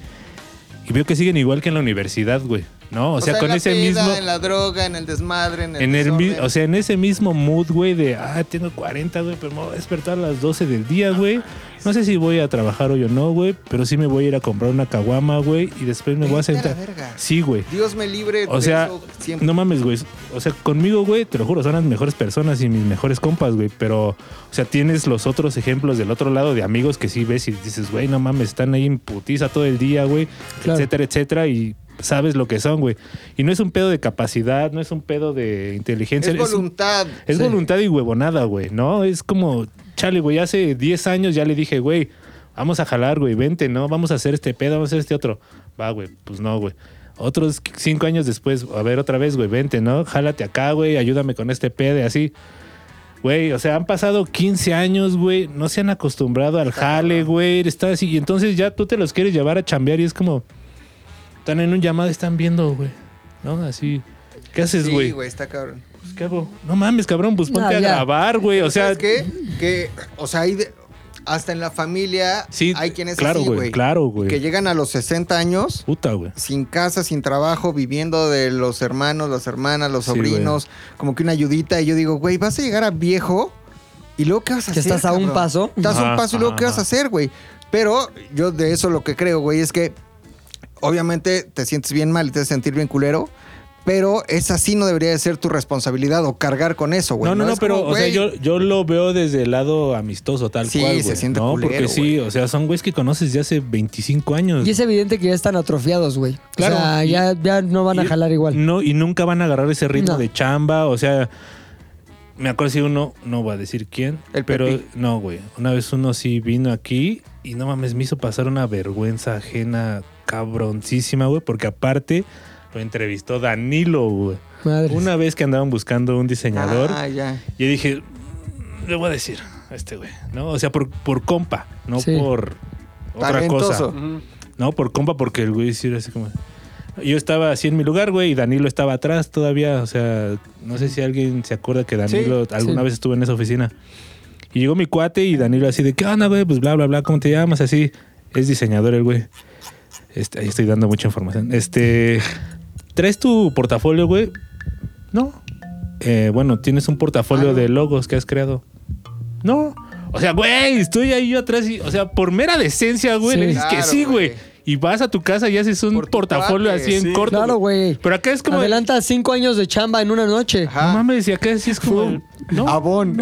y veo que siguen igual que en la universidad, güey. ¿No? O, sea, con la ese peda, mismo. En la droga, en el desmadre, en el. En el, mi- desorden. o sea, en ese mismo mood, güey, de, ah, tengo 40, güey, pero me voy a despertar a las 12 del día, güey. No sé si voy a trabajar hoy o no, güey, pero sí me voy a ir a comprar una caguama, güey, y después me voy a sentar. verga. Sí, güey. Dios me libre O de sea, eso siempre. no mames, güey. O sea, conmigo, güey, te lo juro, son las mejores personas y mis mejores compas, güey. Pero, o sea, tienes los otros ejemplos del otro lado de amigos que sí ves y dices, güey, no mames, están ahí en putiza todo el día, güey, Claro. etcétera, etcétera. Y sabes lo que son, güey. Y no es un pedo de capacidad, no es un pedo de inteligencia. es voluntad. Es Sí. voluntad y huevonada, güey, ¿no? Es como, chale, güey, hace 10 años ya le dije, güey, vamos a jalar, güey, vente, ¿no? Vamos a hacer este pedo, vamos a hacer este otro. Va, güey, pues no, güey. Otros cinco años después, a ver otra vez, güey, vente, ¿no? Jálate acá, güey, ayúdame con este pedo y así. Güey, o sea, han pasado 15 años, güey. No se han acostumbrado al jale, güey. Está así. Y entonces ya tú te los quieres llevar a chambear y es como. Están en un llamado, están viendo, güey. ¿No? Así. ¿Qué haces, Sí, güey? güey, está cabrón. Pues, ¿Qué hago? No mames, cabrón, pues No, ponte a grabar, güey. O sea, ¿Sabes qué? Que, o sea, hay de- hasta en la familia Sí, hay quienes claro, así, güey, güey. claro, güey. Que llegan a los 60 años puta, güey. sin casa, sin trabajo, viviendo de los hermanos, las hermanas, los Sí, sobrinos, como que una ayudita. Y yo digo, güey, vas a llegar a viejo y luego ¿qué vas a Que hacer? estás a un paso. Estás a un paso y luego ¿qué vas a hacer, güey? Pero yo de eso lo que creo, güey, es que obviamente te sientes bien mal y te haces sentir bien culero. Pero esa sí no debería de ser tu responsabilidad o cargar con eso, güey. no, no, no, pero, como, o sea, yo, yo lo veo desde el lado amistoso, tal Sí, cual, se güey. siente No, culero, porque sí, o sea, son güeyes que conoces de hace 25 años. Y es evidente que ya están atrofiados, güey. Claro. O sea, Y- ya, ya no van a jalar igual. No, y nunca van a agarrar ese ritmo No. de chamba. O sea, me acuerdo si uno, no voy a decir quién, El pero Pepi. no, güey. Una vez uno sí vino aquí y no mames, me hizo pasar una vergüenza ajena cabroncísima, güey, porque aparte lo entrevistó Danilo, güey. Una vez que andaban buscando un diseñador, Ah, ya. yo dije, "Mm, le voy a decir a este güey, ¿no? O sea, por, por compa, no Sí. por otra Talentoso. cosa. No, por compa, porque el güey sí era así como. Yo estaba así en mi lugar, güey, y Danilo estaba atrás todavía. O sea, no sé si alguien se acuerda que Danilo alguna sí. vez estuvo en esa oficina. Y llegó mi cuate y Danilo así de, ¿qué onda, güey? Pues bla, bla, bla, ¿cómo te llamas? Así. Es diseñador el güey. Este, ahí estoy dando mucha información. Este. ¿Traes tu portafolio, güey? No. Eh, bueno, tienes un portafolio Ah, no. de logos que has creado. No. O sea, güey, estoy ahí yo atrás y, o sea, por mera decencia, güey, Sí. le dices que sí, güey. Y vas a tu casa y haces un Por tu portafolio así en sí. corto. Claro, güey. Pero acá es como. Adelanta cinco años de chamba en una noche. Ajá. No mames, y acá sí es como. No. Avon,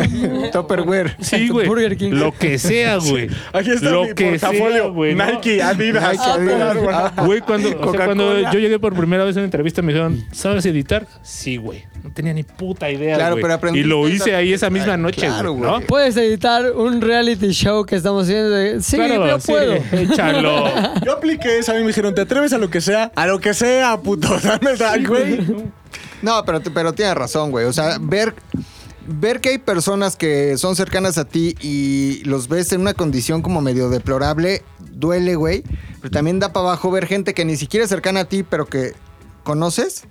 Tupperware. Sí, güey. Burger King. Lo que sea, güey. Aquí está Lo mi que portafolio. sea, güey. ¿no? Nike, Adidas. Nike, Adidas. Ah, Güey, cuando, o sea, Coca-Cola. cuando yo llegué por primera vez a una entrevista me dijeron, ¿sabes editar? Sí, güey. No tenía ni puta idea, Claro, pero Y aprendiste lo hice esa- ahí esa misma Ay, noche, claro, güey. Puedes editar un reality show que estamos haciendo. Sí, Claro, yo sí, puedo. <laughs> Échalo. <laughs> Yo apliqué eso, a mí me dijeron, ¿te atreves a lo que sea? A lo que sea, puto. <laughs> Dame, güey. No, pero, pero tienes razón, güey. O sea, ver, ver que hay personas que son cercanas a ti y los ves en una condición como medio deplorable, duele, güey. Pero también da para abajo ver gente que ni siquiera es cercana a ti, pero que conoces.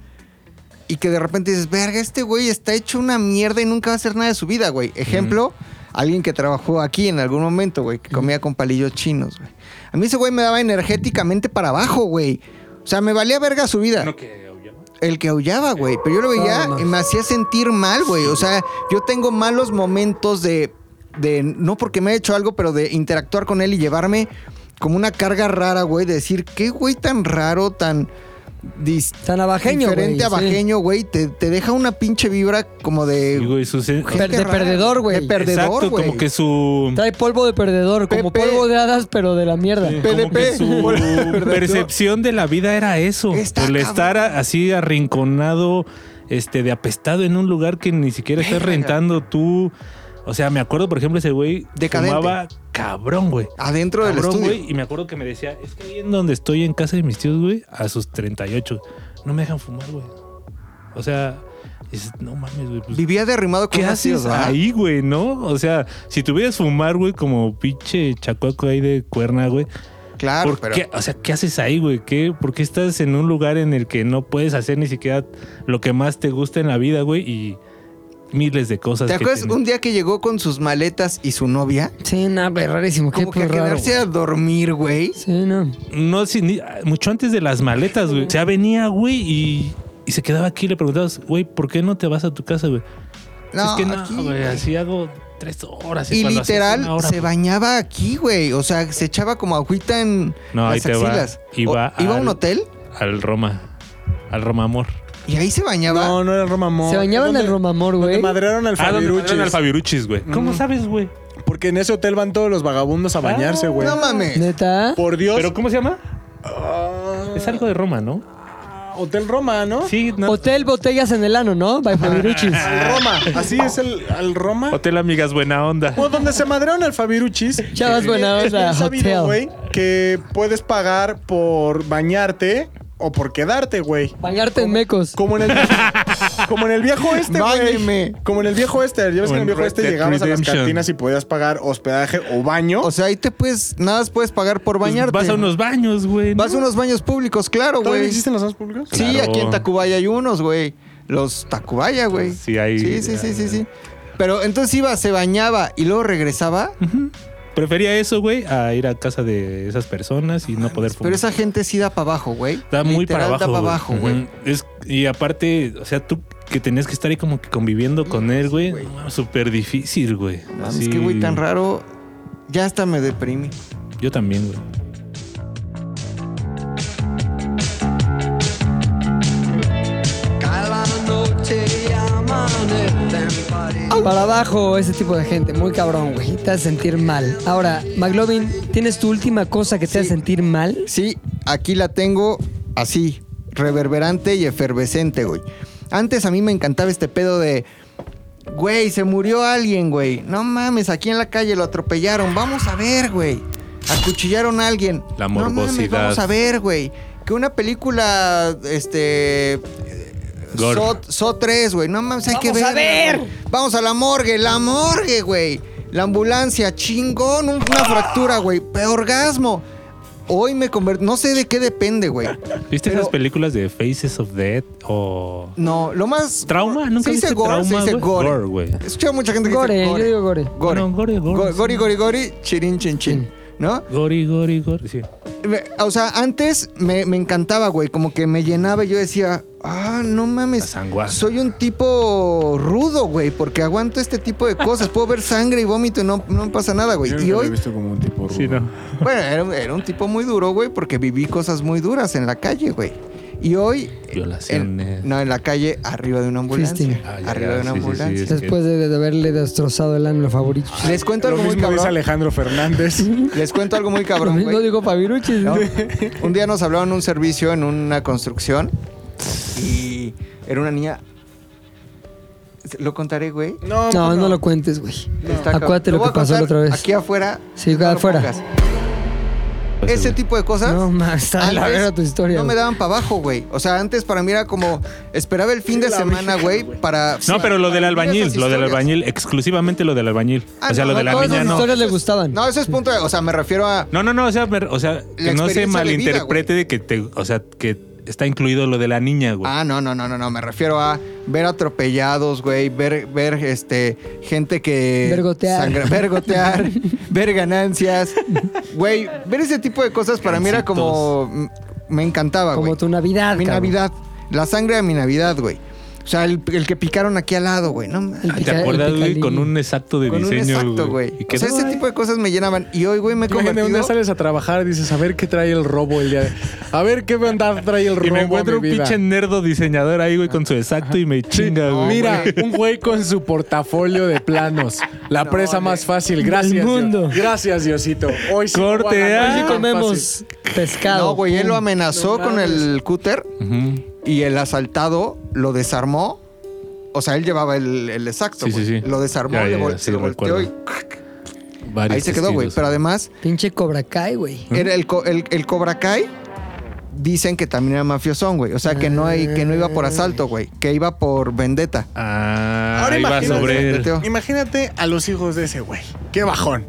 Y que de repente dices, verga, este güey está hecho una mierda y nunca va a hacer nada de su vida, güey. Ejemplo, alguien que trabajó aquí en algún momento, güey, que comía con palillos chinos, güey. A mí ese güey me daba energéticamente para abajo, güey. O sea, me valía verga su vida. No, que aullaba. El que aullaba, güey. Pero yo lo veía No, no. y me hacía sentir mal, güey. O sea, yo tengo malos momentos de, de. No porque me ha hecho algo, pero de interactuar con él y llevarme como una carga rara, güey. De decir, qué güey tan raro, tan. Tan abajeño, Diferente güey, a sí. bajeño, güey. Te, te deja una pinche vibra como de. Y, güey, su- gente Per- de rara. perdedor, güey. De perdedor, Exacto, güey. como que su... Trae polvo de perdedor, como polvo de hadas, pero de la mierda. Como PDP. que su <laughs> percepción de la vida era eso. Está el estar a- así arrinconado, este, de apestado en un lugar que ni siquiera estás rentando tú. O sea, me acuerdo, por ejemplo, ese güey Decadente. fumaba cabrón, güey. Adentro del Cabrón, estudio. güey. Y me acuerdo que me decía, es que ahí en donde estoy en casa de mis tíos, güey, a sus 38, no me dejan fumar, güey. O sea, dices, no mames, güey. pues, Vivía derrimado con ¿Qué tíos, haces ¿verdad? ahí, güey, no? O sea, si tuvieras fumar, güey, como pinche chacuaco ahí de cuerna, güey. Claro, ¿Por pero. qué? O sea, ¿qué haces ahí, güey? ¿Qué? ¿Por qué estás en un lugar en el que no puedes hacer ni siquiera lo que más te gusta en la vida, güey? Y miles de cosas. ¿Te acuerdas un día que llegó con sus maletas y su novia? Sí, no, pero rarísimo. Qué Como que a quedarse a dormir, güey. Sí, no. No, sí, ni- mucho antes de las maletas, güey. O sea, venía, güey, y, y se quedaba aquí y le preguntabas, güey, ¿por qué no te vas a tu casa, güey? No, es que no, aquí, güey, así hago tres horas. Y hacías literal hora, se pues, bañaba aquí, güey. O sea, se echaba como agüita en No, ahí las te va. Iba O- iba a un hotel Al Roma. Al Roma Amor. Y ahí se bañaba. No, no era el Roma Amor. Se bañaba en ¿Dónde- el Romamor, Donde güey. madrearon al Ah, donde Fabiruchis. al Fabiruchis, güey. ¿Cómo sabes, güey? Porque en ese hotel van todos los vagabundos a bañarse, güey. no mames. ¿Neta? Por Dios. ¿Pero cómo se llama? Ah, Es algo de Roma, ¿no? Hotel Roma, ¿no? Sí, no. Hotel Botellas en el Ano, ¿no? By Fabiruchis. Al Roma. Así es el al Roma. Hotel Amigas Buena Onda. O donde se madrearon al Fabiruchis. Chavas Eh, buena es bien onda, sabido, hotel. güey, que puedes pagar por bañarte o por quedarte, güey. Bañarte en mecos. Como en el <laughs> como en el viejo este, güey. Como en el viejo este. Ya ves que en el viejo este llegabas a las cantinas y podías pagar hospedaje o baño. O sea, ahí te puedes, nada más puedes pagar por Pues bañarte. vas a unos baños, güey. ¿no? Vas a unos baños públicos, claro, ¿Todavía güey. existen los baños públicos? Sí, Claro. aquí en Tacubaya hay unos, güey. Los Tacubaya, güey. Sí, hay- Sí, sí, sí, sí, sí. Pero entonces iba, se bañaba y luego regresaba. Prefería eso, güey, a ir a casa de esas personas y no poder fumar. Pero esa gente sí da para abajo, güey. Da muy para abajo. Da para güey. abajo, Y aparte, o sea, tú que tenías que estar ahí como que conviviendo con él, güey. Súper difícil, güey. Es que, güey, tan raro. Ya hasta me deprimí. Yo también, güey. Para abajo ese tipo de gente, muy cabrón, güey. Te hace sentir mal. Ahora, McLovin, ¿tienes tu última cosa que te hace sentir mal? Sí, aquí la tengo así, reverberante y efervescente, güey. Antes a mí me encantaba este pedo de, güey, se murió alguien, güey. No mames, aquí en la calle lo atropellaron. Vamos a ver, güey. Acuchillaron a alguien. La No mames, morbosidad. vamos a ver, güey. Que una película, este... Gore. So, So 3, güey. No mames, hay que Vamos ver. a ver. Vamos a la morgue, la morgue, güey. La ambulancia, chingón, un- una fractura, güey. Orgasmo. Hoy me convertí. No sé de qué depende, güey. ¿Viste Pero- esas películas de Faces of Death o No, lo más. Trauma? ¿Nunca se dice viste gore, Trauma, se dice güey? gore. Gore, güey. Mucha gente que Gore, dice yo gore. digo gore. Gore. No, gore, gore, Go- sí. Gori, gori, gori, chirin, chin, chin. ¿No? Gori, gori, gori. Sí. O sea, antes me, me encantaba, güey. Como que me llenaba y yo decía, ah, no mames. Soy un tipo rudo, güey, porque aguanto este tipo de cosas. Puedo ver sangre y vómito y no, no pasa nada, güey. Yo Y lo he hoy, visto como un tipo rudo. Sí, no. bueno, era, un- era un tipo muy duro, güey, porque viví cosas muy duras en la calle, güey. Y hoy, Violaciones. en- no, en la calle, arriba de una ambulancia. Ah, ya, arriba de una sí, sí, sí, ambulancia. que- Después de, de haberle destrozado el ano favorito. <laughs> Les cuento algo muy cabrón. Alejandro Fernández. Les cuento algo muy cabrón, güey. digo Fabiruchis, ¿no? ¿no? Un día nos hablaban un servicio en una construcción y era una niña. ¿Lo contaré, güey? No, No, pues no lo cuentes, güey. Acuérdate lo que pasó la otra vez. Aquí afuera. Sí, no lo afuera. Pues, Ese tipo de cosas. No, ma, está de la antes verga tu historia. No me daban para abajo, güey. O sea, antes para mí era como. Esperaba el fin de La semana, güey, para. No, pero lo del albañil, lo del albañil, exclusivamente lo del albañil. Ah, o sea, no, lo de la todas niña esas no. historias le gustaban. No, eso es punto de. O sea, me refiero a. No, no, no, o sea, me- o sea, que no se experiencia de vida, malinterprete de que te, o sea, que está incluido lo de la niña, güey. Ah, no, no, no, no, no. Me refiero a ver atropellados, güey. Ver, ver, este, gente que. Vergotear. sangra- vergotear. <laughs> ver ganancias. Güey, ver ese tipo de cosas para mí era como. Me encantaba, güey. Como tu Navidad, Mi cabrón. Navidad. La sangre de mi Navidad, güey. O sea, el, el que picaron aquí al lado, güey. No. El Ah, ¿Te acuerdas, güey? Con un exacto de Con un diseño. exacto, güey. Y O sea, ese tipo de cosas me llenaban. Y hoy, güey, me he un convertido... día sales a trabajar y dices, a ver qué trae el robo el día de... A ver qué bondad trae el robo Y me a encuentro mi un vida. pinche nerdo diseñador ahí, güey, con su exacto y me chinga, güey. Mira, un güey con su portafolio de planos. La presa más fácil. Gracias. Del mundo. Dios. Gracias, Diosito. Hoy sí me Corte, ah. Hoy sí tan comemos pescado. No, güey, él lo amenazó No con el cúter Ujú. Y el asaltado lo desarmó. O sea, él llevaba el, el exacto, Sí, sí, sí. Lo desarmó, Ya, le ya, vol- ya, se sí, lo volteó y recuerdo. Varios ahí se quedó, güey. Pero además, Pinche Cobra Kai, güey. era el, el, el Cobra Kai dicen que también era mafiosón, güey. O sea, que no, hay, que no iba por asalto, güey. Que iba por vendetta. Ah, Ahora imagínate, sobre él. Imagínate a los hijos de ese güey. Qué bajón.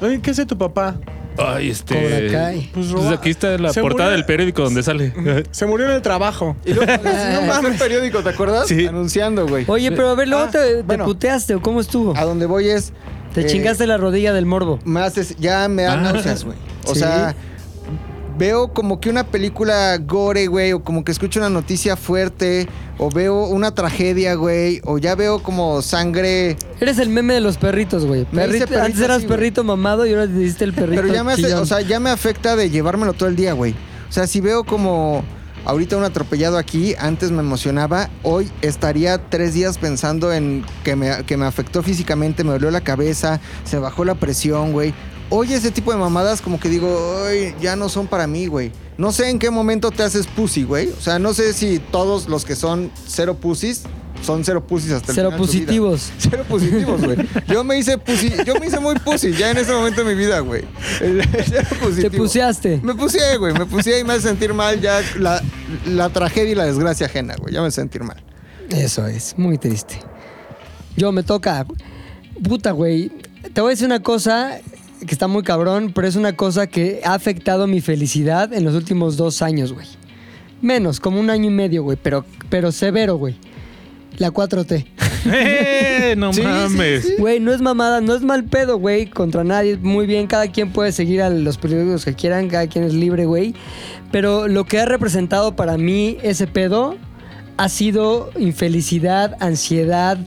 Oye, ¿qué hace tu papá? Ay, este. Cobra Kai. Pues, Pues aquí está la Se portada murió- del periódico donde sale. Se murió en el trabajo. Y luego, <laughs> no mames, el periódico, ¿te acuerdas? Sí. Anunciando, güey. Oye, pero a ver, luego Ah, te, te bueno. puteaste o cómo estuvo. A donde voy es. Te eh, chingaste la rodilla del morbo. me haces, ya me da Ah. náuseas, güey. O Sí. sea, veo como que una película gore, güey, o como que escucho una noticia fuerte, o veo una tragedia, güey, o ya veo como sangre. Eres el meme de los perritos, güey. Perrito- antes eras perrito mamado y ahora te diste el perrito. Pero ya me hace, o sea, ya me afecta de llevármelo todo el día, güey. O sea, si veo como ahorita un atropellado aquí, antes me emocionaba, hoy estaría tres días pensando en que me, que me afectó físicamente, me dolió la cabeza, se bajó la presión, güey. Hoy ese tipo de mamadas como que digo, "Ay, ya no son para mí, güey. No sé en qué momento te haces pussy, güey. O sea, no sé si todos los que son cero pussies son cero pussies hasta el Cero final de su vida. positivos. <laughs> Cero positivos, güey. Yo me hice pussy, yo me hice muy pussy ya en ese momento de mi vida, güey. <laughs> <laughs> Cero Te positivo. puseaste. Me puse, güey, me puse y me hace sentir mal ya la la tragedia y la desgracia ajena, güey. Ya me hace sentir mal. Eso es, muy triste. Yo me toca. Puta, güey. Te voy a decir una cosa que está muy cabrón, pero es una cosa que ha afectado mi felicidad en los últimos dos años, güey. Menos, como un año y medio, güey, pero, pero severo, güey. La 4T. ¡Eh! No <laughs> mames. Güey, no es mamada, no es mal pedo, güey, contra nadie. Muy bien, cada quien puede seguir a los periódicos que quieran, cada quien es libre, güey. Pero lo que ha representado para mí ese pedo ha sido infelicidad, ansiedad,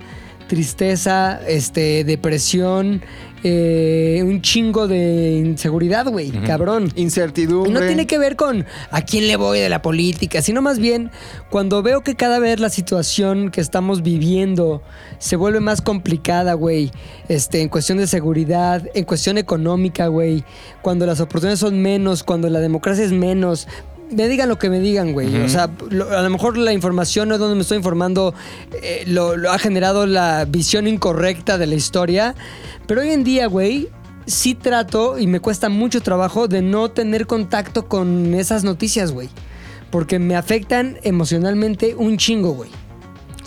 tristeza, este, depresión, eh, un chingo de inseguridad, güey, cabrón. Y Incertidumbre. no tiene que ver con a quién le voy de la política, sino más bien cuando veo que cada vez la situación que estamos viviendo se vuelve más complicada, güey. Este, en cuestión de seguridad, en cuestión económica, güey. Cuando las oportunidades son menos, cuando la democracia es menos. Me digan lo que me digan, güey. O sea, lo- a lo mejor la información no es donde me estoy informando, eh, lo, lo ha generado la visión incorrecta de la historia. Pero hoy en día, güey, sí trato y me cuesta mucho trabajo de no tener contacto con esas noticias, güey. Porque me afectan emocionalmente un chingo, güey.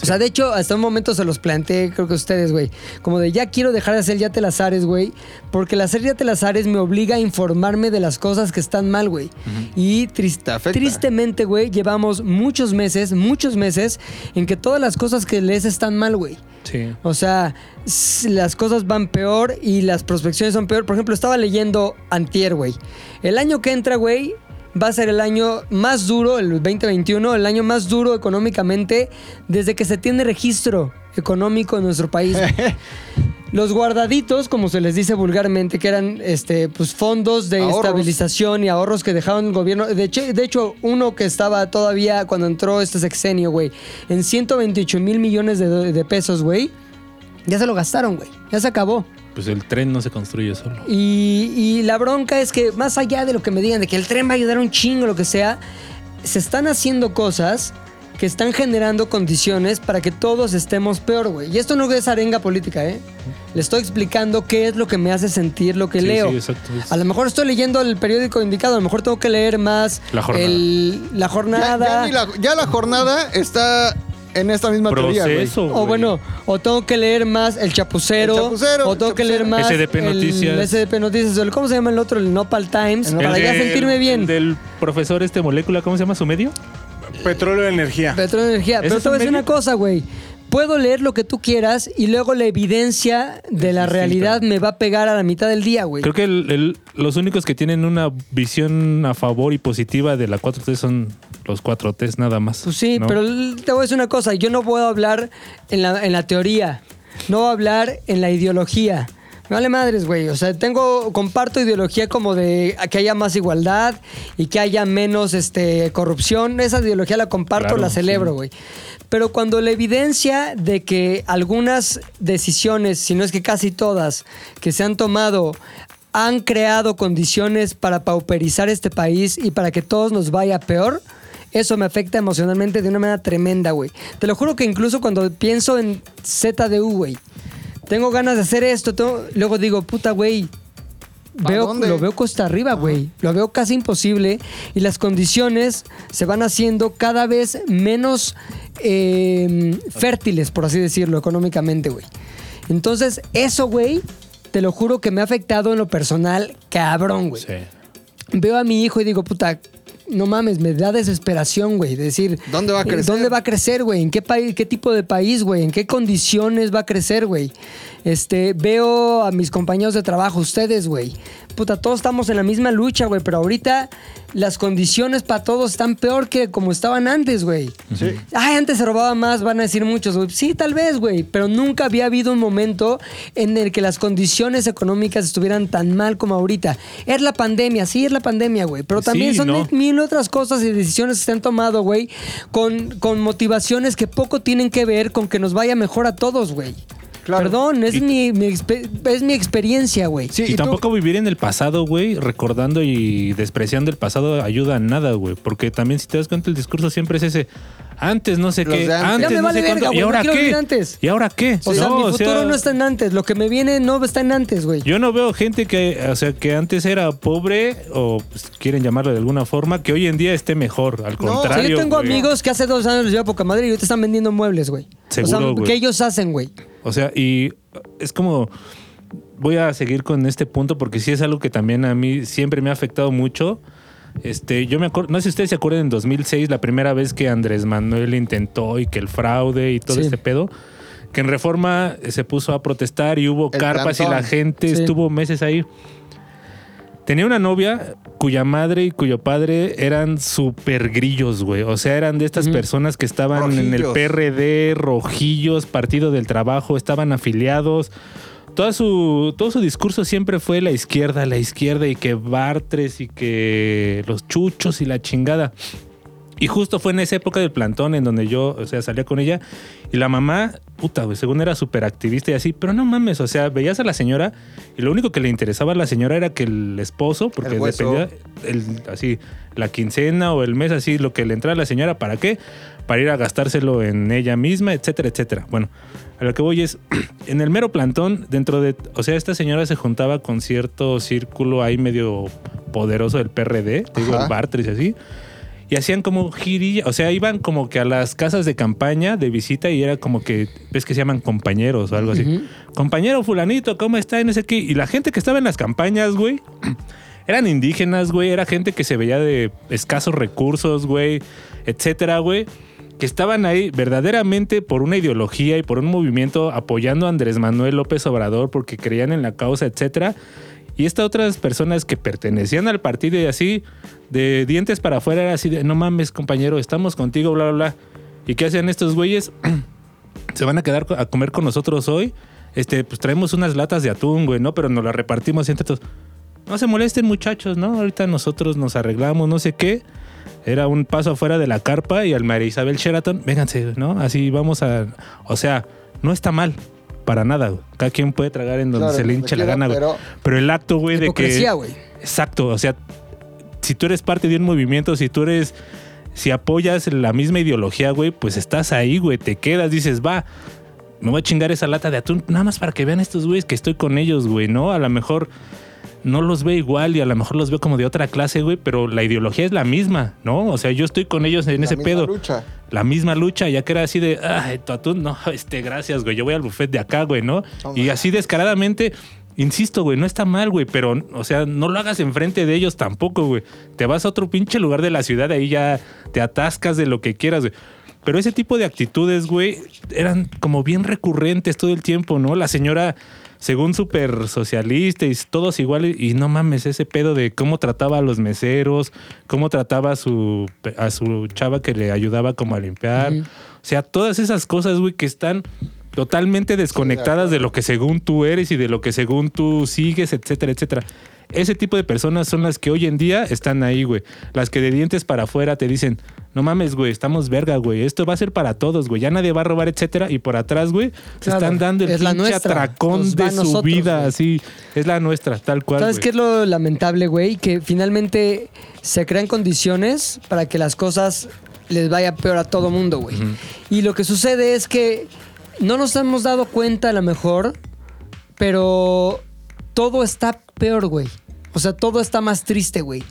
O sea, de hecho, hasta un momento se los planteé, creo que ustedes, güey. Como de ya quiero dejar de hacer ya telazares, güey. Porque el hacer ya telazares me obliga a informarme de las cosas que están mal, güey. Y tris- Te afecta. tristemente, güey, llevamos muchos meses, muchos meses en que todas las cosas que lees están mal, güey. Sí. O sea, las cosas van peor y las prospecciones son peor. Por ejemplo, estaba leyendo Antier, güey. El año que entra, güey, va a ser el año más duro, el 2021, el año más duro económicamente desde que se tiene registro económico en nuestro país. <laughs> Los guardaditos, como se les dice vulgarmente, que eran este, pues, fondos de Ahorros. estabilización y ahorros que dejaron el gobierno. De hecho, de hecho, uno que estaba todavía cuando entró este sexenio, güey, en 128 mil millones de, de pesos, güey, ya se lo gastaron, güey. Ya se acabó. Pues el tren no se construye solo. Y, y la bronca es que, más allá de lo que me digan, de que el tren va a ayudar un chingo, lo que sea, se están haciendo cosas que están generando condiciones para que todos estemos peor, güey. Y esto no es arenga política, ¿eh? Le estoy explicando qué es lo que me hace sentir lo que Sí, leo. sí, exacto. Es- A lo mejor estoy leyendo el periódico indicado, a lo mejor tengo que leer más La jornada. el- la Ya, jornada. ya ni la, ya la jornada está en esta misma teoría, güey. Proceso. O bueno, o tengo que leer más el chapucero. El Chapucero, o tengo el que leer más. SDP el Noticias. SDP Noticias. el- ¿Cómo se llama el otro? El Nopal Times. El para El ya sentirme bien. el del profesor este molécula, ¿cómo se llama su medio? Petróleo de energía. Petróleo y energía. ¿Ese Pero es te voy a decir una cosa, güey. Puedo leer lo que tú quieras y luego la evidencia de la realidad me va a pegar a la mitad del día, güey. Creo que el- el- los únicos que tienen una visión a favor y positiva de la 4T son los 4T nada más. Pues sí, ¿no? pero te voy a decir una cosa. Yo no puedo hablar en la, en la teoría. No voy a hablar en la ideología. Me vale madres, güey. O sea, tengo, comparto ideología como de que haya más igualdad y que haya menos este, corrupción. Esa ideología la comparto, Claro, la celebro, sí. güey. Pero cuando la evidencia de que algunas decisiones, si no es que casi todas, que se han tomado han creado condiciones para pauperizar este país y para que todos nos vaya peor, eso me afecta emocionalmente de una manera tremenda, güey. Te lo juro que incluso cuando pienso en ZDU, güey, tengo ganas de hacer esto, tengo- luego digo, puta, güey, ¿Pa Veo, dónde? lo veo costa arriba, güey. Lo veo casi imposible y las condiciones se van haciendo cada vez menos eh, fértiles, por así decirlo, económicamente, güey. Entonces, eso, güey, te lo juro que me ha afectado en lo personal, cabrón, güey. Sí. Veo a mi hijo y digo, puta, no mames, me da desesperación, güey. De decir, ¿Dónde va a eh, crecer? ¿Dónde va a crecer, güey? ¿En qué país, qué tipo de país, güey? ¿En qué condiciones va a crecer, güey? Este, veo a mis compañeros de trabajo, ustedes, güey. Puta, todos estamos en la misma lucha, güey, pero ahorita las condiciones para todos están peor que como estaban antes, güey. Sí. Ay, antes se robaba más, van a decir muchos, güey. Sí, tal vez, güey, pero nunca había habido un momento en el que las condiciones económicas estuvieran tan mal como ahorita. Es la pandemia, sí, es la pandemia, güey, pero también Sí, son no. mil otras cosas y decisiones que se han tomado, güey, con, con motivaciones que poco tienen que ver con que nos vaya mejor a todos, güey. Claro. Perdón, es, Y- mi, es mi experiencia, güey. Sí, y, y tú- tampoco vivir en el pasado, güey, recordando y despreciando el pasado ayuda a nada, güey. Porque también si te das cuenta el discurso siempre es ese, Antes no sé Los qué. antes. Antes Ya me no vale sé verga, cuánto. ¿Y ahora qué? antes. ¿Y ahora qué? O sea, No, mi o futuro sea, no está en antes. Lo que me viene no está en antes, güey. Yo no veo gente que, o sea, que antes era pobre o pues, quieren llamarlo de alguna forma, que hoy en día esté mejor. Al No, O sea, contrario. yo tengo güey. amigos que hace dos años les lleva poca madre y ahorita están vendiendo muebles, güey. o Seguro, sea, güey. ¿qué ellos hacen, güey? O sea, y es como. Voy a seguir con este punto porque sí es algo que también a mí siempre me ha afectado mucho. Este, yo me acuerdo, no sé si ustedes se acuerdan en 2006, la primera vez que Andrés Manuel intentó y que el fraude y todo Sí. este pedo, que en Reforma se puso a protestar y hubo El carpas y la gente Sí. estuvo meses ahí. Tenía una novia cuya madre y cuyo padre eran super grillos, güey. O sea, eran de estas personas que estaban en el. PRD, rojillos, Partido del Trabajo, estaban afiliados. Toda su, todo su discurso siempre fue la izquierda, la izquierda y que Bartres y que los chuchos y la chingada. Y justo fue en esa época del plantón en donde yo, o sea, salía con ella y la mamá, puta, güey, según era súper activista y así, pero no mames, o sea, veías a la señora y lo único que le interesaba a la señora era que el esposo, porque El dependía, el, así, la quincena o el mes, así, lo que le entraba a la señora, ¿para qué? Para ir a gastárselo en ella misma, etcétera, etcétera. Bueno, a lo que voy es, <clears throat> en el mero plantón, dentro de, o sea, esta señora se juntaba con cierto círculo ahí medio poderoso del PRD, te digo, el Bartres y así. Y hacían como girilla, o sea, iban como que a las casas de campaña de visita y era como que, ves que se llaman compañeros o algo así. Compañero fulanito, ¿cómo está? Y no sé qué. Y la gente que estaba en las campañas, güey, <clears throat> eran indígenas, güey, era gente que se veía de escasos recursos, güey, etcétera, güey, que estaban ahí verdaderamente por una ideología y por un movimiento apoyando a Andrés Manuel López Obrador porque creían en la causa, etcétera. Y estas otras personas que pertenecían al partido y así, de dientes para afuera, era así de, no mames, compañero, estamos contigo, bla, bla, bla. ¿Y qué hacían estos güeyes? <clears throat> Se van a quedar a comer con nosotros hoy. Este, pues traemos unas latas de atún, güey, ¿no? Pero nos las repartimos entre todos. No se molesten, muchachos, ¿no? Ahorita nosotros nos arreglamos, no sé qué. Era un paso afuera de la carpa y al María Isabel Sheraton, vénganse, ¿no? Así vamos a. O sea, no está mal. Para nada, güey. Cada quien puede tragar en donde Claro, se le hinche la gana, güey. pero- Pero el acto, güey, de que. Güey. Exacto, o sea, si tú eres parte de un movimiento, si tú eres, si apoyas la misma ideología, güey, pues estás ahí, güey, te quedas, dices, va, me voy a chingar esa lata de atún, nada más para que vean estos güeyes que estoy con ellos, güey, ¿no? A lo mejor no los ve igual y a lo mejor los veo como de otra clase, güey, pero la ideología es la misma, ¿no? O sea, yo estoy con ellos en La ese misma pedo. lucha. La misma lucha, ya que era así de, ay, tu atún, no, <laughs> este, gracias, güey, yo voy al buffet de acá, güey, ¿no? No y así descaradamente, insisto, güey, no está mal, güey, pero, o sea, no lo hagas enfrente de ellos tampoco, güey. Te vas a otro pinche lugar de la ciudad, ahí ya te atascas de lo que quieras, güey. Pero ese tipo de actitudes, güey, eran como bien recurrentes todo el tiempo, ¿no? La señora, según súper socialista y todos iguales, y no mames, ese pedo de cómo trataba a los meseros, cómo trataba a su, a su chava que le ayudaba como a limpiar. O sea, todas esas cosas, güey, que están totalmente desconectadas de lo que según tú eres y de lo que según tú sigues, etcétera, etcétera. Ese tipo de personas son las que hoy en día están ahí, güey. Las que de dientes para afuera te dicen, no mames, güey, estamos verga, güey. Esto va a ser para todos, güey. Ya nadie va a robar, etcétera. Y por atrás, güey, se Claro, están dando el es pinche atracón Nos de su nosotros, vida, güey. así. Es la nuestra, tal cual. ¿Sabes güey. qué es lo lamentable, güey? Que finalmente se crean condiciones para que las cosas les vaya peor a todo mundo, güey. Y lo que sucede es que no nos hemos dado cuenta a lo mejor, pero todo está peor, güey. O sea, todo está más triste, güey.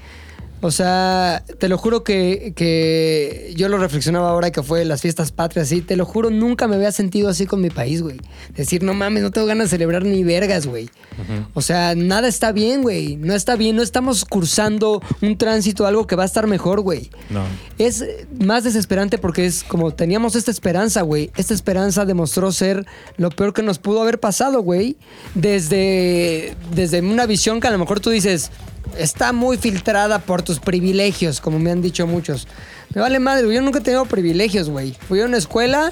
O sea, te lo juro que, que yo lo reflexionaba ahora que fue las fiestas patrias, sí, te lo juro, nunca me había sentido así con mi país, güey. Decir, no mames, no tengo ganas de celebrar ni vergas, güey. O sea, nada está bien, güey. No está bien, no estamos cursando un tránsito, algo que va a estar mejor, güey. No. Es más desesperante porque es como teníamos esta esperanza, güey. Esta esperanza demostró ser lo peor que nos pudo haber pasado, güey. Desde, desde una visión que a lo mejor tú dices, está muy filtrada por tus privilegios, como me han dicho muchos. Me vale madre. Yo nunca he tenido privilegios, güey. Fui a una escuela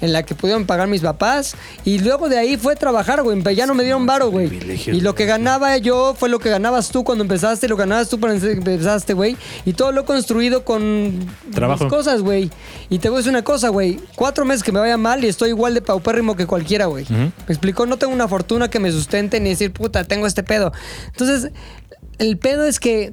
en la que pudieron pagar mis papás y luego de ahí fue trabajar, güey. Ya no me dieron varo, güey. Y lo que ganaba yo fue lo que ganabas tú cuando empezaste, lo ganabas tú cuando empezaste, güey. Y todo lo he construido con Trabajo. mis cosas, güey. Y te voy a decir una cosa, güey. Cuatro meses que me vaya mal y estoy igual de paupérrimo que cualquiera, güey. Me explicó, no tengo una fortuna que me sustente ni decir, puta, tengo este pedo. Entonces, el pedo es que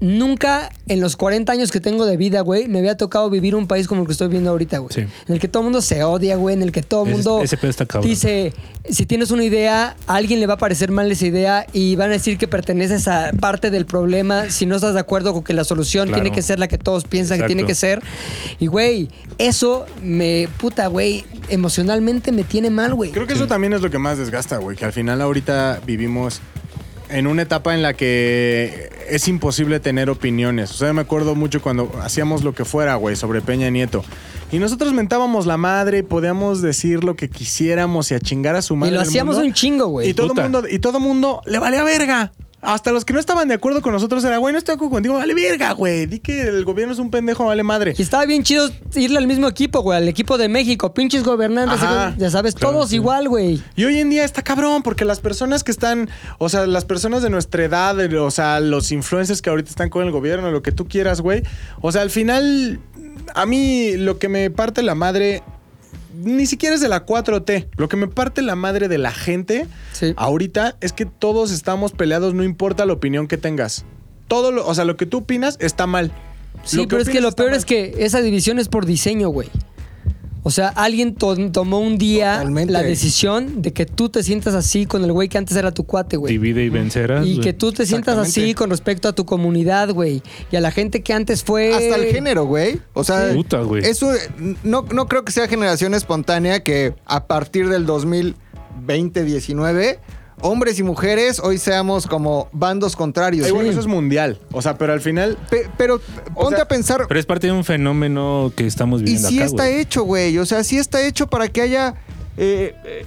nunca en los 40 años que tengo de vida, güey, me había tocado vivir un país como el que estoy viendo ahorita, güey. Sí. En el que todo el mundo se odia, güey, en el que todo el mundo ese pedo está cabrón. dice, si tienes una idea, a alguien le va a parecer mal esa idea y van a decir que perteneces a parte del problema si no estás de acuerdo con que la solución Claro. tiene que ser la que todos piensan que tiene que ser. Y, güey, eso me, puta, güey, emocionalmente me tiene mal, güey. Creo que eso también es lo que más desgasta, güey. Que al final ahorita vivimos en una etapa en la que es imposible tener opiniones. O sea, me acuerdo mucho cuando hacíamos lo que fuera, güey, sobre Peña Nieto. Y nosotros mentábamos la madre y podíamos decir lo que quisiéramos y a chingar a su madre. Y lo hacíamos mundo. un chingo, güey. Y todo Puta. mundo y todo mundo le valía verga. Hasta los que no estaban de acuerdo con nosotros era, güey, no estoy de acuerdo contigo, vale verga, güey. Di que el gobierno es un pendejo, vale madre. Y estaba bien chido irle al mismo equipo, güey, al equipo de México, pinches gobernantes, Ajá. ya sabes, todos igual, güey. Y hoy en día está cabrón, porque las personas que están, o sea, las personas de nuestra edad, o sea, los influencers que ahorita están con el gobierno, lo que tú quieras, güey. O sea, al final, a mí lo que me parte la madre, ni siquiera es de la 4T. Lo que me parte la madre de la gente Sí. ahorita es que todos estamos peleados, no importa la opinión que tengas. Todo lo, o sea, lo que tú opinas está mal. Sí, pero es que lo peor mal. es que esa división es por diseño, güey. O sea, alguien to- tomó un día Totalmente. la decisión de que tú te sientas así con el güey que antes era tu cuate, güey. Divide y vencerás. Y güey. que tú te sientas así con respecto a tu comunidad, güey. Y a la gente que antes fue. Hasta el género, güey. O sea, Sí. Puta, güey. eso no, no creo que sea generación espontánea que a partir del 2020-19, hombres y mujeres hoy seamos como bandos contrarios. Ay, bueno, Sí. eso es mundial. O sea, pero al final Pe- pero ponte sea, a pensar, Pero es parte de un fenómeno que estamos y viviendo sí acá, está hecho, güey. O sea, sí está hecho para que haya eh, eh,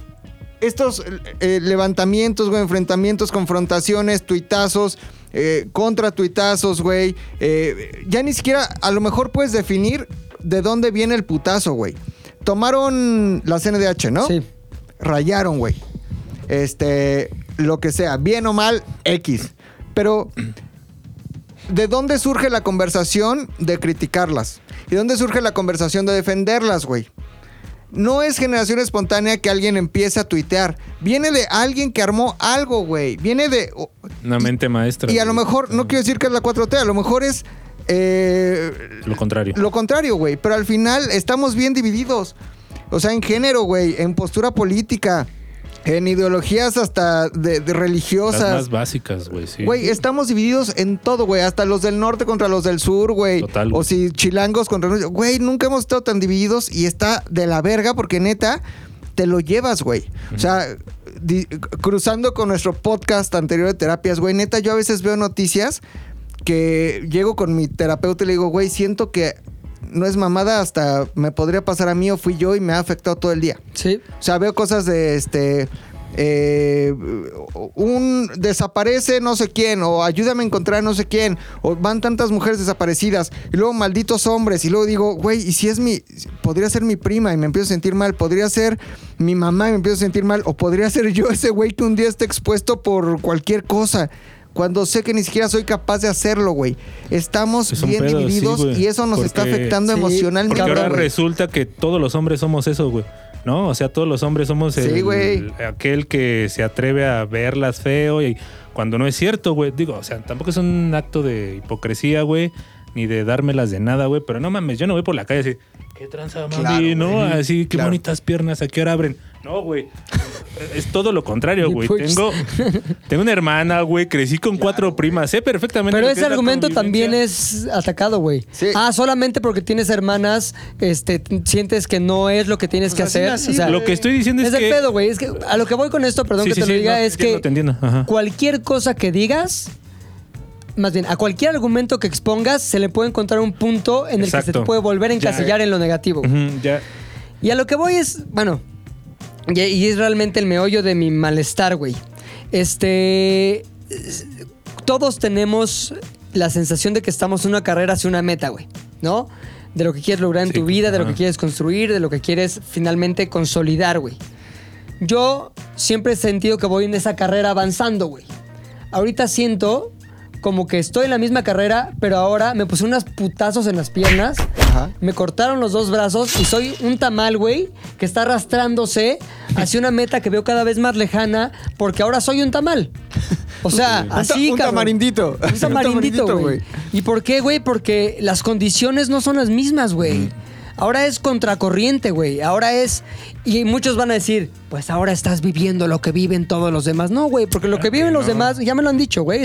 estos eh, levantamientos, güey, enfrentamientos, confrontaciones, tuitazos, eh, contra tuitazos, güey. Eh, ya ni siquiera a lo mejor puedes definir de dónde viene el putazo, güey. Tomaron la CNDH, ¿no? Sí. Rayaron, güey. Este, lo que sea, bien o mal, X. Pero ¿De dónde surge la conversación de criticarlas? ¿Y de dónde surge la conversación de defenderlas, güey? No es generación espontánea que alguien empiece a tuitear. Viene de alguien que armó algo, güey. Viene de... Una mente maestra. Y a lo mejor, no quiero decir que es la 4T, a lo mejor es... eh, Lo contrario. lo contrario, güey. Pero al final estamos bien divididos. O sea, en género, güey. En postura política. En ideologías hasta de, de Las religiosas. más básicas, güey, sí. Güey, estamos divididos en todo, güey. Hasta los del norte contra los del sur, güey. Total, O si chilangos contra... Güey, nunca hemos estado tan divididos y está de la verga porque neta te lo llevas, güey. O sea, di- cruzando con nuestro podcast anterior de terapias, güey, neta yo a veces veo noticias que llego con mi terapeuta y le digo, güey, siento que no es mamada, hasta me podría pasar a mí o fui yo y me ha afectado todo el día. Sí. O sea, veo cosas de este. eh, un desaparece no sé quién, o ayúdame a encontrar no sé quién, o van tantas mujeres desaparecidas, y luego malditos hombres, y luego digo, güey, y si es mi. Podría ser mi prima y me empiezo a sentir mal, podría ser mi mamá y me empiezo a sentir mal, o podría ser yo ese güey que un día esté expuesto por cualquier cosa. Cuando sé que ni siquiera soy capaz de hacerlo, güey. Estamos Es bien pedo, divididos y eso nos está afectando Sí, emocionalmente. Porque ahora güey. resulta que todos los hombres somos eso, güey. ¿No? O sea, todos los hombres somos el- Sí, güey. aquel que se atreve a verlas feo y cuando no es cierto, güey. Digo, o sea, tampoco es un acto de hipocresía, güey, ni de dármelas de nada, güey. Pero no mames, yo no voy por la calle así, qué tranza, mami, Claro, ¿no? Así, qué Claro. bonitas piernas, ¿a qué hora abren? No, güey. Es todo lo contrario, <laughs> güey. pues- Tengo, tengo una hermana, güey, crecí con cuatro primas, sé perfectamente. Pero lo ese que es la argumento también convivencia. es atacado, güey. Sí. Ah, solamente porque tienes hermanas, este, t- sientes que no es lo que tienes Pues que así hacer. nací, O sea, Lo que estoy diciendo es, es el que... pedo, güey. Es que a lo que voy con esto, perdón Sí, que sí, te lo sí, diga, no, es entiendo, que te entiendo, ajá. cualquier cosa que digas, más bien, a cualquier argumento que expongas, se le puede encontrar un punto en el que se Exacto. te puede volver a encasillar en lo negativo. Ujú, ya. Y a lo que voy es, bueno, y, y es realmente el meollo de mi malestar, güey. Este, es- todos tenemos la sensación de que estamos en una carrera hacia una meta, güey, ¿no? De lo que quieres lograr en Sí, tu vida, de lo que quieres construir, de lo que quieres finalmente consolidar, güey. Yo siempre he sentido que voy en esa carrera avanzando, güey. Ahorita siento como que estoy en la misma carrera, pero ahora me puse unos putazos en las piernas. Ajá. Me cortaron los dos brazos y soy un tamal, güey, que está arrastrándose hacia una meta que veo cada vez más lejana porque ahora soy un tamal. O sea, <laughs> Un ta- así, un cabrón. tamarindito. Un tamarindito, <laughs> güey. ¿Y por qué, güey? Porque las condiciones no son las mismas, güey. Ahora es contracorriente, güey. Ahora es... Y muchos van a decir, pues ahora estás viviendo lo que viven todos los demás. No, güey, porque lo que viven los demás, ya me lo han dicho, güey.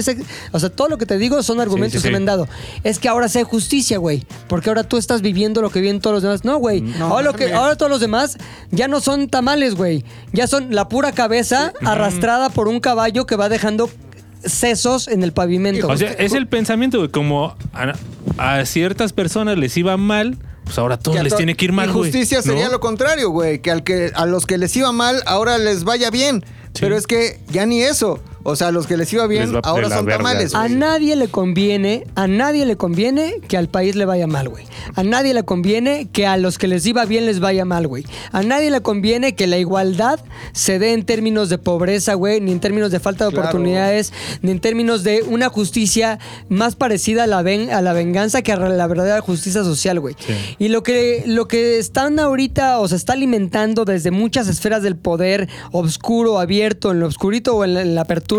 O sea, todo lo que te digo son argumentos sí, que me han dado. Es que ahora sé justicia, güey. Porque ahora tú estás viviendo lo que viven todos los demás. No, güey. ahora, lo que, ahora todos los demás ya no son tamales, güey. Ya son la pura cabeza arrastrada por un caballo que va dejando sesos en el pavimento. O sea, es el pensamiento, güey. Como a, a ciertas personas les iba mal, pues ahora a todos a les to- tiene que ir mal, güey. justicia sería ¿no? lo contrario, güey. Que, al que a los que les iba mal, ahora les vaya bien. Pero es que ya ni eso. O sea, a los que les iba bien, Les va de ahora la son verga. tamales. A güey. nadie le conviene, a nadie le conviene que al país le vaya mal, güey. A nadie le conviene que a los que les iba bien les vaya mal, güey. A nadie le conviene que la igualdad se dé en términos de pobreza, güey, ni en términos de falta de Claro. oportunidades, ni en términos de una justicia más parecida a la, ven- a la venganza que a la verdadera justicia social, güey. Y lo que, lo que están ahorita o se está alimentando desde muchas esferas del poder, obscuro, abierto, en lo obscurito o en la, en la apertura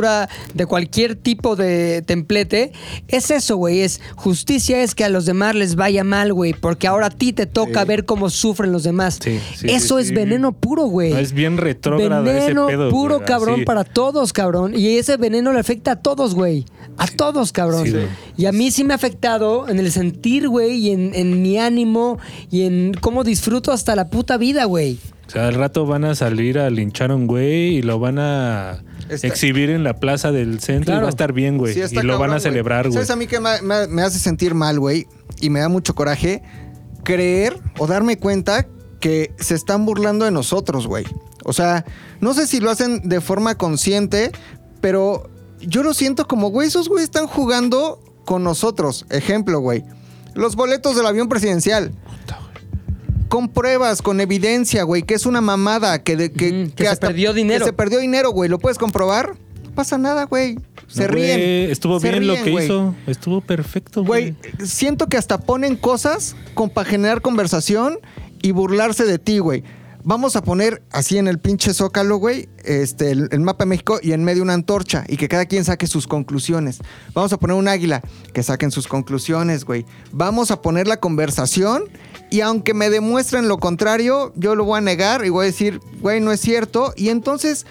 de cualquier tipo de templete, es eso, güey. Es justicia, es que a los demás les vaya mal, güey, porque ahora a ti te toca ver cómo sufren los demás. Sí, sí, eso es veneno puro, güey. No, es bien retrógrado ese Veneno pedo, puro, güey, cabrón, así. para todos, cabrón. Y ese veneno le afecta a todos, güey. A todos, cabrón. Y a mí sí me ha afectado en el sentir, güey, y en, en mi ánimo y en cómo disfruto hasta la puta vida, güey. O sea, al rato van a salir a linchar a un güey y lo van a Está- exhibir en la plaza del centro y va a estar bien, güey. Sí, y lo van a celebrar, güey. ¿Sabes a mí que me, me- me hace sentir mal, güey? Y me da mucho coraje creer o darme cuenta que se están burlando de nosotros, güey. O sea, no sé si lo hacen de forma consciente, pero yo lo siento como, güey, esos güey están jugando con nosotros. Ejemplo, güey. Los boletos del avión presidencial. Con pruebas, con evidencia, güey, que es una mamada, que, de- que, que se perdió dinero. Que se perdió dinero, güey. ¿Lo puedes comprobar? No pasa nada, güey. Se No, güey, ríen. Estuvo Se bien lo que güey. hizo. Estuvo perfecto, güey. Güey, siento que hasta ponen cosas con para generar conversación y burlarse de ti, güey. Vamos a poner así en el pinche zócalo, güey, este, el, el mapa de México y en medio una antorcha y que cada quien saque sus conclusiones. Vamos a poner un águila, que saquen sus conclusiones, güey. Vamos a poner la conversación y aunque me demuestren lo contrario, yo lo voy a negar y voy a decir, güey, no es cierto. Y entonces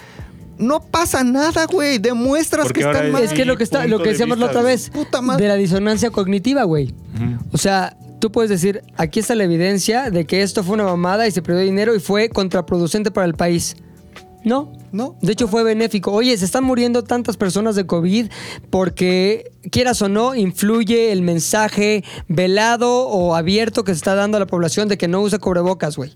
no pasa nada, güey. Demuestras Porque que están es- mal. Es que lo que está, lo que de decíamos la otra vez Puta madre. de la disonancia cognitiva, güey. O sea, tú puedes decir, aquí está la evidencia de que esto fue una mamada y se perdió dinero y fue contraproducente para el país. No. No. De hecho, fue benéfico. Oye, se están muriendo tantas personas de COVID porque, quieras o no, influye el mensaje velado o abierto que se está dando a la población de que no use cubrebocas, güey.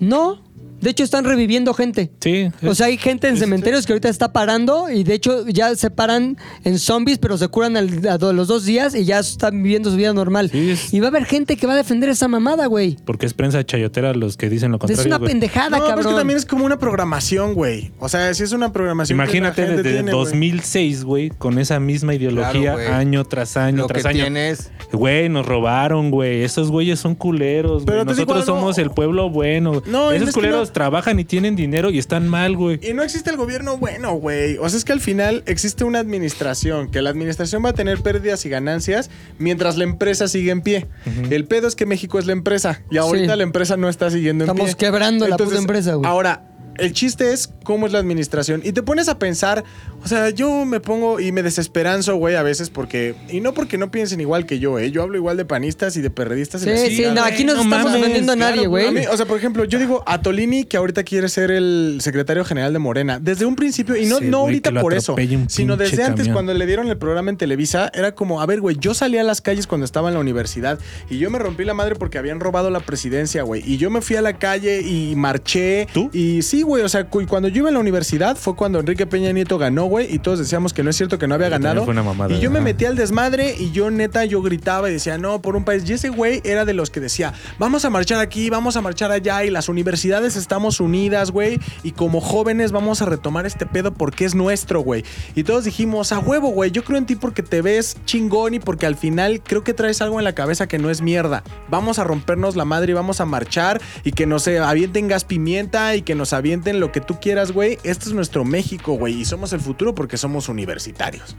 No. De hecho, están reviviendo gente. Sí. O sea, hay gente en cementerios que ahorita está parando y de hecho ya se paran en zombies, pero se curan al- a los dos días y ya están viviendo su vida normal. Sí, es- Y va a haber gente que va a defender esa mamada, güey. Porque es prensa chayotera los que dicen lo contrario. Es una güey. pendejada, No, pero cabrón. es que también es como una programación, güey. O sea, si es una programación. Imagínate desde güey. 2006, güey, con esa misma ideología Claro, año tras año Lo tras que año. tienes. Güey, nos robaron, güey. Esos güeyes son culeros, Pero güey. Nosotros somos el pueblo bueno. No, Esos es que culeros no- trabajan y tienen dinero y están mal, güey. Y no existe el gobierno bueno, güey. O sea, es que al final existe una administración, que la administración va a tener pérdidas y ganancias mientras la empresa sigue en pie. El pedo es que México es la empresa y ahorita Sí. la empresa no está siguiendo en Estamos pie. quebrando la puta empresa, güey. Ahora, el chiste es cómo es la administración. Y te pones a pensar, o sea, yo me pongo y me desesperanzo, güey, a veces porque... Y no porque no piensen igual que yo, ¿eh? Yo hablo igual de panistas y de perredistas. y la Sí, sí, no, aquí no no estamos mames, defendiendo a nadie, güey. A mí, o sea, por ejemplo, yo digo a Tolini que ahorita quiere ser el secretario general de Morena. Desde un principio, y no, Sí, no güey, ahorita por eso, sino desde antes, cuando le dieron el programa en Televisa, era como, a ver, güey, yo salí a las calles cuando estaba en la universidad y yo me rompí la madre porque habían robado la presidencia, güey. Y yo me fui a la calle y marché. ¿Tú? Y sí, güey, o sea, cu- cuando yo iba en la universidad fue cuando Enrique Peña Nieto ganó, güey, y todos decíamos que no es cierto que no había ganado. fue una mamada, y yo me metí al desmadre y yo neta, yo gritaba y decía, no, por un país. Y ese güey era de los que decía, vamos a marchar aquí, vamos a marchar allá y las universidades estamos unidas, güey. Y como jóvenes vamos a retomar este pedo porque es nuestro, güey. Y todos dijimos, a huevo, güey, yo creo en ti porque te ves chingón y porque al final creo que traes algo en la cabeza que no es mierda. Vamos a rompernos la madre y vamos a marchar y que nos avienten gas pimienta y que nos avienten lo que tú quieras güey, este es nuestro México, güey, y somos el futuro porque somos universitarios.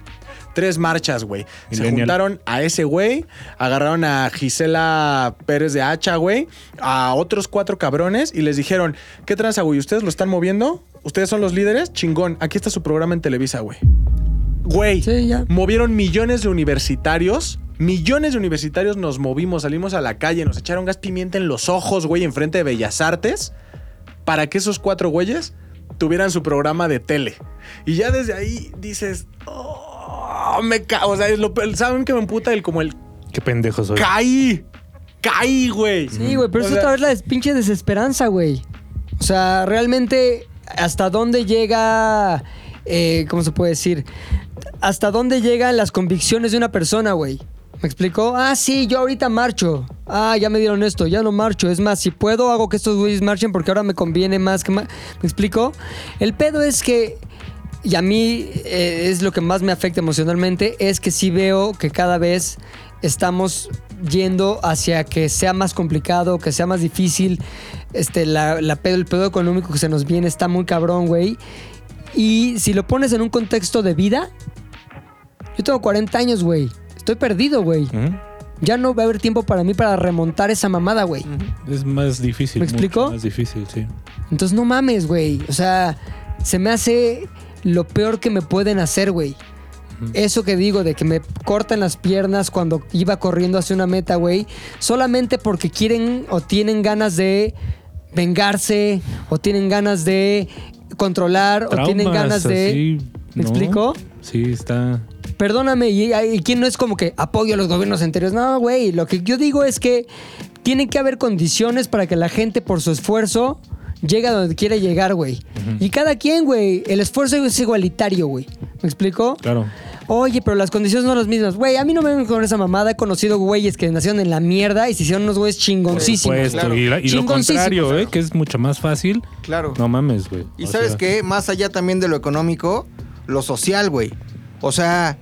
Tres marchas, güey. Se juntaron a ese güey, agarraron a Gisela Pérez de Hacha, güey, a otros cuatro cabrones y les dijeron, ¿qué tranza, güey? ¿Ustedes lo están moviendo? ¿Ustedes son los líderes? Chingón, aquí está su programa en Televisa, güey. Güey, Sí, ya. movieron millones de universitarios. Millones de universitarios nos movimos, salimos a la calle, nos echaron gas pimienta en los ojos, güey, enfrente de Bellas Artes, para que esos cuatro güeyes tuvieran su programa de tele. Y ya desde ahí dices, oh, me cago. O sea, es lo- ¿saben que me emputa el como el Qué pendejo soy. caí? Caí, güey. Sí, güey, pero O es sea, otra vez la des- pinche desesperanza, güey. O sea, realmente, ¿hasta dónde llega, eh, cómo se puede decir? ¿Hasta dónde llegan las convicciones de una persona, güey? ¿Me explicó? Ah, sí, yo ahorita marcho. Ah, ya me dieron esto, ya no marcho. Es más, si puedo, hago que estos güeyes marchen porque ahora me conviene más que más. ¿Me explico? El pedo es que, y a mí eh, es lo que más me afecta emocionalmente, es que sí veo que cada vez estamos yendo hacia que sea más complicado, que sea más difícil. Este, la, el pedo económico que se nos viene está muy cabrón, güey. Y si lo pones en un contexto de vida, yo tengo 40 años, güey. Estoy perdido, güey. Ya no va a haber tiempo para mí para remontar esa mamada, güey. Es más difícil. ¿Me mucho explico? Más difícil, sí. Entonces no mames, güey. O sea, se me hace lo peor que me pueden hacer, güey. Eso que digo de que me cortan las piernas cuando iba corriendo hacia una meta, güey, solamente porque quieren o tienen ganas de vengarse o tienen ganas de controlar o tienen ganas de... así, ¿Me ¿no? explico? Sí, está. Perdóname, y, y quién no es como que apoyo a los gobiernos anteriores. No, güey, lo que yo digo es que tienen que haber condiciones para que la gente por su esfuerzo llegue a donde quiere llegar, güey. Y cada quien, güey, el esfuerzo es igualitario, güey. ¿Me explico? Claro. Oye, pero las condiciones no son las mismas. Güey, a mí no me ven con esa mamada. He conocido güeyes que nacieron en la mierda y se hicieron unos güeyes chingoncísimos. Puesto. claro. Y, la- y lo contrario, claro. ¿eh? Que es mucho más fácil. Claro. No mames, güey. Y O sabes sea, qué, más allá también de lo económico, lo social, güey. O sea,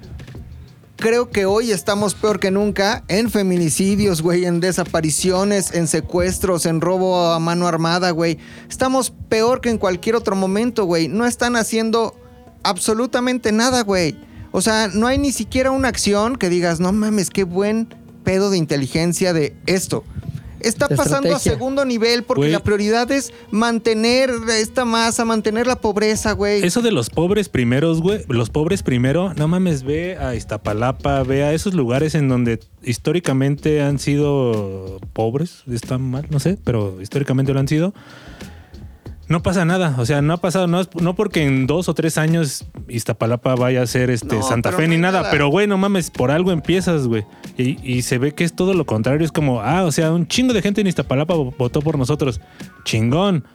creo que hoy estamos peor que nunca en feminicidios, güey, en desapariciones, en secuestros, en robo a mano armada, güey. Estamos peor que en cualquier otro momento, güey. No están haciendo absolutamente nada, güey. O sea, no hay ni siquiera una acción que digas, no mames, qué buen pedo de inteligencia de esto. Está De pasando a segundo nivel porque Güey. la prioridad es mantener esta masa, mantener la pobreza, güey. Eso de los pobres primeros, güey. Los pobres primero, no mames, ve a Iztapalapa, ve a esos lugares en donde históricamente han sido pobres. Está mal, no sé, pero históricamente lo han sido. No pasa nada, o sea, no ha pasado, no, no porque en dos o tres años Iztapalapa vaya a ser este No, Santa Fe ni nada, nada. pero güey, no mames, por algo empiezas, güey. Y, y se ve que es todo lo contrario, es como, ah, o sea, un chingo de gente en Iztapalapa vo- votó por nosotros. Chingón.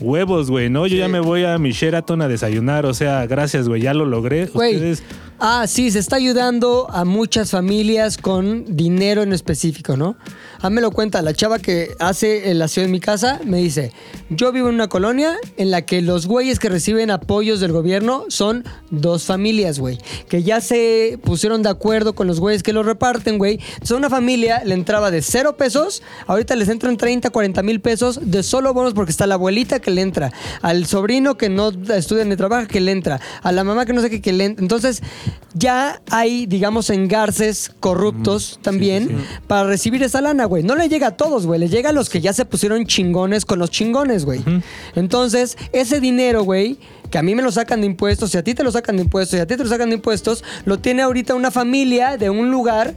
Huevos, güey, no, yo ya me voy a mi Sheraton a desayunar, o sea, gracias, güey, ya lo logré. Güey. Ustedes, Ah, sí, se está ayudando a muchas familias con dinero en específico, ¿no? A mí me lo cuenta la chava que hace el aseo en mi casa, me dice, yo vivo en una colonia en la que los güeyes que reciben apoyos del gobierno son dos familias, güey, que ya se pusieron de acuerdo con los güeyes que lo reparten, güey. Entonces una familia le entraba de cero pesos, ahorita les entran 30, 40 mil pesos de solo bonos porque está la abuelita que le entra, al sobrino que no estudia ni trabaja que le entra, a la mamá que no sé qué que le entra. Entonces ya hay, digamos, engarces corruptos también para recibir esa lana, güey. No le llega a todos, güey. Le llega a los que ya se pusieron chingones con los chingones, güey. Entonces, ese dinero, güey, que a mí me lo sacan de impuestos, y a ti te lo sacan de impuestos, y a ti te lo sacan de impuestos, lo tiene ahorita una familia de un lugar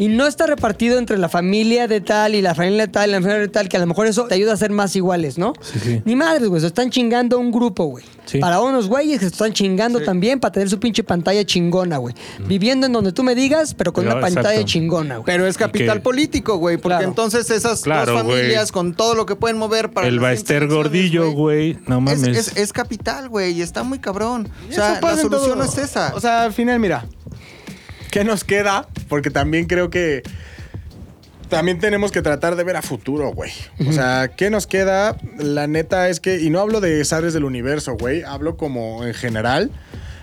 y no está repartido entre la familia de tal y la familia de tal y la familia de tal, que a lo mejor eso te ayuda a ser más iguales, ¿no? Sí, sí. Ni madres, güey, se están chingando un grupo, güey. Sí. Para unos güeyes que se están chingando también para tener su pinche pantalla chingona, güey. Viviendo en donde tú me digas, pero con Pero, una pantalla exacto. chingona, güey. Pero es capital que- político, güey, porque Claro. entonces esas Claro, dos familias con todo lo que pueden mover para el Baester Gordillo, güey, no Es, mames. es- es capital, güey, y está muy cabrón. O sea, la solución no es esa. O sea, al final, mira, ¿qué nos queda? Porque también creo que también tenemos que tratar de ver a futuro, güey. O sea, ¿qué nos queda? La neta es que, y no hablo de Sabres del Universo, güey, hablo como en general.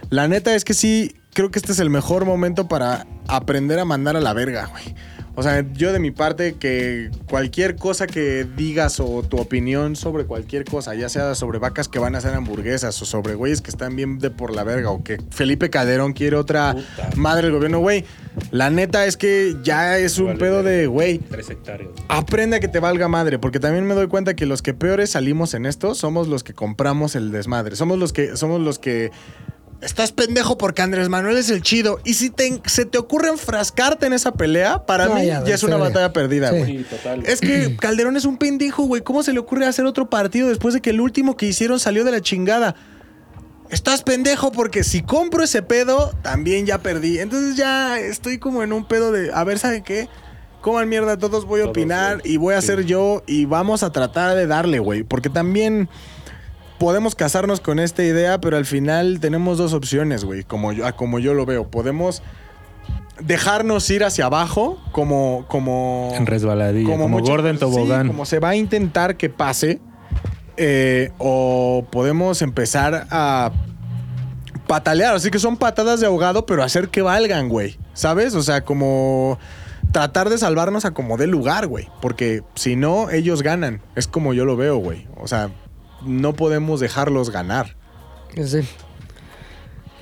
La neta es que sí, creo que este es el mejor momento para aprender a mandar a la verga, güey. O sea, yo de mi parte que cualquier cosa que digas o tu opinión sobre cualquier cosa, ya sea sobre vacas que van a hacer hamburguesas o sobre güeyes que están bien de por la verga o que Felipe Calderón quiere otra Puta. madre del gobierno, güey. La neta es que ya es un Vale, pedo de, güey, Tres hectáreas. aprende a que te valga madre, porque también me doy cuenta que los que peores salimos en esto somos los que compramos el desmadre. Somos los que somos los que estás pendejo porque Andrés Manuel es el chido y si te, se te ocurre enfrascarte en esa pelea, para No, mí ya, ya, es una batalla perdida, güey. Sí, total. Es que <clears throat> Calderón es un pendejo, güey. ¿Cómo se le ocurre hacer otro partido después de que el último que hicieron salió de la chingada? Estás pendejo porque si compro ese pedo, también ya perdí. Entonces ya estoy como en un pedo de, a ver, ¿saben qué? Coman mierda, todos voy a Todos, opinar y voy a Sí. ser yo y vamos a tratar de darle, güey. Porque también podemos casarnos con esta idea, pero al final tenemos dos opciones, güey, como yo, como yo lo veo. Podemos dejarnos ir hacia abajo como... como En resbaladilla, como, mucha- gorda en sí, tobogán. como se va a intentar que pase. eh, o podemos empezar a patalear. Así que son patadas de ahogado, pero hacer que valgan, güey. ¿Sabes? O sea, como tratar de salvarnos a como dé lugar, güey. Porque si no, ellos ganan. Es como yo lo veo, güey. O sea, no podemos dejarlos ganar. Sí.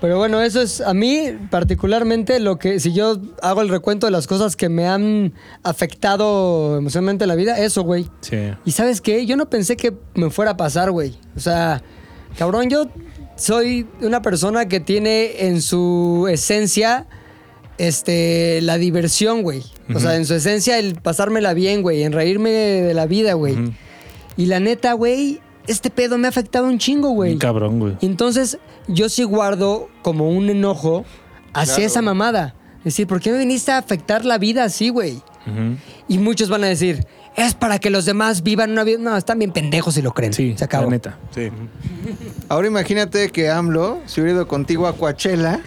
Pero bueno, eso es a mí particularmente lo que, si yo hago el recuento de las cosas que me han afectado emocionalmente en la vida, eso, güey. Sí. Y sabes qué, yo no pensé que me fuera a pasar, güey. O sea, cabrón, yo soy una persona que tiene en su esencia este la diversión, güey. O sea, en su esencia el pasármela bien, güey, en reírme de la vida, güey. Y la neta, güey, este pedo me ha afectado un chingo, güey. Un cabrón, güey. Entonces yo sí guardo como un enojo hacia Claro. esa mamada. Es decir, ¿por qué me viniste a afectar la vida así, güey? Y muchos van a decir, es para que los demás vivan una vida. No, están bien pendejos si lo creen. Sí, se acabó. la neta. Sí. Ahora imagínate que AMLO se hubiera ido contigo a Coachella.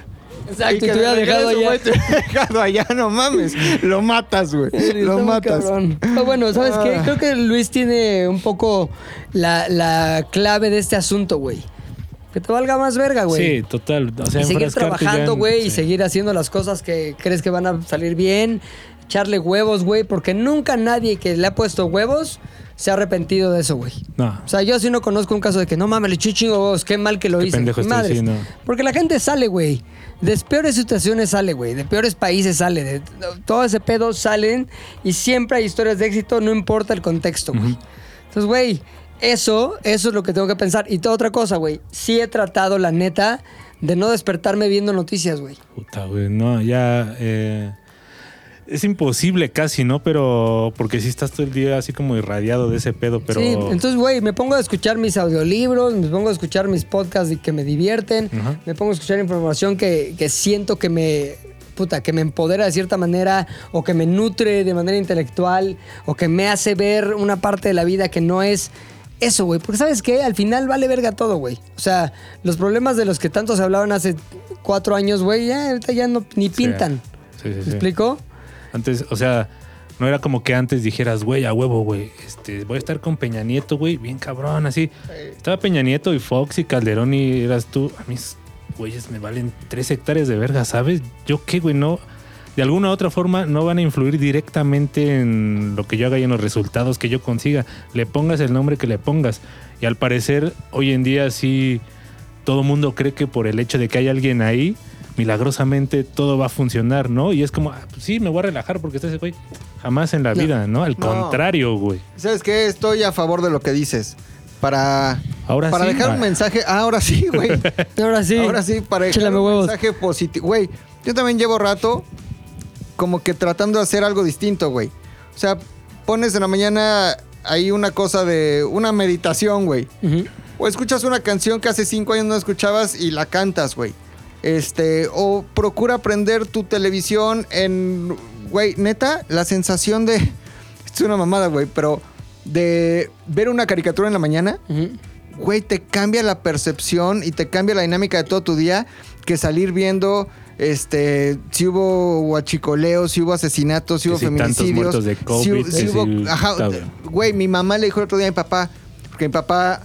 Exacto, y te hubiera de dejado allá. te hubiera dejado allá, no mames. Lo matas, güey. Lo matas. Pero bueno, ¿sabes qué? Ah. Creo que Luis tiene un poco la, la clave de este asunto, güey. Que te valga más verga, güey. Sí, total. O sea, y seguir trabajando, en- güey, y sí. seguir haciendo las cosas que crees que van a salir bien, echarle huevos, güey, porque nunca nadie que le ha puesto huevos se ha arrepentido de eso, güey. No. O sea, yo sí no conozco un caso de que no mames, le eché chingo huevos, qué mal que lo Qué hice. pendejo estoy, madres. Porque la gente sale, güey. De peores situaciones sale, güey. De peores países sale. De todo ese pedo salen y siempre hay historias de éxito, no importa el contexto, güey. Entonces, güey, eso, eso es lo que tengo que pensar. Y toda otra cosa, güey. Sí he tratado, la neta, de no despertarme viendo noticias, güey. Puta, güey. No, ya. eh, es imposible casi, ¿no? Pero. Porque sí estás todo el día así como irradiado de ese pedo, pero. Sí, entonces, güey, me pongo a escuchar mis audiolibros, me pongo a escuchar mis podcasts y que me divierten, me pongo a escuchar información que, que siento que me, puta, que me empodera de cierta manera o que me nutre de manera intelectual o que me hace ver una parte de la vida que no es eso, güey. Porque, ¿sabes qué? Al final vale verga todo, güey. O sea, los problemas de los que tanto se hablaban hace cuatro años, güey, ya ahorita ya no, ni pintan. Sí, sí, ¿Me sí. explico? Antes, o sea, no era como que antes dijeras, güey, a huevo, güey. Este, voy a estar con Peña Nieto, güey, bien cabrón, así. Estaba Peña Nieto y Fox y Calderón y eras tú. A mis güeyes me valen tres hectáreas de verga, ¿sabes? Yo qué, güey, no. De alguna u otra forma no van a influir directamente en lo que yo haga y en los resultados que yo consiga. Le pongas el nombre que le pongas. Y al parecer, hoy en día sí, todo mundo cree que por el hecho de que hay alguien ahí, milagrosamente todo va a funcionar, ¿no? Y es como, ah, pues sí, me voy a relajar porque está ese güey. Jamás en la No. vida, ¿no? Al No. contrario, güey. ¿Sabes qué? Estoy a favor de lo que dices. Para, Ahora para sí, dejar un mensaje. Ah, ahora sí, güey. <laughs> Ahora sí. Ahora sí, para dejar un huevos. mensaje positivo. Güey, yo también llevo rato como que tratando de hacer algo distinto, güey. O sea, pones en la mañana ahí una cosa de una meditación, güey. O escuchas una canción que hace cinco años no escuchabas y la cantas, güey. Este, o procura prender tu televisión en, güey, neta, la sensación de, <laughs> es una mamada, güey, pero de ver una caricatura en la mañana, güey, te cambia la percepción y te cambia la dinámica de todo tu día que salir viendo, este, si hubo huachicoleos, si hubo asesinatos, si hubo si feminicidios. de si COVID, si hubo- ajá, güey, mi mamá le dijo el otro día a mi papá, porque mi papá,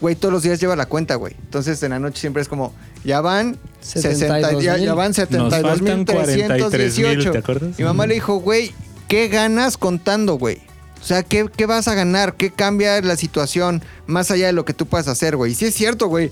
güey, todos los días lleva la cuenta, güey. Entonces en la noche siempre es como, ya van 60, ya, 72,000. ya van Nos faltan 72.318. 43,000, ¿te acuerdas? Mi mamá le dijo, güey, ¿qué ganas contando, güey? O sea, ¿qué, ¿qué vas a ganar? ¿Qué cambia la situación más allá de lo que tú puedas hacer, güey? Y sí es cierto, güey.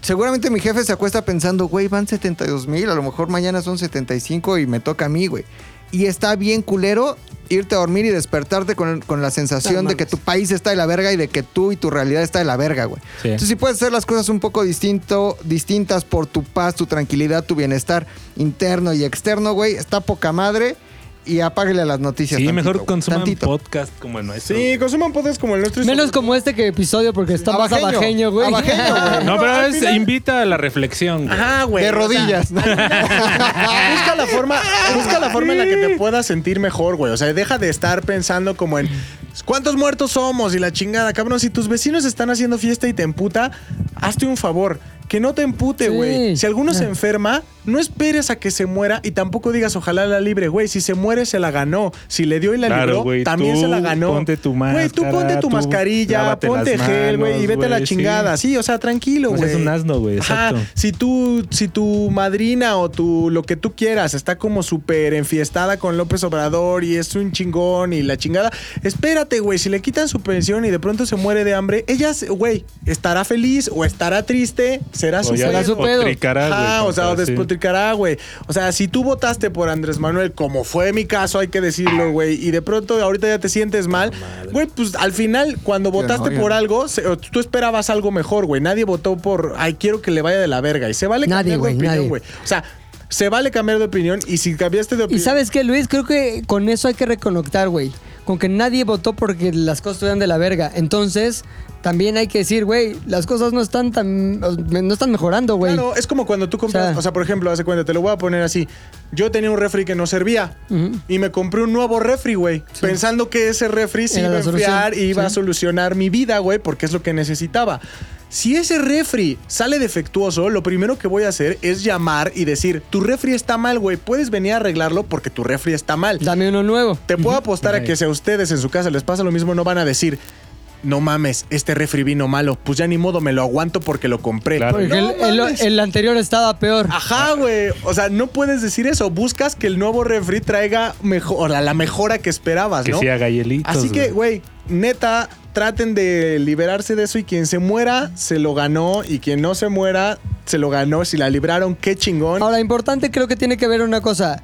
Seguramente mi jefe se acuesta pensando, güey, van 72 mil, a lo mejor mañana son 75 y me toca a mí, güey. Y está bien culero irte a dormir y despertarte con, con la sensación No de que tu país está de la verga y de que tú y tu realidad está de la verga, güey. Sí. Entonces, si puedes hacer las cosas un poco distinto, distintas por tu paz, tu tranquilidad, tu bienestar interno y externo, güey, está poca madre y apáguele a las noticias. Sí, tantito, mejor consuman tantito. podcast como el nuestro. Sí, consuman podcasts como el nuestro. Menos sobre- como este que episodio porque está más Abajeño. abajeño, güey. Abajeño, güey. <laughs> No, pero al es, final- invita a la reflexión. güey. Ajá, güey. De o sea, rodillas. <laughs> busca la forma, busca la forma en la que te puedas sentir mejor, güey. O sea, deja de estar pensando como en cuántos muertos somos y la chingada, cabrón. Si tus vecinos están haciendo fiesta y te emputa, hazte un favor. Que no te empute, Sí. güey. Si alguno se enferma, no esperes a que se muera y tampoco digas ojalá la libre, güey. Si se muere, se la ganó. Si le dio y la Claro, libró, güey, también se la ganó. ponte tu Güey, tú máscara, ponte tu tú mascarilla, ponte gel, güey, y vete a la sí. chingada. Sí, o sea, tranquilo, No güey. seas un asno, güey, Ajá. exacto. Si tú, si tu madrina o tu lo que tú quieras está como súper enfiestada con López Obrador y es un chingón y la chingada, espérate, güey. Si le quitan su pensión y de pronto se muere de hambre, ella, güey, estará feliz o estará triste, será su O ya Será su pedo. güey, Ajá, o sea, o contra- despotricará, güey. O sea, si tú votaste por Andrés Manuel, como fue mi caso, hay que decirlo, güey, y de pronto ahorita ya te sientes mal, güey, pues al final, cuando votaste no, por no. algo, se- o tú esperabas algo mejor, güey. Nadie votó por, ay, quiero que le vaya de la verga. Y se vale Nadie, cambiar güey, de opinión, nadie. güey. O sea, se vale cambiar de opinión y si cambiaste de Y opinión... sabes qué, Luis, creo que con eso hay que reconectar, güey. Con que nadie votó porque las cosas estuvieran de la verga. Entonces, también hay que decir, güey, las cosas no están tan. no están mejorando, güey. Claro, es como cuando tú compras, O sea- o sea, por ejemplo, hace cuenta, te lo voy a poner así. Yo tenía un refri que no servía y me compré un nuevo refri, güey, pensando que ese refri se iba a enfriar y iba a solucionar mi vida, güey, porque es lo que necesitaba. Si ese refri sale defectuoso, lo primero que voy a hacer es llamar y decir, tu refri está mal, güey, puedes venir a arreglarlo porque tu refri está mal. Dame uno nuevo. Te puedo apostar a que si a ustedes en su casa les pasa lo mismo, no van a decir, no mames, este refri vino malo, pues ya ni modo, me lo aguanto porque lo compré. Claro. Porque No el, el- mames. el anterior estaba peor. Ajá, güey. O sea, no puedes decir eso. Buscas que el nuevo refri traiga mejor, la, la mejora que esperabas, Que ¿no? haga hielitos. Así que, güey, neta, traten de liberarse de eso y quien se muera, se lo ganó. Y quien no se muera, se lo ganó. Si la libraron, qué chingón. Ahora, importante creo que tiene que ver una cosa.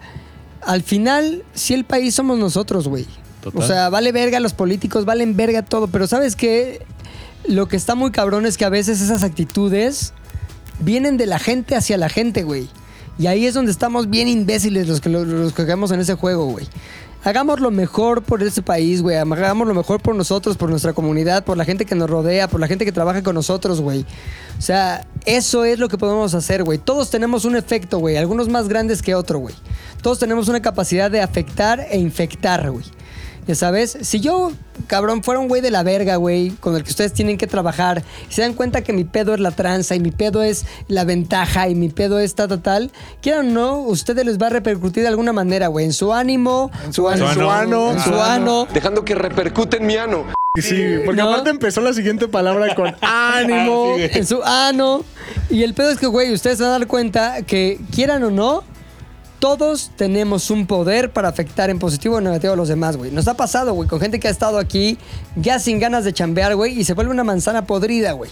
Al final, si el país somos nosotros, güey. Total. O sea, vale verga los políticos, valen verga todo. Pero ¿sabes qué? Lo que está muy cabrón es que a veces esas actitudes vienen de la gente hacia la gente, güey. Y ahí es donde estamos bien imbéciles los que, los que jugamos en ese juego, güey. Hagamos lo mejor por ese país, güey. Hagamos lo mejor por nosotros, por nuestra comunidad, por la gente que nos rodea, por la gente que trabaja con nosotros, güey. O sea, eso es lo que podemos hacer, güey. Todos tenemos un efecto, güey. Algunos más grandes que otro, güey. Todos tenemos una capacidad de afectar e infectar, güey. Ya sabes, si yo, cabrón, fuera un güey de la verga, güey, con el que ustedes tienen que trabajar, y se dan cuenta que mi pedo es la tranza y mi pedo es la ventaja y mi pedo es tal, tal, tal, quieran o no, ustedes les va a repercutir de alguna manera, güey, en su ánimo, en su ano. En su ano. en su ano. dejando que repercute en mi ano. Sí, porque ¿No? aparte empezó la siguiente palabra con <laughs> ánimo. en su ano. Y el pedo es que, güey, ustedes se van a dar cuenta que, quieran o no, todos tenemos un poder para afectar en positivo o negativo a los demás, güey. Nos ha pasado, güey, con gente que ha estado aquí ya sin ganas de chambear, güey, y se vuelve una manzana podrida, güey.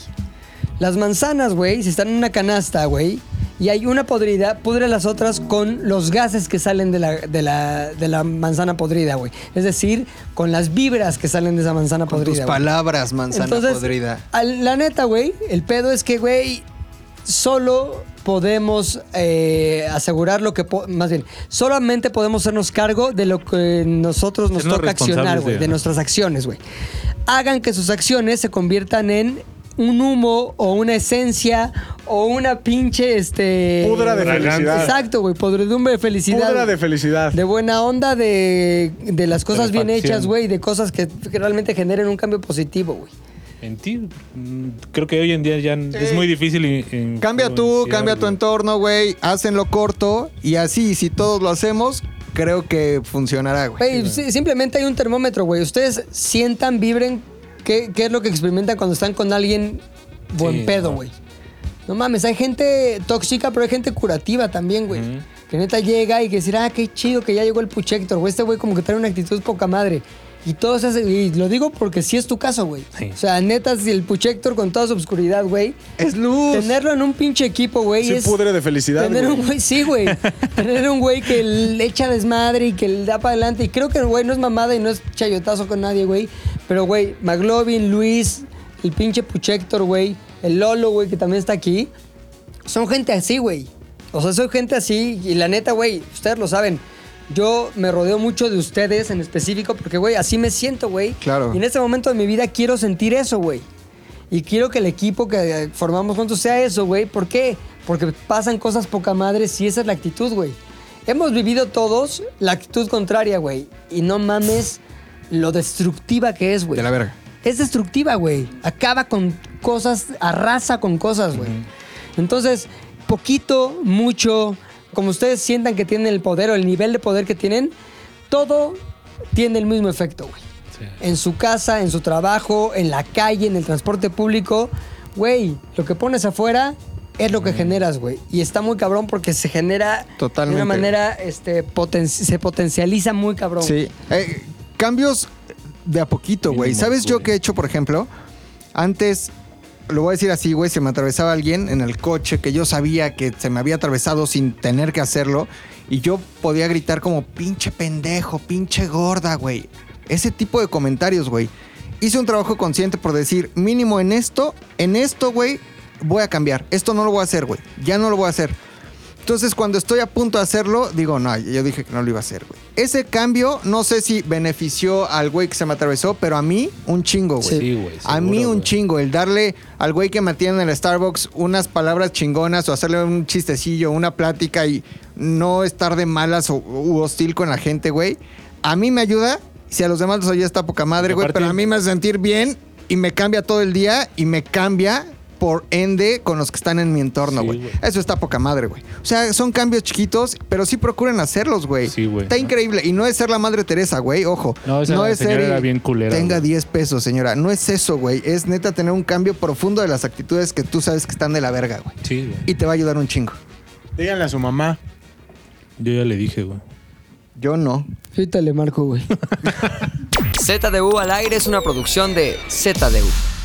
Las manzanas, güey, si están en una canasta, güey, y hay una podrida, pudre las otras con los gases que salen de la, de la, de la manzana podrida, güey. Es decir, con las vibras que salen de esa manzana Con podrida. tus palabras, manzana Entonces, podrida. al- la neta, güey, el pedo es que, güey, solo podemos eh, asegurar lo que... po- Más bien, solamente podemos hacernos cargo de lo que nosotros nos Sernos toca accionar, güey, de- de nuestras acciones, güey. Hagan que sus acciones se conviertan en un humo o una esencia o una pinche, este... Pudra de felicidad. Exacto, güey, podredumbre de felicidad. Pudra de felicidad. De buena onda, de, de las cosas bien hechas, güey, de cosas que, que realmente generen un cambio positivo, güey. En ti, creo que hoy en día ya es muy difícil. in- Cambia tú, cambia tu entorno, güey. Hacen lo corto y así, si todos lo hacemos, creo que funcionará, güey. Sí, simplemente hay un termómetro, güey. Ustedes sientan, vibren qué, qué es lo que experimentan cuando están con alguien buen Sí, pedo, no. güey. No mames, hay gente tóxica, pero hay gente curativa también, güey. Que neta llega y que decir, ah, qué chido que ya llegó el Puchector, güey. Este güey como que trae una actitud poca madre. Y todo se hace, y lo digo porque sí es tu caso, güey. Sí. O sea, neta, si el Puchector con toda su obscuridad, güey. Es luz. Tenerlo en un pinche equipo, güey. Se es pudre de felicidad, Tener güey. un güey, sí, güey. <laughs> tener un güey que le echa desmadre y que le da para adelante. Y creo que el güey no es mamada y no es chayotazo con nadie, güey. Pero, güey, McLovin, Luis, el pinche Puchector, güey. El Lolo, güey, que también está aquí. Son gente así, güey. O sea, soy gente así. Y la neta, güey, ustedes lo saben. Yo me rodeo mucho de ustedes en específico porque, güey, así me siento, güey. Claro. Y en este momento de mi vida quiero sentir eso, güey. Y quiero que el equipo que formamos juntos sea eso, güey. ¿Por qué? Porque pasan cosas poca madres y esa es la actitud, güey. Hemos vivido todos la actitud contraria, güey. Y no mames lo destructiva que es, güey. De la verga. Es destructiva, güey. Acaba con cosas, arrasa con cosas, güey. Entonces, poquito, mucho, como ustedes sientan que tienen el poder o el nivel de poder que tienen, todo tiene el mismo efecto, güey. En su casa, en su trabajo, en la calle, en el transporte público. Güey, lo que pones afuera es lo que generas, güey. Y está muy cabrón porque se genera Totalmente. de una manera, este, poten- se potencializa muy cabrón. Sí. Eh, cambios de a poquito, güey. ¿Sabes yo qué he hecho, por ejemplo? Antes, lo voy a decir así, güey, se me atravesaba alguien en el coche que yo sabía que se me había atravesado sin tener que hacerlo. Y yo podía gritar como pinche pendejo, pinche gorda, güey. Ese tipo de comentarios, güey. Hice un trabajo consciente por decir, mínimo en esto, en esto, güey, voy a cambiar. Esto no lo voy a hacer, güey. Ya no lo voy a hacer. Entonces, cuando estoy a punto de hacerlo, digo, no, yo dije que no lo iba a hacer, güey. Ese cambio, no sé si benefició al güey que se me atravesó, pero a mí, un chingo, güey. Sí, güey, A mí, un güey. chingo. El darle al güey que me atiende en el Starbucks unas palabras chingonas o hacerle un chistecillo, una plática y no estar de malas o u hostil con la gente, güey. A mí me ayuda. Si a los demás los ayuda, está poca madre, güey. Pero a mí me hace sentir bien y me cambia todo el día y me cambia por ende con los que están en mi entorno, güey. Eso está poca madre, güey. O sea, son cambios chiquitos, pero sí procuren hacerlos, güey. Sí, güey. Está increíble. Y no es ser la madre Teresa, güey. Ojo. No, esa es señora ser. era bien culera, Tenga güey. 10 pesos, señora. No es eso, güey. Es neta tener un cambio profundo de las actitudes que tú sabes que están de la verga, güey. Sí, güey. Y te va a ayudar un chingo. Díganle a su mamá. Yo ya le dije, güey. Yo no. Ahorita le marco, güey. <laughs> ZDU al aire es una producción de ZDU.